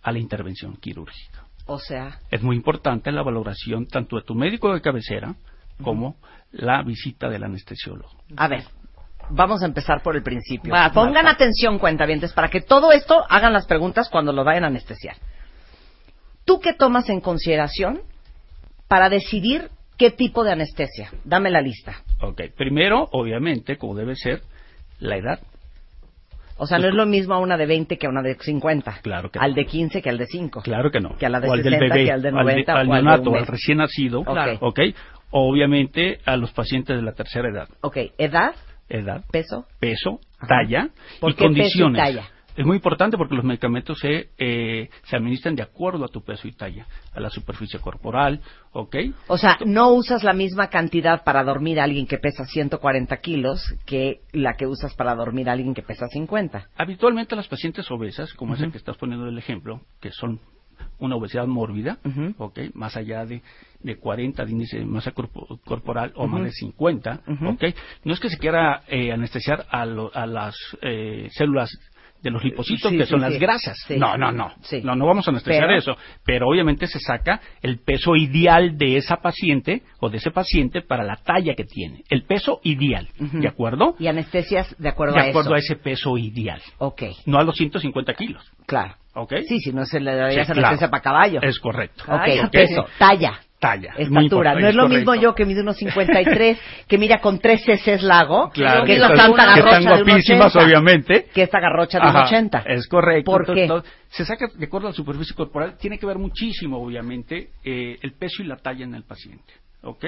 a la intervención quirúrgica. O sea, Es muy importante la valoración tanto de tu médico de cabecera como la visita del anestesiólogo. a ver, vamos a empezar por el principio. Va, Pongan atención, cuentavientes, para que todo esto hagan las preguntas cuando lo vayan a anestesiar. ¿Tú qué tomas en consideración para decidir qué tipo de anestesia? Dame la lista. Ok, primero, obviamente, como debe ser, la edad. O sea, no es lo mismo a una de 20 que a una de 50. Claro que Al de 15 que al de 5. Claro que no. Que a la de o al del 60, bebé, que al de al 90, al o al de neonato, un al recién nacido, Claro. ok. Obviamente a los pacientes de la tercera edad. Ok, edad, Edad, peso. peso, Ajá. talla ¿Por y qué peso y condiciones. talla? Es muy importante porque los medicamentos se, eh, se administran de acuerdo a tu peso y talla, a la superficie corporal, ¿ok? O sea, no usas la misma cantidad para dormir a alguien que pesa 140 kilos que la que usas para dormir a alguien que pesa 50. Habitualmente las pacientes obesas, como esa Ujú. que estás poniendo el ejemplo, que son una obesidad mórbida, Ujú. ¿ok? Más allá de, de 40 de índice de masa corpo- corporal o más de 50, Ujú. ¿ok? No es que se quiera eh, anestesiar a, lo- a las eh, células de los lipocitos, Sí, que son sí. las grasas. Sí. No, no, no. Sí. No, no vamos a anestesiar Pero- eso. Pero obviamente se saca el peso ideal de esa paciente o de ese paciente para la talla que tiene. El peso ideal. ¿de acuerdo? Y anestesias de acuerdo de a acuerdo eso. a ese peso ideal. Ok, No a los 150 kilos. claro. ¿Ok? Sí, si no se le daría anestesia claro. para caballo. Es correcto. Ok, Ok. peso, talla. Talla. Estatura. No es lo mismo yo que mide unos 53, que mira con 3 cc lago, Claro, que es que la están- santa que garrocha están de un guapísimas, 80, obviamente. Que esta garrocha de Ajá, 80. Es correcto. ¿Por Entonces, qué? no, se saca de acuerdo a la superficie corporal. Tiene que ver muchísimo, obviamente, eh, el peso y la talla en el paciente. ¿Ok?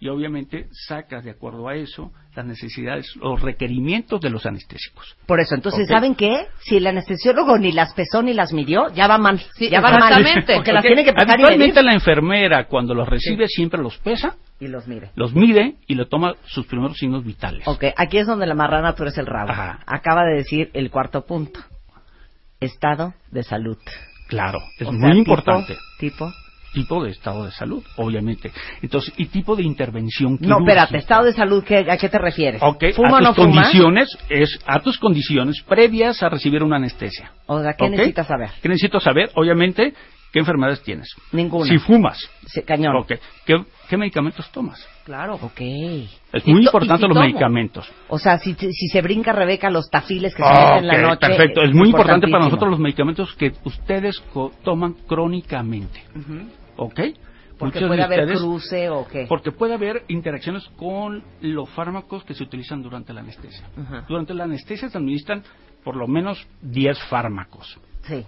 Y obviamente sacas de acuerdo a eso las necesidades, los requerimientos de los anestésicos. Por eso, entonces, Ok. ¿saben qué? Si el anestesiólogo ni las pesó ni las midió, ya va mal. ya va mal. exactamente. Porque las tiene que pesar y la enfermera, cuando los recibe, siempre los pesa, Y los mire. los mide y le toma sus primeros signos vitales. Ok, aquí es donde la marrana tú eres el rabo. Ajá. Acaba de decir el cuarto punto. Estado de salud. Claro, es O muy sea, importante. Tipo. Tipo de estado de salud, obviamente. Entonces, y tipo de intervención No, quirúrgica. espérate, estado de salud, ¿qué- ¿a qué te refieres? Ok, ¿Fuma a no tus fuma? condiciones, es a tus condiciones previas a recibir una anestesia. O sea, ¿qué necesitas saber? ¿Qué necesito saber? Obviamente, ¿qué enfermedades tienes? Ninguna. Si fumas. Sí, cañón. Ok. ¿Qué qué medicamentos tomas. Claro. Ok. Es muy importante los medicamentos. O sea, si, si se brinca Rebeca los tafiles que se meten en la noche. perfecto. Es muy importante para nosotros los medicamentos que ustedes co- toman crónicamente. Ujú. ¿Ok? Porque Muchos puede de haber cruce o qué. Porque puede haber interacciones con los fármacos que se utilizan durante la anestesia. Durante la anestesia se administran por lo menos 10 fármacos. Sí.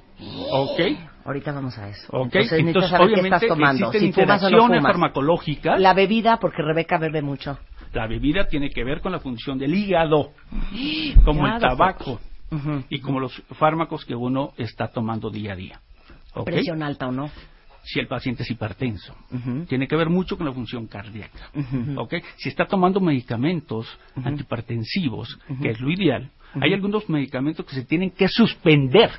¿Ok? Ahorita vamos a eso. ¿Ok? Entonces, saber qué obviamente estás tomando. existen Si fumas o no interacciones farmacológicas. La bebida, porque Rebeca bebe mucho. La bebida tiene que ver con la función del hígado, como el tabaco y como los fármacos que uno está tomando día a día. Presión alta o no. Si el paciente es hipertenso. Tiene que ver mucho con la función cardíaca. ¿ok? Si está tomando medicamentos antihipertensivos, que es lo ideal, hay algunos medicamentos que se tienen que suspender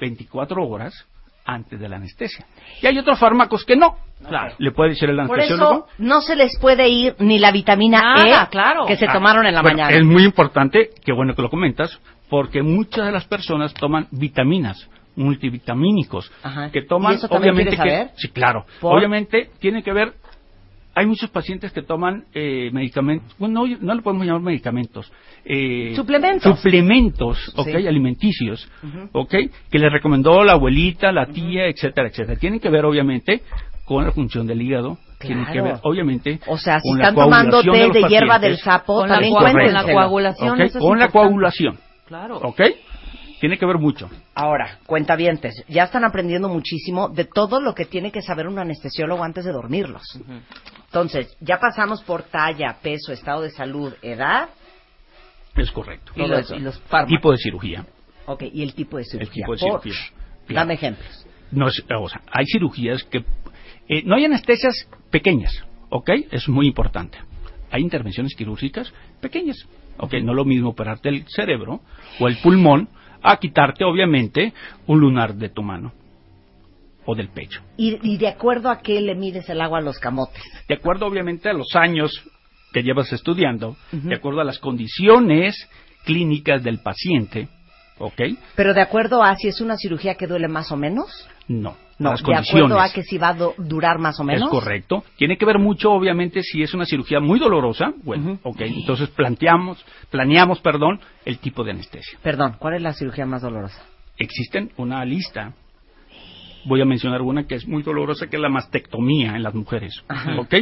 24 horas antes de la anestesia. Y hay otros fármacos que no. Claro. Le puede decir el Por anestesiólogo. eso no se les puede ir ni la vitamina Nada, E claro. que se Ah, tomaron en la bueno, mañana. Es muy importante, qué bueno que lo comentas, porque muchas de las personas toman vitaminas multivitamínicos Ajá. que toman ¿Y eso también obviamente quieres que saber? sí claro ¿Por? obviamente tiene que ver hay muchos pacientes que toman eh, medicamentos bueno no, no le podemos llamar medicamentos eh, Suplementos. suplementos ok, Sí. alimenticios ok, que le recomendó la abuelita la tía etcétera etcétera tienen que ver obviamente con la función del hígado tienen que ver obviamente O sea, si con la están tomando coagulación té los de hierba pacientes. del sapo, Con la con la coagulación, con la importante. coagulación Claro. ¿ok? Tiene que ver mucho Ahora, cuentavientes, ya están aprendiendo muchísimo de todo lo que tiene que saber un anestesiólogo antes de dormirlos. Entonces, ya pasamos por talla, peso, estado de salud, edad. es correcto Y los- y los fármacos. tipo de cirugía Ok, y el tipo de cirugía. el tipo de Por- cirugía Claro. Dame ejemplos. no es- o sea, hay cirugías que eh, no hay anestesias pequeñas, ¿ok? Es muy importante. Hay intervenciones quirúrgicas pequeñas, ¿ok? No lo mismo operarte el cerebro o el pulmón a quitarte, obviamente, un lunar de tu mano o del pecho. Y, y de acuerdo a qué le mides el agua a los camotes. De acuerdo, obviamente, a los años que llevas estudiando, de acuerdo a las condiciones clínicas del paciente, ¿ok? Pero de acuerdo a si es una cirugía que duele más o menos. No, No, las de condiciones. acuerdo a que si va a durar más o menos. Es correcto. Tiene que ver mucho, obviamente, si es una cirugía muy dolorosa. Bueno, ok. Entonces planteamos, planeamos, perdón, el tipo de anestesia. Perdón, ¿cuál es la cirugía más dolorosa? Existen una lista. Voy a mencionar una que es muy dolorosa, que es la mastectomía en las mujeres. Ajá. ¿Ok?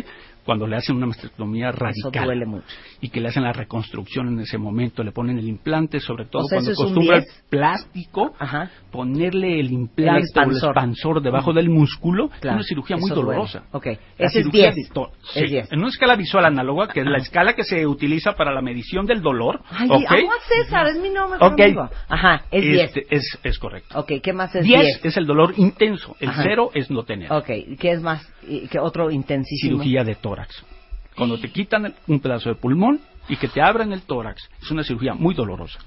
Cuando le hacen una mastectomía Eso radical. duele mucho. Y que le hacen la reconstrucción en ese momento, le ponen el implante, sobre todo O sea, cuando eso es acostumbra el 10. plástico, Ajá. ponerle el implante El o el expansor. expansor debajo del músculo, es Claro, una cirugía muy eso duele. dolorosa. Ok, La ese es cirugía 10. de to- Es sí, 10. En una escala visual análoga, que es la escala que se utiliza para la medición del dolor. Ay, ¿ok? agua César, es mi nombre. Ok. amigo. Ajá, es 10. Este, es, es correcto. Ok, ¿qué más es 10 10? es el dolor intenso, el Ajá. 0 es no tener. Ok, ¿qué es más? ¿Y ¿Qué otro intensísimo? Cirugía de tórax. Cuando te quitan el- un pedazo de pulmón y que te abren el tórax, es una cirugía muy dolorosa.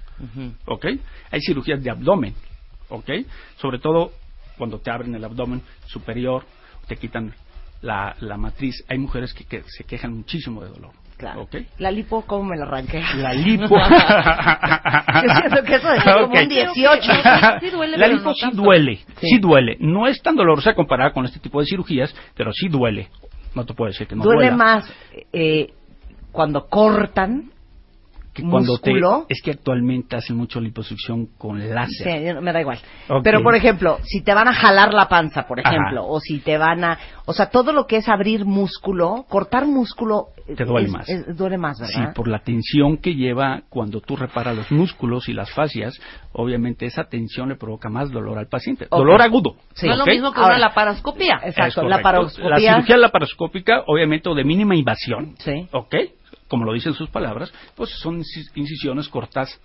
¿ok? Hay cirugías de abdomen, ¿ok? Sobre todo cuando te abren el abdomen superior, te quitan la, la matriz. Hay mujeres que, que se quejan muchísimo de dolor, Claro. ¿ok? La lipo, ¿cómo me la arranqué? La lipo. Yo siento que eso ser como un 18. Sí duele, La lipo no sí tanto. duele, Sí. sí. duele. No es tan dolorosa comparada con este tipo de cirugías, pero sí duele. No te puedo decir que no Duele duela. más eh, cuando cortan que cuando te- es que actualmente hacen mucho liposucción con láser. Sí, me da igual. Pero, por ejemplo, si te van a jalar la panza, por Ajá. ejemplo, o si te van a... O sea, todo lo que es abrir músculo, cortar músculo... Te duele es- más. es- duele más, Sí, ¿verdad? por la tensión que lleva cuando tú reparas los músculos y las fascias, obviamente esa tensión le provoca más dolor al paciente. Dolor agudo. Sí. No es lo mismo que Ahora- una laparoscopía. Exacto, la. La cirugía laparoscópica, obviamente, o de mínima invasión, Sí. ¿ok? Como lo dicen sus palabras, pues son incis- incisiones cortas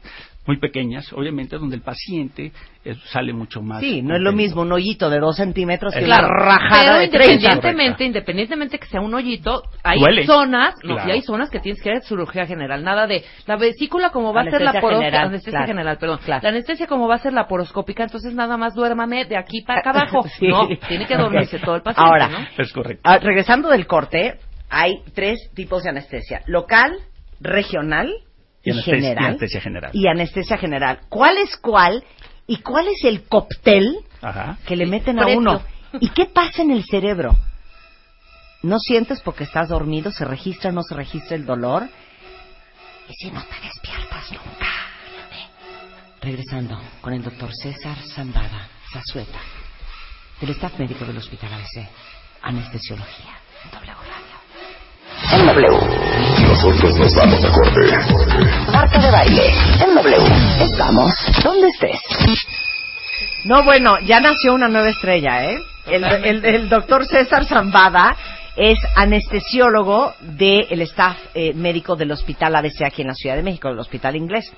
muy pequeñas, obviamente, donde el paciente eh, sale mucho más. Sí, no es lo mismo un hoyito de dos centímetros que Claro. una rajada Pero de 30. independientemente, independientemente que sea un hoyito, hay Duele. zonas, no, Claro. hay zonas que tienes que hacer cirugía general, nada de la vesícula como va a ser la poroscópica, anestesia claro. general, perdón, Claro. la anestesia como va a ser la poroscópica, entonces nada más duérmame de aquí para acá abajo, Sí. no, tiene que dormirse todo el paciente, Ahora, ¿no? Es correcto. Ah, regresando del corte, hay tres tipos de anestesia. Local, regional y, Y anestesia- general. y anestesia general. Y anestesia general. ¿Cuál es cuál? ¿Y cuál es el cóctel Ajá. que le meten a Previo. uno? ¿Y qué pasa en el cerebro? no sientes porque estás dormido, se registra o no se registra el dolor. Y si no te despiertas nunca. Regresando con el doctor César Zambada Zazueta, del staff médico del Hospital ABC, Anestesiología, en W. En W. Nosotros nos vamos a corte. Marta de baile, en W. Estamos donde estés. No, bueno, ya nació una nueva estrella, ¿eh? El, el- el doctor César Zambada es anestesiólogo del staff eh, médico del Hospital ABC aquí en la Ciudad de México, del Hospital Inglés.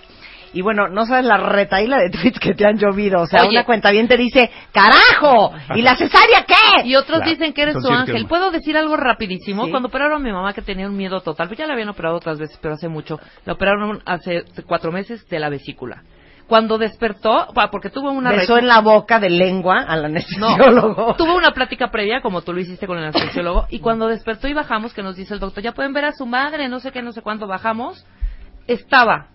Y bueno, no sabes la retaíla de tweets que te han llovido. O sea, Oye. una cuenta bien te dice, ¡carajo! ¿Y la cesárea qué? Y otros Claro. dicen que eres su circo ángel. ¿Puedo decir algo rapidísimo? Sí. Cuando operaron a mi mamá que tenía un miedo total, pues ya la habían operado otras veces, pero hace mucho. La operaron hace cuatro meses de la vesícula. Cuando despertó, porque tuvo una... Besó en la boca de lengua al No, anestesiólogo. tuvo una plática previa, como tú lo hiciste con el anestesiólogo, y cuando despertó y bajamos, que nos dice el doctor, ya pueden ver a su madre, no sé qué, no sé cuánto, bajamos, estaba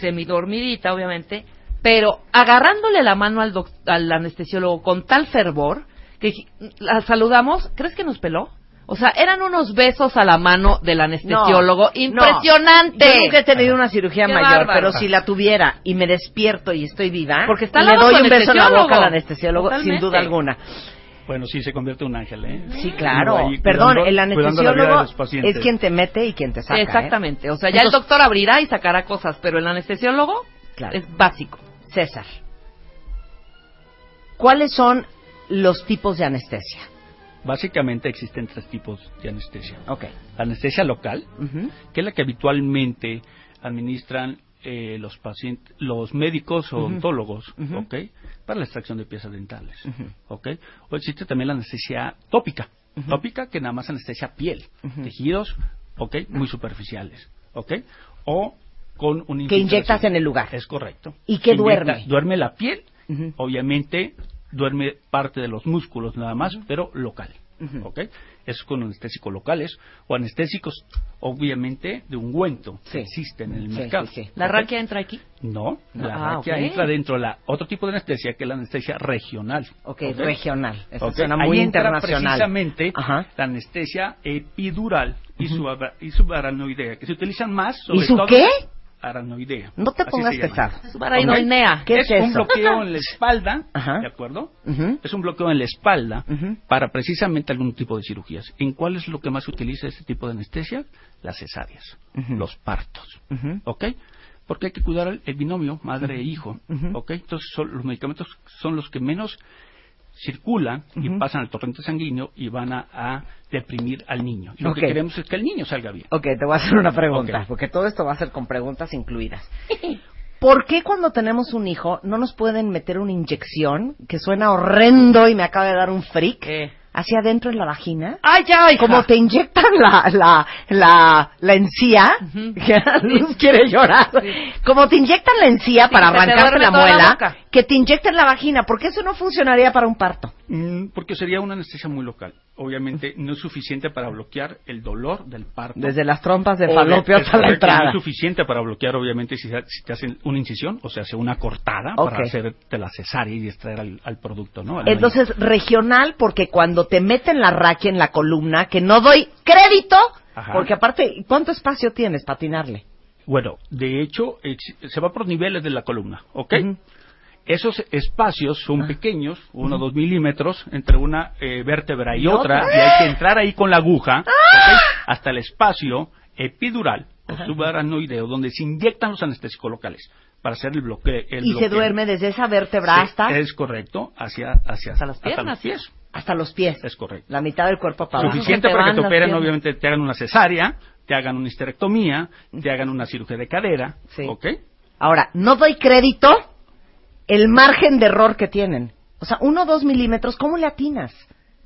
semidormidita, obviamente, pero agarrándole la mano al, al anestesiólogo con tal fervor, que la saludamos, ¿crees que nos peló? O sea, eran unos besos a la mano del anestesiólogo. No, ¡Impresionante! no. Yo nunca he tenido una cirugía Qué mayor, bárbaro. pero si la tuviera y me despierto y estoy viva, Porque está le doy un beso en la boca al anestesiólogo, sin duda alguna. Bueno, sí, se convierte en un ángel, ¿eh? Sí, claro. Ahí Perdón, cuidando- el anestesiólogo es quien te mete y quien te saca. ¿eh? Exactamente. O sea, ya el doctor abrirá y sacará cosas, pero el anestesiólogo Claro. es básico. César, ¿cuáles son los tipos de anestesia? Básicamente existen tres tipos de anestesia. Ok. La anestesia local, que es la que habitualmente administran eh, los pacientes, los médicos odontólogos, Ujú. ¿ok? Para la extracción de piezas dentales, ¿ok? O existe también la anestesia tópica, tópica que nada más anestesia piel, tejidos, ¿ok? Muy superficiales, ¿ok? O con un Que inyectas en el lugar. Es correcto. ¿Y qué Inyecta- duerme? Duerme la piel, obviamente duerme parte de los músculos nada más, pero local. ¿Ok? Es con anestésicos locales o anestésicos, obviamente, de ungüento que existe en el Sí, mercado. sí, sí. ¿La ¿Ok? raquia entra aquí? No, la Ah, raquia entra dentro de la otro tipo de anestesia que es la anestesia regional. Ok, regional. Esa Ok, suena ahí muy entra internacional. precisamente Ajá. la anestesia epidural y, suba- y subaranoidea, que se utilizan más sobre ¿Y su todo qué? Aranoidea. No te pongas pesado. Subaranoidea. ¿Qué es es un bloqueo en la espalda, Ajá. ¿de acuerdo? Es un bloqueo en la espalda para precisamente algún tipo de cirugías. ¿En cuál es lo que más se utiliza este tipo de anestesia? Las cesáreas, los partos. ¿Ok? Porque hay que cuidar el, el binomio madre e hijo. ¿Ok? Entonces son- los medicamentos son los que menos circulan y pasan al torrente sanguíneo y van a, a deprimir al niño. Y lo que queremos es que el niño salga bien. Ok, te voy a hacer una pregunta, porque todo esto va a ser con preguntas incluidas. ¿Por qué cuando tenemos un hijo no nos pueden meter una inyección que suena horrendo y me acaba de dar un freak hacia adentro en la vagina? ¡Ay, ya, hija! Como te inyectan la, la, la, la encía, que Luz quiere llorar. Como te inyectan la encía Sí, para arrancarte la muela, que te inyectan la vagina, porque eso no funcionaría para un parto. Mm, Porque sería una anestesia muy local. Obviamente no es suficiente para bloquear el dolor del parto. Desde las trompas de falopio hasta la entrada. No es suficiente para bloquear, obviamente, si, si te hacen una incisión, o sea, hace una cortada para hacerte la cesárea y extraer al, al producto, ¿no? Al Entonces, regional, porque cuando te meten la raquia en la columna, que no doy crédito, Ajá. porque aparte, ¿cuánto espacio tienes para atinarle? Bueno, de hecho, se va por niveles de la columna, ¿ok? Esos espacios Ah. son pequeños, uno o dos milímetros, entre una eh, vértebra y, Y otra, otra. y hay que entrar ahí con la aguja, ¿ok? Hasta el espacio epidural o subaranoideo, donde se inyectan los anestésicos locales para hacer el bloqueo. el y se duerme desde esa vértebra Sí, hasta, Es correcto, hacia, hacia Hasta las hasta los piernas. pies. hasta los pies. Es correcto. La mitad del cuerpo para. Suficiente para que te operen, piernas. obviamente te hagan una cesárea, te hagan una histerectomía, te hagan una cirugía de cadera, Sí. ¿ok? Ahora, no doy crédito el margen de error que tienen. O sea, uno o dos milímetros, ¿cómo le atinas?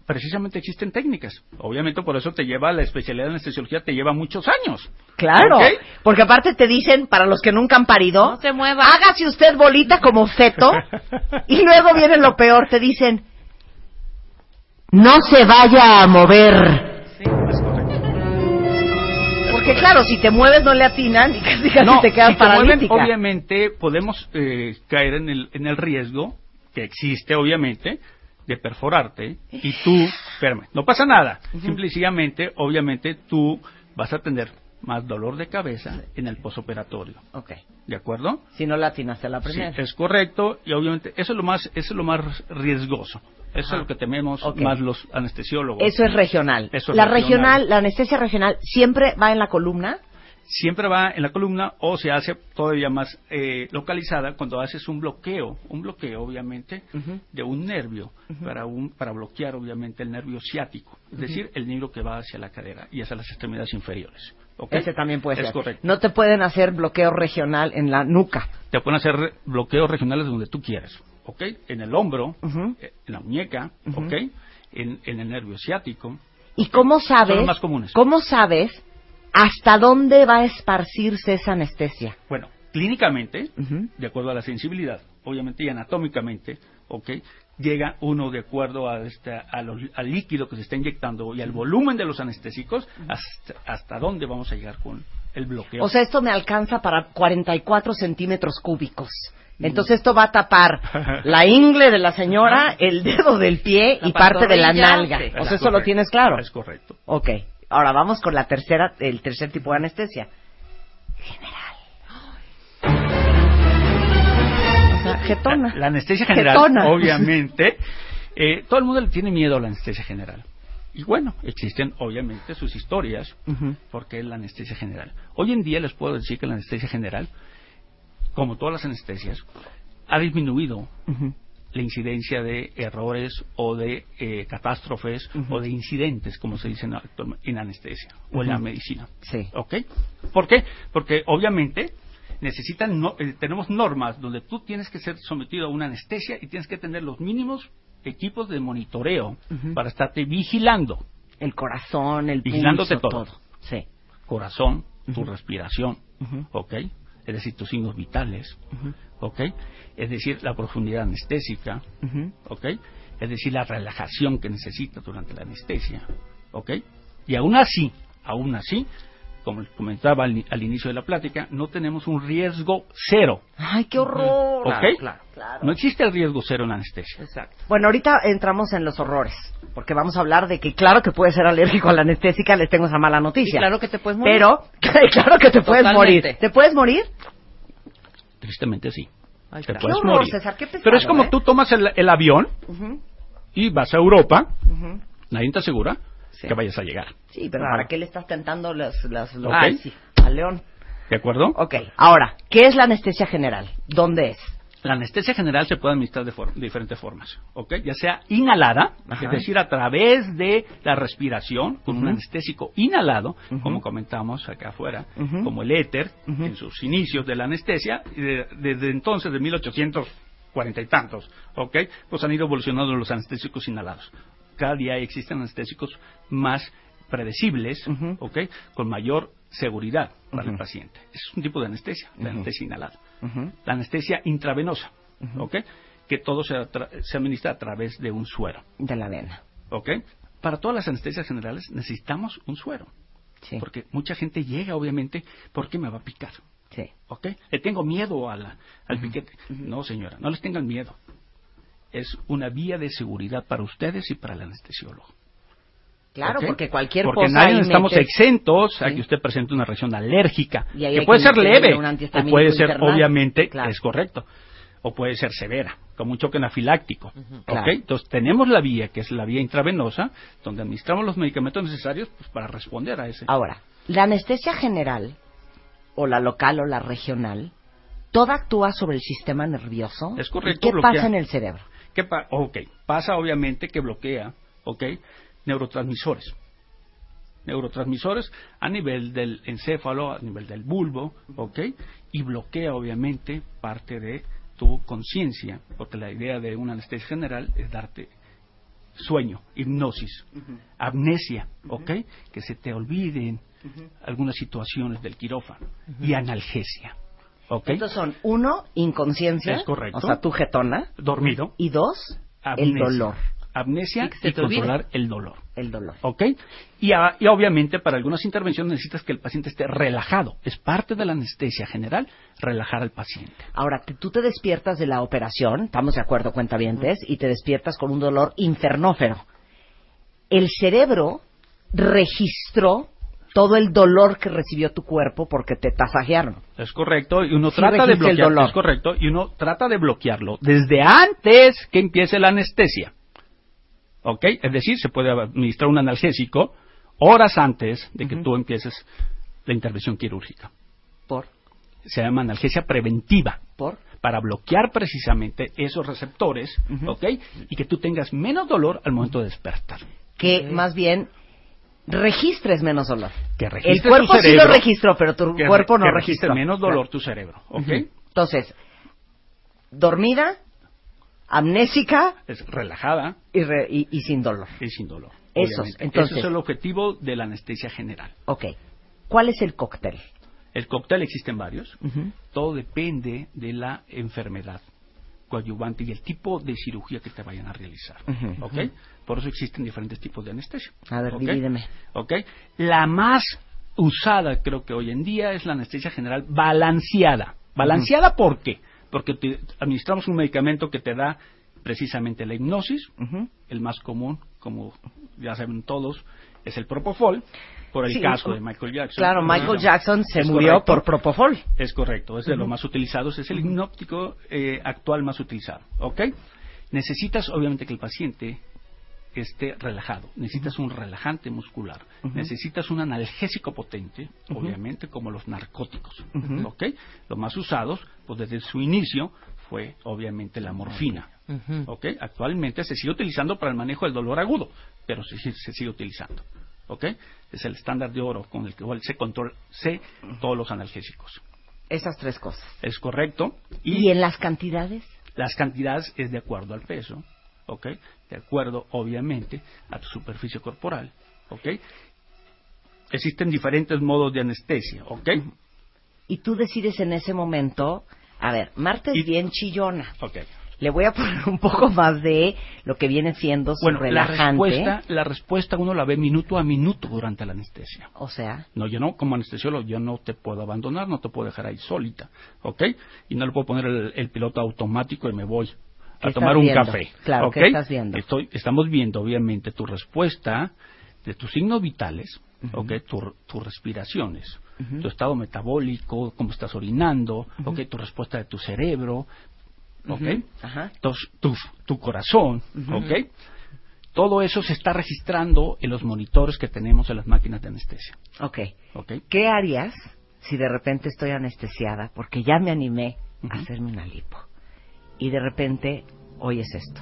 Precisamente existen técnicas. Obviamente por eso te lleva, la especialidad de anestesiología te lleva muchos años. Claro, porque aparte te dicen, para los que nunca han parido, No se mueva. hágase usted bolita como feto, y luego viene lo peor, te dicen, no se vaya a mover. Porque claro, si te mueves no le atinan y casi casi No, te quedas si te mueven, obviamente podemos eh, caer en el, en el riesgo, que existe obviamente, de perforarte y tú, espérame, no pasa nada. Simple y sencillamente, obviamente, tú vas a tener más dolor de cabeza en el posoperatorio. Ok. ¿De acuerdo? Si no la atinaste a la Sí, primera. es correcto y obviamente eso es lo más, eso es lo más riesgoso. Eso Ajá. es lo que tememos más los anestesiólogos. Eso es regional. Eso es la regional. regional, la anestesia regional, siempre va en la columna. Siempre va en la columna o se hace todavía más eh, localizada cuando haces un bloqueo, un bloqueo obviamente de un nervio para un para bloquear obviamente el nervio ciático, es decir, el nervio que va hacia la cadera y hacia las extremidades inferiores. ¿ok? Ese también puede es ser. correcto. No te pueden hacer bloqueo regional en la nuca. Te pueden hacer bloqueos regionales donde tú quieras, ¿ok? En el hombro, eh, en la muñeca. ¿ok? En, en el nervio ciático. ¿Y cómo Son sabes? los más comunes. ¿Cómo sabes hasta dónde va a esparcirse esa anestesia? Bueno, clínicamente, de acuerdo a la sensibilidad, obviamente y anatómicamente, ¿ok? Llega uno de acuerdo a este, a lo- al líquido que se está inyectando y al volumen de los anestésicos, hasta, hasta dónde vamos a llegar con el bloqueo. O sea, esto me alcanza para 44 centímetros cúbicos. Entonces esto va a tapar la ingle de la señora, el dedo del pie La y parte de la nalga. O sea, eso lo tienes claro. Es correcto. Ok. Ahora vamos con la tercera, el tercer tipo de anestesia. General. O sea, jetona. La anestesia general, obviamente, eh, todo el mundo le tiene miedo a la anestesia general. Y bueno, existen obviamente sus historias, porque es la anestesia general. Hoy en día les puedo decir que la anestesia general, como todas las anestesias, ha disminuido. La incidencia de errores o de eh, catástrofes o de incidentes, como se dice en, anestesia o en la medicina. Sí. ¿Ok? ¿Por qué? Porque obviamente necesitan no- eh, tenemos normas donde tú tienes que ser sometido a una anestesia y tienes que tener los mínimos equipos de monitoreo para estarte vigilando. El corazón, el Vigilándote pulso, todo. Sí. Corazón, tu respiración. ¿ok? Es decir, tus signos vitales. ¿ok? Es decir, la profundidad anestésica. ¿ok? Es decir, la relajación que necesita durante la anestesia, ¿ok? Y aún así, aún así, como les comentaba al, al inicio de la plática, no tenemos un riesgo cero, Ay, qué horror. ¿ok? Claro, claro. No existe el riesgo cero en la anestesia. Exacto. Bueno, ahorita entramos en los horrores, porque vamos a hablar de que claro que puedes ser alérgico a la anestésica, les tengo esa mala noticia. Y claro que te puedes morir. Pero, claro que te puedes Totalmente. morir. ¿Te puedes morir? Tristemente sí. Ay, Te claro. puedes Qué horror, morir. César, qué pesado, Pero es como ¿eh? tú tomas el, el avión y vas a Europa, ujú. nadie te asegura Sí. que vayas a llegar. Sí, pero ¿para qué le estás tentando las, las, los- Ok. Ay, sí, al león? ¿De acuerdo? Ok, ahora, ¿qué es la anestesia general? ¿Dónde es? La anestesia general se puede administrar de, for- de diferentes formas, ¿ok? Ya sea inhalada, Ajá. es decir, a través de la respiración, con un anestésico inhalado, como comentamos acá afuera, como el éter, en sus inicios de la anestesia, y de- desde entonces, de 1840 y tantos, ¿ok? Pues han ido evolucionando los anestésicos inhalados. Cada día existen anestésicos más predecibles. ¿ok? Con mayor seguridad para el paciente. Es un tipo de anestesia, la Ujú. anestesia inhalada la anestesia intravenosa. ¿ok? Que todo se, se administra a través de un suero, De la vena. ¿ok? Para todas las anestesias generales necesitamos un suero, Sí. porque mucha gente llega, obviamente, porque me va a picar, Sí. ¿ok? Le tengo miedo a la- al piquete. No, señora, no les tengan miedo. Es una vía de seguridad para ustedes y para el anestesiólogo. Claro, porque cualquier Porque cosa nadie ahí estamos metes- exentos a que usted presente una reacción alérgica, que puede que ser leve o puede ser, internal. obviamente, Claro. es correcto, o puede ser severa, como un choque anafiláctico. Entonces tenemos la vía, que es la vía intravenosa, donde administramos los medicamentos necesarios pues, para responder a ese. Ahora, la anestesia general, o la local o la regional, toda actúa sobre el sistema nervioso. Es correcto, ¿Y ¿Qué pasa en el cerebro? ¿Qué pa- ok, pasa obviamente que bloquea, ok, neurotransmisores. Neurotransmisores a nivel del encéfalo, a nivel del bulbo, ok, y bloquea obviamente parte de tu conciencia, porque la idea de una anestesia general es darte sueño, hipnosis, amnesia, ok, que se te olviden algunas situaciones del quirófano y analgesia, ok, Estos son, uno, inconsciencia. Es correcto. O sea, tu jetona. dormido, Y dos, el Amnesia. dolor. amnesia Y controlar el dolor. El dolor. ¿Ok? Y, a- y obviamente para algunas intervenciones necesitas que el paciente esté relajado. Es parte de la anestesia general relajar al paciente. Ahora, que tú te despiertas de la operación, estamos de acuerdo, cuentavientes, y te despiertas con un dolor infernófero. El cerebro registró todo el dolor que recibió tu cuerpo porque te tasajearon. Es correcto, y uno Sí trata de bloquearlo. Es correcto, y uno trata de bloquearlo desde antes que empiece la anestesia. ¿Ok? Es decir, se puede administrar un analgésico horas antes de que tú empieces la intervención quirúrgica. ¿Por? Se llama analgesia preventiva. ¿Por? Para bloquear precisamente esos receptores, ¿ok? Y que tú tengas menos dolor al momento de despertar. Que más bien registres menos dolor. Que El cuerpo tu sí lo registró, pero tu que cuerpo no que registre registró. menos dolor Claro. tu cerebro, ¿ok? Entonces, dormida, amnésica Es relajada y, re- y- y sin dolor. y sin dolor. Obviamente. entonces- Ese es el objetivo de la anestesia general. Ok. ¿Cuál es el cóctel? El cóctel existen varios. Todo depende de la enfermedad coadyuvante y el tipo de cirugía que te vayan a realizar. Ujú. ¿Ok? Por eso existen diferentes tipos de anestesia. A ver, ¿Ok? divídeme. ¿Ok? La más usada, creo que hoy en día, es la anestesia general balanceada. ¿Balanceada por qué? Porque te- administramos un medicamento que te da precisamente la hipnosis, el más común, como ya saben todos, es el propofol, por el Sí, caso de Michael Jackson. Claro, Michael Jackson se es murió correcto. por propofol. Es correcto, es de los Ujú. más utilizados, es el hipnóptico eh, actual más utilizado, ¿ok? Necesitas obviamente que el paciente esté relajado, necesitas un relajante muscular, necesitas un analgésico potente, obviamente como los narcóticos. ¿ok? Los más usados, pues desde su inicio fue obviamente la morfina, ¿ok? Actualmente se sigue utilizando para el manejo del dolor agudo, pero se, se sigue utilizando, ¿ok? Es el estándar de oro con el que igual se controla se todos los analgésicos. Esas tres cosas. Es correcto. ¿Y, en las cantidades? Las cantidades es de acuerdo al peso, ¿ok? De acuerdo, obviamente, a tu superficie corporal, ¿ok? Existen diferentes modos de anestesia, ¿ok? Y tú decides en ese momento, a ver, Marta es bien chillona. Ok. Le voy a poner un poco más de lo que viene siendo su Bueno, la relajante. respuesta, la respuesta uno la ve minuto a minuto durante la anestesia. O sea, No, yo no, como anestesiólogo, yo no te puedo abandonar, no te puedo dejar ahí solita, ¿ok? Y no le puedo poner el, el piloto automático y me voy ¿Qué a tomar un viendo? café. Claro, ¿ok? ¿qué estás viendo? Estoy- estamos viendo, obviamente, tu respuesta de tus signos vitales, ¿ok? Tu- tus respiraciones, Ujú. tu estado metabólico, cómo estás orinando, Ujú. ¿ok? Tu respuesta de tu cerebro, ¿ok? Ujú. Ajá. Entonces, tu, tu corazón, Ujú. ¿ok? Todo eso se está registrando en los monitores que tenemos en las máquinas de anestesia. ok. ¿ok? ¿Qué harías si de repente estoy anestesiada porque ya me animé a hacerme una lipo? Y de repente oyes esto.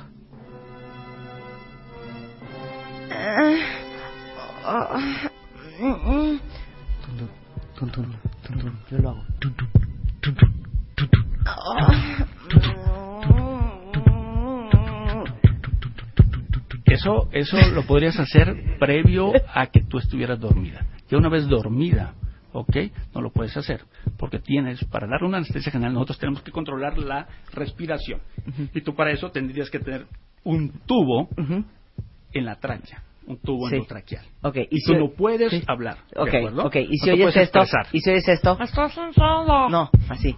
Eso, eso lo podrías hacer previo a que tú estuvieras dormida. Ya una vez dormida, ¿ok? No lo puedes hacer. Porque tienes, para dar una anestesia general, nosotros tenemos que controlar la respiración. Y tú para eso tendrías que tener un tubo en la tráquea. Un tubo Sí. endotraqueal. Ok, Y, y tú si- no puedes sí. hablar. ¿de Ok, acuerdo? ok. ¿Y No si te oyes puedes esto? expresar. ¿Y si oyes esto? Estás solo. No, así.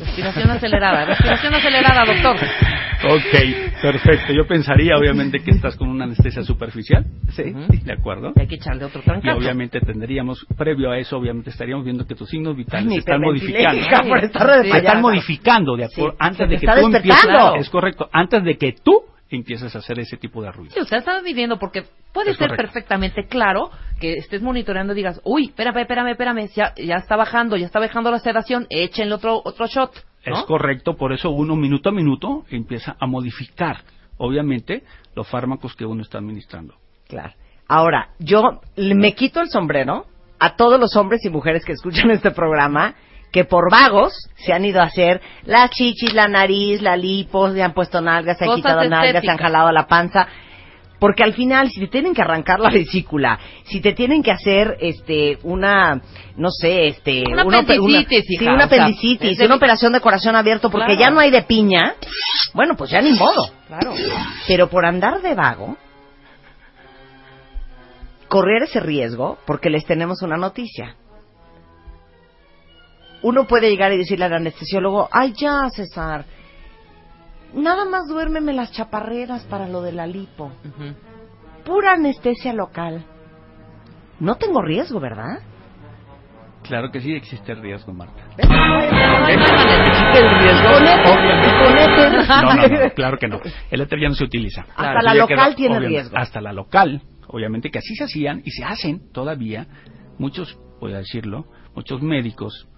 Respiración acelerada, respiración acelerada, doctor. Ok, perfecto. Yo pensaría, obviamente, que estás con una anestesia superficial. Sí. ¿De acuerdo? Hay que echarle otro Y trancazo. obviamente tendríamos, previo a eso, obviamente estaríamos viendo que tus signos vitales Ay, se están modificando. estar se están modificando de acuerdo, Sí, antes de que tú empieces, es correcto, antes de que tú empieces a hacer ese tipo de ruido. Sí, usted está viviendo porque puede Es ser correcto. perfectamente claro que estés monitoreando y digas, uy, espérame, espérame, espérame, ya, ya está bajando, ya está bajando la sedación, échenle otro, otro shot. ¿no? Es correcto, por eso uno minuto a minuto empieza a modificar, obviamente, los fármacos que uno está administrando. Claro. Ahora, yo me quito el sombrero a todos los hombres y mujeres que escuchan este programa que por vagos se han ido a hacer las chichis, la nariz, la lipo, se han puesto nalgas, se han Cosas quitado nalgas, se han jalado la panza. Porque al final, si te tienen que arrancar la vesícula, si te tienen que hacer este una, no sé, este Una apendicitis, hija, una sea, apendicitis, de- una operación de corazón abierto porque Claro. ya no hay de piña, bueno, pues ya ni modo. Claro. Pero por andar de vago, correr ese riesgo, porque les tenemos una noticia. Uno puede llegar y decirle al anestesiólogo, ay ya, César, nada más duérmeme las chaparreras para lo de la lipo. Pura anestesia local. No tengo riesgo, ¿verdad? Claro que sí existe el riesgo, Marta. ¿Existe el riesgo? Ponete, No, no, no, claro que no. El éter ya no se utiliza. Hasta la local quedó, tiene riesgo. Hasta la local, obviamente que así se hacían y se hacen todavía muchos, voy a decirlo, muchos médicos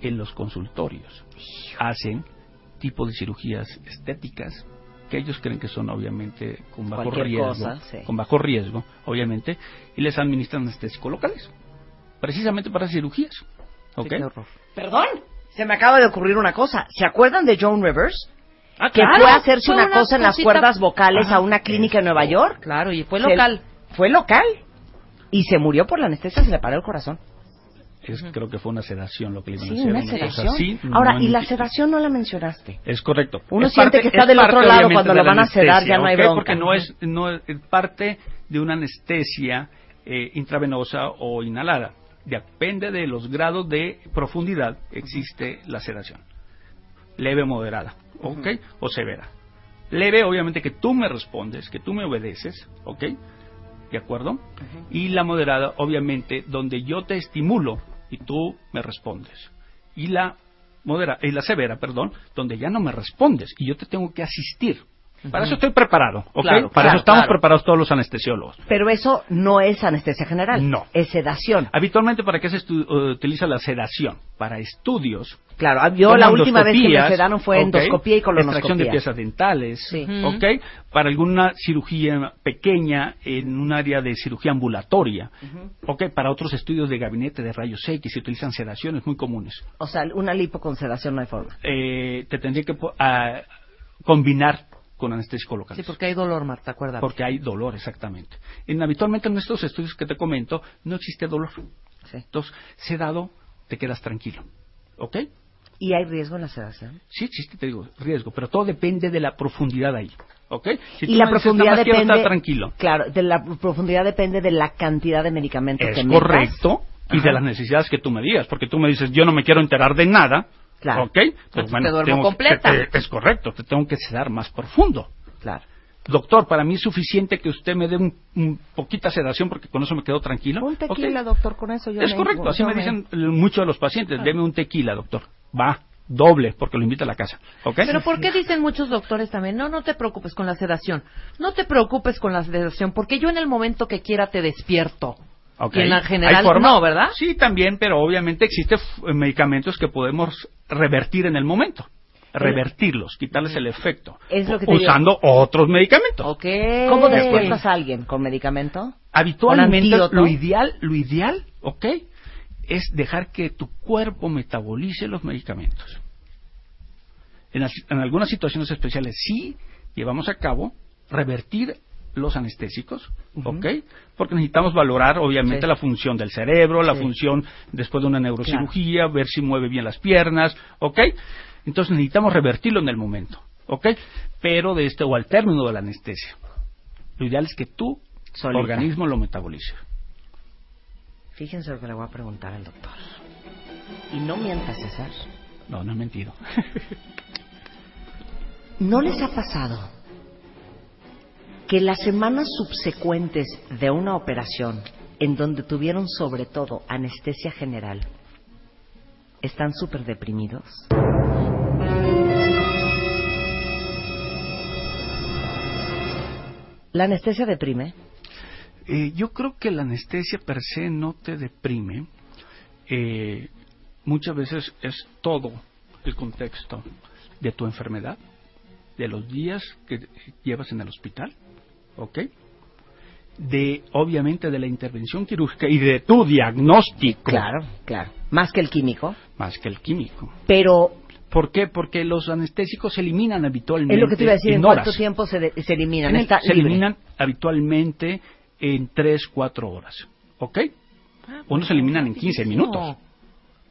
en los consultorios hacen tipo de cirugías estéticas que ellos creen que son obviamente con bajo Cualquier riesgo, cosa, sí. con bajo riesgo, obviamente, y les administran anestésicos locales, precisamente para cirugías. ¿ok? Perdón, se me acaba de ocurrir una cosa. ¿Se acuerdan de Joan Rivers? Ah, que claro, fue a hacerse fue una, una cosa en las cuerdas vocales a una clínica en Nueva York. Claro, y fue Se- local. fue local. Y se murió por la anestesia, se le paró el corazón. Es, creo que fue una sedación lo que le Sí, una sedación. Ahora, no y la sedación no la mencionaste. Es correcto. Uno Es siente que está es del otro lado cuando lo la van a sedar, ya no hay bronca. Porque no es, no es parte de una anestesia eh, intravenosa o inhalada. Depende de los grados de profundidad existe la sedación. Leve, moderada, ¿ok? O severa. Leve, obviamente, que tú me respondes, que tú me obedeces, ¿ok? ¿De acuerdo? Y la moderada, obviamente, donde yo te estimulo y tú me respondes. Y la modera, y la severa, perdón, donde ya no me respondes y yo te tengo que asistir. Para eso estoy preparado, ¿ok? Claro, Para claro, eso estamos claro. preparados todos los anestesiólogos. Pero eso no es anestesia general. No. Es sedación. Habitualmente, ¿para qué se estu- eh, utiliza la sedación? Para estudios. Claro, yo como la última vez que me sedaron fue ¿ok? endoscopía y colonoscopía. Extracción de piezas dentales, Sí. ¿ok? Para alguna cirugía pequeña en un área de cirugía ambulatoria, ¿ok? Para otros estudios de gabinete de rayos X se utilizan sedaciones muy comunes. O sea, una lipo con sedación no hay forma. Eh, te tendría que po- a- combinar con anestésico local. Sí, porque hay dolor, Marta, acuérdate. Porque hay dolor, exactamente. En, habitualmente en estos estudios que te comento no existe dolor. Entonces, sedado, te quedas tranquilo. ¿Ok? ¿Y hay riesgo en la sedación? Sí existe, te digo, riesgo, pero todo depende de la profundidad ahí. ¿Ok? Si tú y la me profundidad "Nada más quiero depende. estar tranquilo. Claro, de la profundidad depende de la cantidad de medicamento que Es metas. correcto. Y Ajá. de las necesidades que tú me digas, porque tú me dices, yo no me quiero enterar de nada. Claro. ¿Ok? Pues, te duermo tengo- completa. te- te- es correcto, te tengo que sedar más profundo. Claro. Doctor, para mí es suficiente que usted me dé un, un poquita sedación porque con eso me quedo tranquilo. Un tequila, doctor, con eso yo Es me- correcto, así me dicen eh, muchos de los pacientes, deme un tequila, doctor. Va, doble, porque lo invita a la casa. ¿Ok? Pero ¿por qué dicen muchos doctores también? No, no te preocupes con la sedación. No te preocupes con la sedación, porque yo en el momento que quiera te despierto. Y en la ¿Hay general forma? no, ¿verdad? Sí, también, pero obviamente existen f- medicamentos que podemos revertir en el momento. Revertirlos, quitarles el efecto. Es lo que te digo. usando otros medicamentos. ¿Cómo despiertas a alguien? ¿Con medicamento? Habitualmente lo ideal, lo ideal, ¿ok? Es dejar que tu cuerpo metabolice los medicamentos. En, en algunas situaciones especiales sí llevamos a cabo revertir los anestésicos, ¿ok? Porque necesitamos valorar, obviamente, Sí. la función del cerebro, la Sí. función después de una neurocirugía, ver si mueve bien las piernas, ¿ok? Entonces necesitamos revertirlo en el momento, ¿ok? Pero de este o al término de la anestesia. Lo ideal es que tu Solita. organismo lo metabolice. Fíjense lo que le voy a preguntar al doctor. Y no mientas, César. No, no he mentido. ¿No les ha pasado que las semanas subsecuentes de una operación en donde tuvieron sobre todo anestesia general están súper deprimidos? ¿La anestesia deprime? Eh, yo creo que la anestesia per se no te deprime. Eh, muchas veces es todo el contexto de tu enfermedad, de los días que llevas en el hospital, ¿ok? De, obviamente, de la intervención quirúrgica y de tu diagnóstico. Claro, claro. Más que el químico. Más que el químico. Pero ¿Por qué? Porque los anestésicos se eliminan habitualmente. Es lo que te iba a decir, ¿en, cuánto horas. tiempo se, de- se eliminan? En el- Está se libre. eliminan habitualmente en 3, 4 horas. ¿Ok? Unos se eliminan en 15 minutos.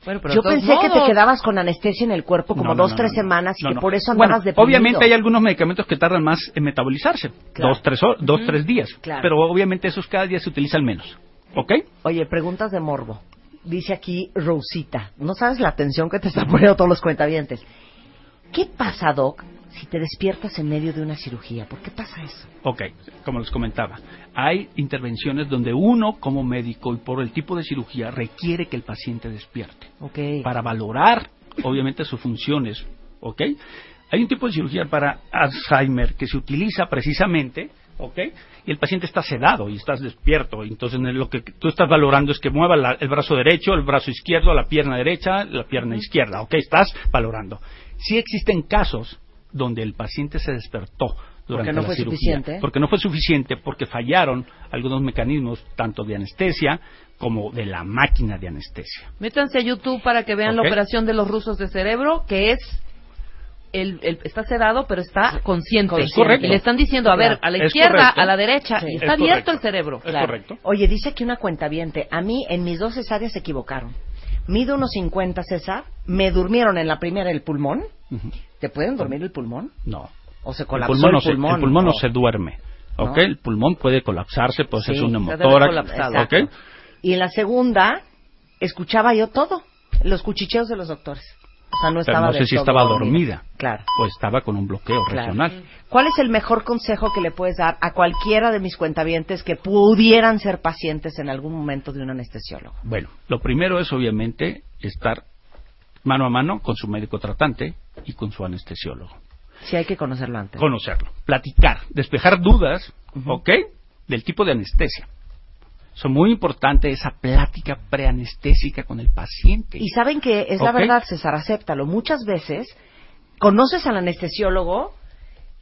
Bueno, pero Yo pensé que te modos- quedabas con anestesia en el cuerpo como No, no, dos, no, tres semanas y que por eso Bueno, andabas deprimido. Obviamente hay algunos medicamentos que tardan más en metabolizarse. Claro. Dos, tres, dos, Ujú. tres días. Claro. Pero obviamente esos cada día se utilizan menos. ¿Ok? Oye, preguntas de morbo. Dice aquí Rosita. No sabes la atención que te están poniendo todos los cuentavientes. ¿Qué pasa, Doc, si te despiertas en medio de una cirugía? ¿Por qué pasa eso? Ok, como les comentaba, hay intervenciones donde uno como médico y por el tipo de cirugía requiere que el paciente despierte Ok. para valorar obviamente sus funciones, ¿ok? Hay un tipo de cirugía para Alzheimer que se utiliza precisamente, ¿ok? Y el paciente está sedado y estás despierto, entonces lo que tú estás valorando es que mueva la- el brazo derecho, el brazo izquierdo, la pierna derecha, la pierna izquierda, ¿ok? Estás valorando. Sí existen casos donde el paciente se despertó durante no la fue cirugía, suficiente. porque no fue suficiente, porque fallaron algunos mecanismos tanto de anestesia como de la máquina de anestesia. Métanse a YouTube para que vean la operación de los rusos de cerebro, que es el, el- está sedado, pero está consciente. Es correcto. Y le están diciendo, a ver, a la Es izquierda, correcto. a la derecha, Sí. y Es está abierto correcto. el cerebro. Claro. Oye, dice aquí una cuentaviente. A mí, en mis dos cesáreas se equivocaron. Mido unos 50, César. Me durmieron en la primera el pulmón. ¿Te pueden dormir el pulmón? No. ¿O se El colapsó pulmón, no el se- pulmón? el pulmón no No. se duerme. ¿Ok? No. El pulmón puede colapsarse, puede Sí, un colapsar. ¿Ok? Y en la segunda, escuchaba yo todo. Los cuchicheos de los doctores. O sea, no Pero estaba no sé si estaba dormida. Claro. O estaba con un bloqueo Claro. regional. ¿Cuál es el mejor consejo que le puedes dar a cualquiera de mis cuentavientes que pudieran ser pacientes en algún momento de un anestesiólogo? Bueno, lo primero es obviamente estar mano a mano con su médico tratante y con su anestesiólogo. Sí, hay que conocerlo antes. Conocerlo, platicar, despejar dudas, ¿ok? Del tipo de anestesia. Son muy importante esa plática preanestésica con el paciente. Y saben que es la verdad, César, acéptalo. Muchas veces conoces al anestesiólogo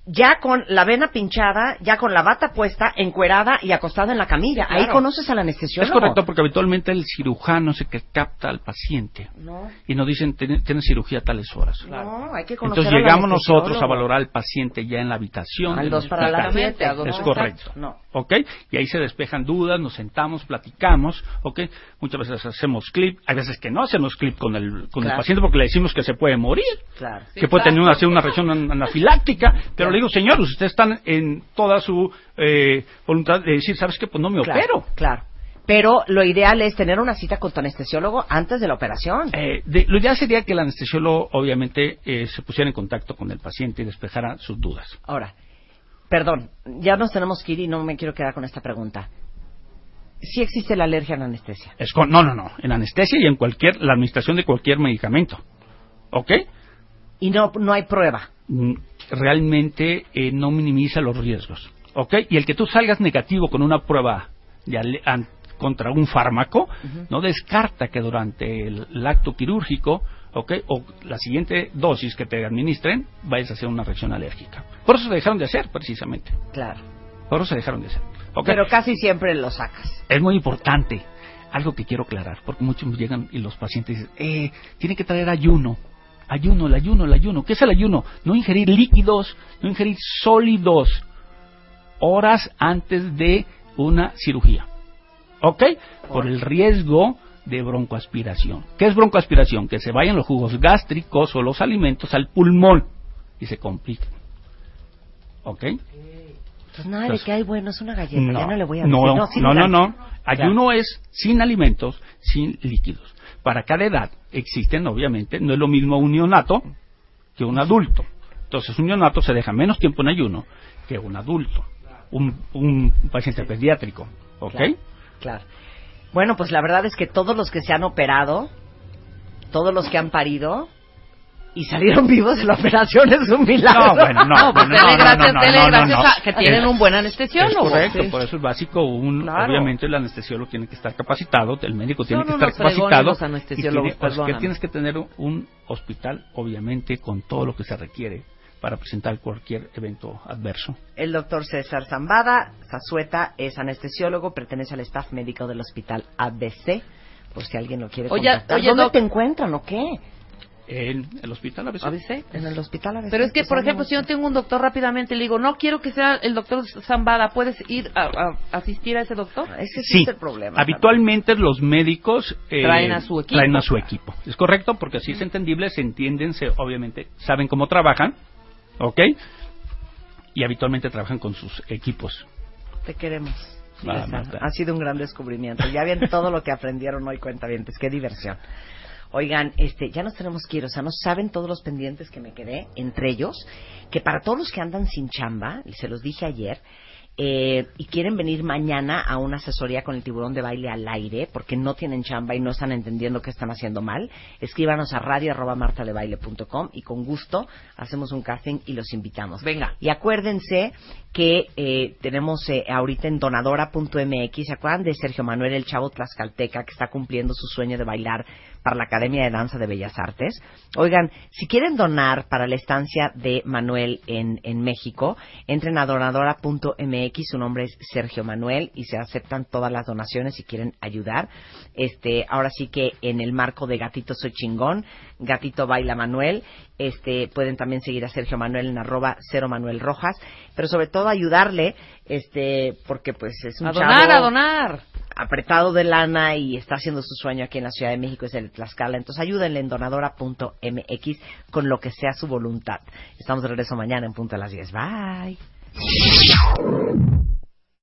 ya con la vena pinchada, ya con la bata puesta, encuerada y acostada en la camilla. Ahí conoces al Es anestesiólogo. correcto porque habitualmente el cirujano es el que capta al paciente No, y nos dicen "Ten- tienes cirugía a tales horas. no, hay que conocer Entonces al llegamos nosotros a valorar al paciente ya en la habitación. Al dos para las hospital. siete, a dos Es correcto. No. ¿Ok? Y ahí se despejan dudas, nos sentamos, platicamos, ¿ok? Muchas veces hacemos clip, hay veces que no hacemos clip con el, con el paciente porque le decimos que se puede morir, que puede tener una, hacer una reacción an- anafiláctica, pero le digo, señor, ustedes están en toda su eh, voluntad de decir, ¿sabes qué? Pues no me Claro, opero. Claro. Pero lo ideal es tener una cita con tu anestesiólogo antes de la operación. Eh, de- lo ideal sería que el anestesiólogo, obviamente, eh, se pusiera en contacto con el paciente y despejara sus dudas. Ahora, perdón, ya nos tenemos que ir y no me quiero quedar con esta pregunta. ¿Sí existe la alergia a la anestesia? Es con- no, no, no. En anestesia y en cualquier, la administración de cualquier medicamento. ¿Ok? Y no, no hay prueba. Mm, Realmente eh, no minimiza los riesgos. ¿Ok? Y el que tú salgas negativo con una prueba de contra un fármaco, no descarta que durante el, el acto quirúrgico, ¿ok? O la siguiente dosis que te administren, vayas a hacer una reacción alérgica. Por eso se dejaron de hacer, precisamente. Claro. Por eso se dejaron de hacer. Pero casi siempre lo sacas. Es muy importante. Algo que quiero aclarar, porque muchos llegan y los pacientes dicen, eh, tiene que traer ayuno. Ayuno, el ayuno, el ayuno. ¿Qué es el ayuno? No ingerir líquidos, no ingerir sólidos horas antes de una cirugía. ¿Ok? Por el riesgo de broncoaspiración. ¿Qué es broncoaspiración? Que se vayan los jugos gástricos o los alimentos al pulmón y se compliquen. ¿Ok? Pues nada, de Entonces, que hay bueno, es una galleta. ya no le voy a decir. no, no, no, no. Ayuno es sin alimentos, sin líquidos. Para cada edad existen, obviamente, no es lo mismo un neonato que un adulto. Entonces, un neonato se deja menos tiempo en ayuno que un adulto, un, un paciente pediátrico. ¿Ok? Claro, claro. Bueno, pues la verdad es que todos los que se han operado, todos los que han parido y salieron vivos de la operación es un milagro. No, bueno, no, pues dele no, gracias, no, no, dele no, no, gracias no. a que tienen Es- un buen anestesiólogo. Es correcto, Sí. por eso es básico. Un, Claro. Obviamente el anestesiólogo tiene que estar capacitado, el médico tiene Son que estar capacitado. los anestesiólogos, y tiene- pues, que tienes que tener un hospital, obviamente, con todo lo que se requiere para presentar cualquier evento adverso. El doctor César Zambada, Zazueta, es anestesiólogo, pertenece al staff médico del hospital ABC, por si alguien lo quiere Oye, contactar. oye, ¿Dónde doc. te encuentran o qué? En el hospital ABC. ABC, en el hospital ABC. Pero es que, Pues por ejemplo, si yo tengo un doctor rápidamente le digo, no quiero que sea el doctor Zambada, ¿puedes ir a, a- asistir a ese doctor? Ese Sí, habitualmente los médicos eh, Traen a su equipo. traen a su equipo. Es correcto, porque así es entendible, se entienden, se, obviamente saben cómo trabajan, ¿ok? Y habitualmente trabajan con sus equipos. Te queremos. Ah. Ha sido un gran descubrimiento. Ya ven todo lo que aprendieron hoy, cuentavientes. Qué diversión. Oigan, este, ya nos tenemos que ir, o sea, no saben todos los pendientes que me quedé, entre ellos, que para todos los que andan sin chamba, y se los dije ayer, eh, y quieren venir mañana a una asesoría con el tiburón de baile al aire, porque no tienen chamba y no están entendiendo qué están haciendo mal, escríbanos a radio.martadebaile.com y con gusto hacemos un casting y los invitamos. Venga. Y acuérdense que eh, tenemos eh, ahorita en donadora.mx, ¿se acuerdan de Sergio Manuel el Chavo Tlaxcalteca que está cumpliendo su sueño de bailar para la Academia de Danza de Bellas Artes? Oigan, si quieren donar para la estancia de Manuel en, en México, entren a donadora.mx, su nombre es Sergio Manuel y se aceptan todas las donaciones si quieren ayudar. Este, ahora sí que en el marco de Gatito Soy Chingón, Gatito Baila Manuel, este, pueden también seguir a Sergio Manuel en arroba cero Manuel Rojas, pero sobre todo ayudarle, este, porque pues es un A donar, chavo a donar. apretado de lana y está haciendo su sueño aquí en la Ciudad de México, es el de Tlaxcala. Entonces ayúdenle en donadora.mx con lo que sea su voluntad. Estamos de regreso mañana en punto a las 10. Bye.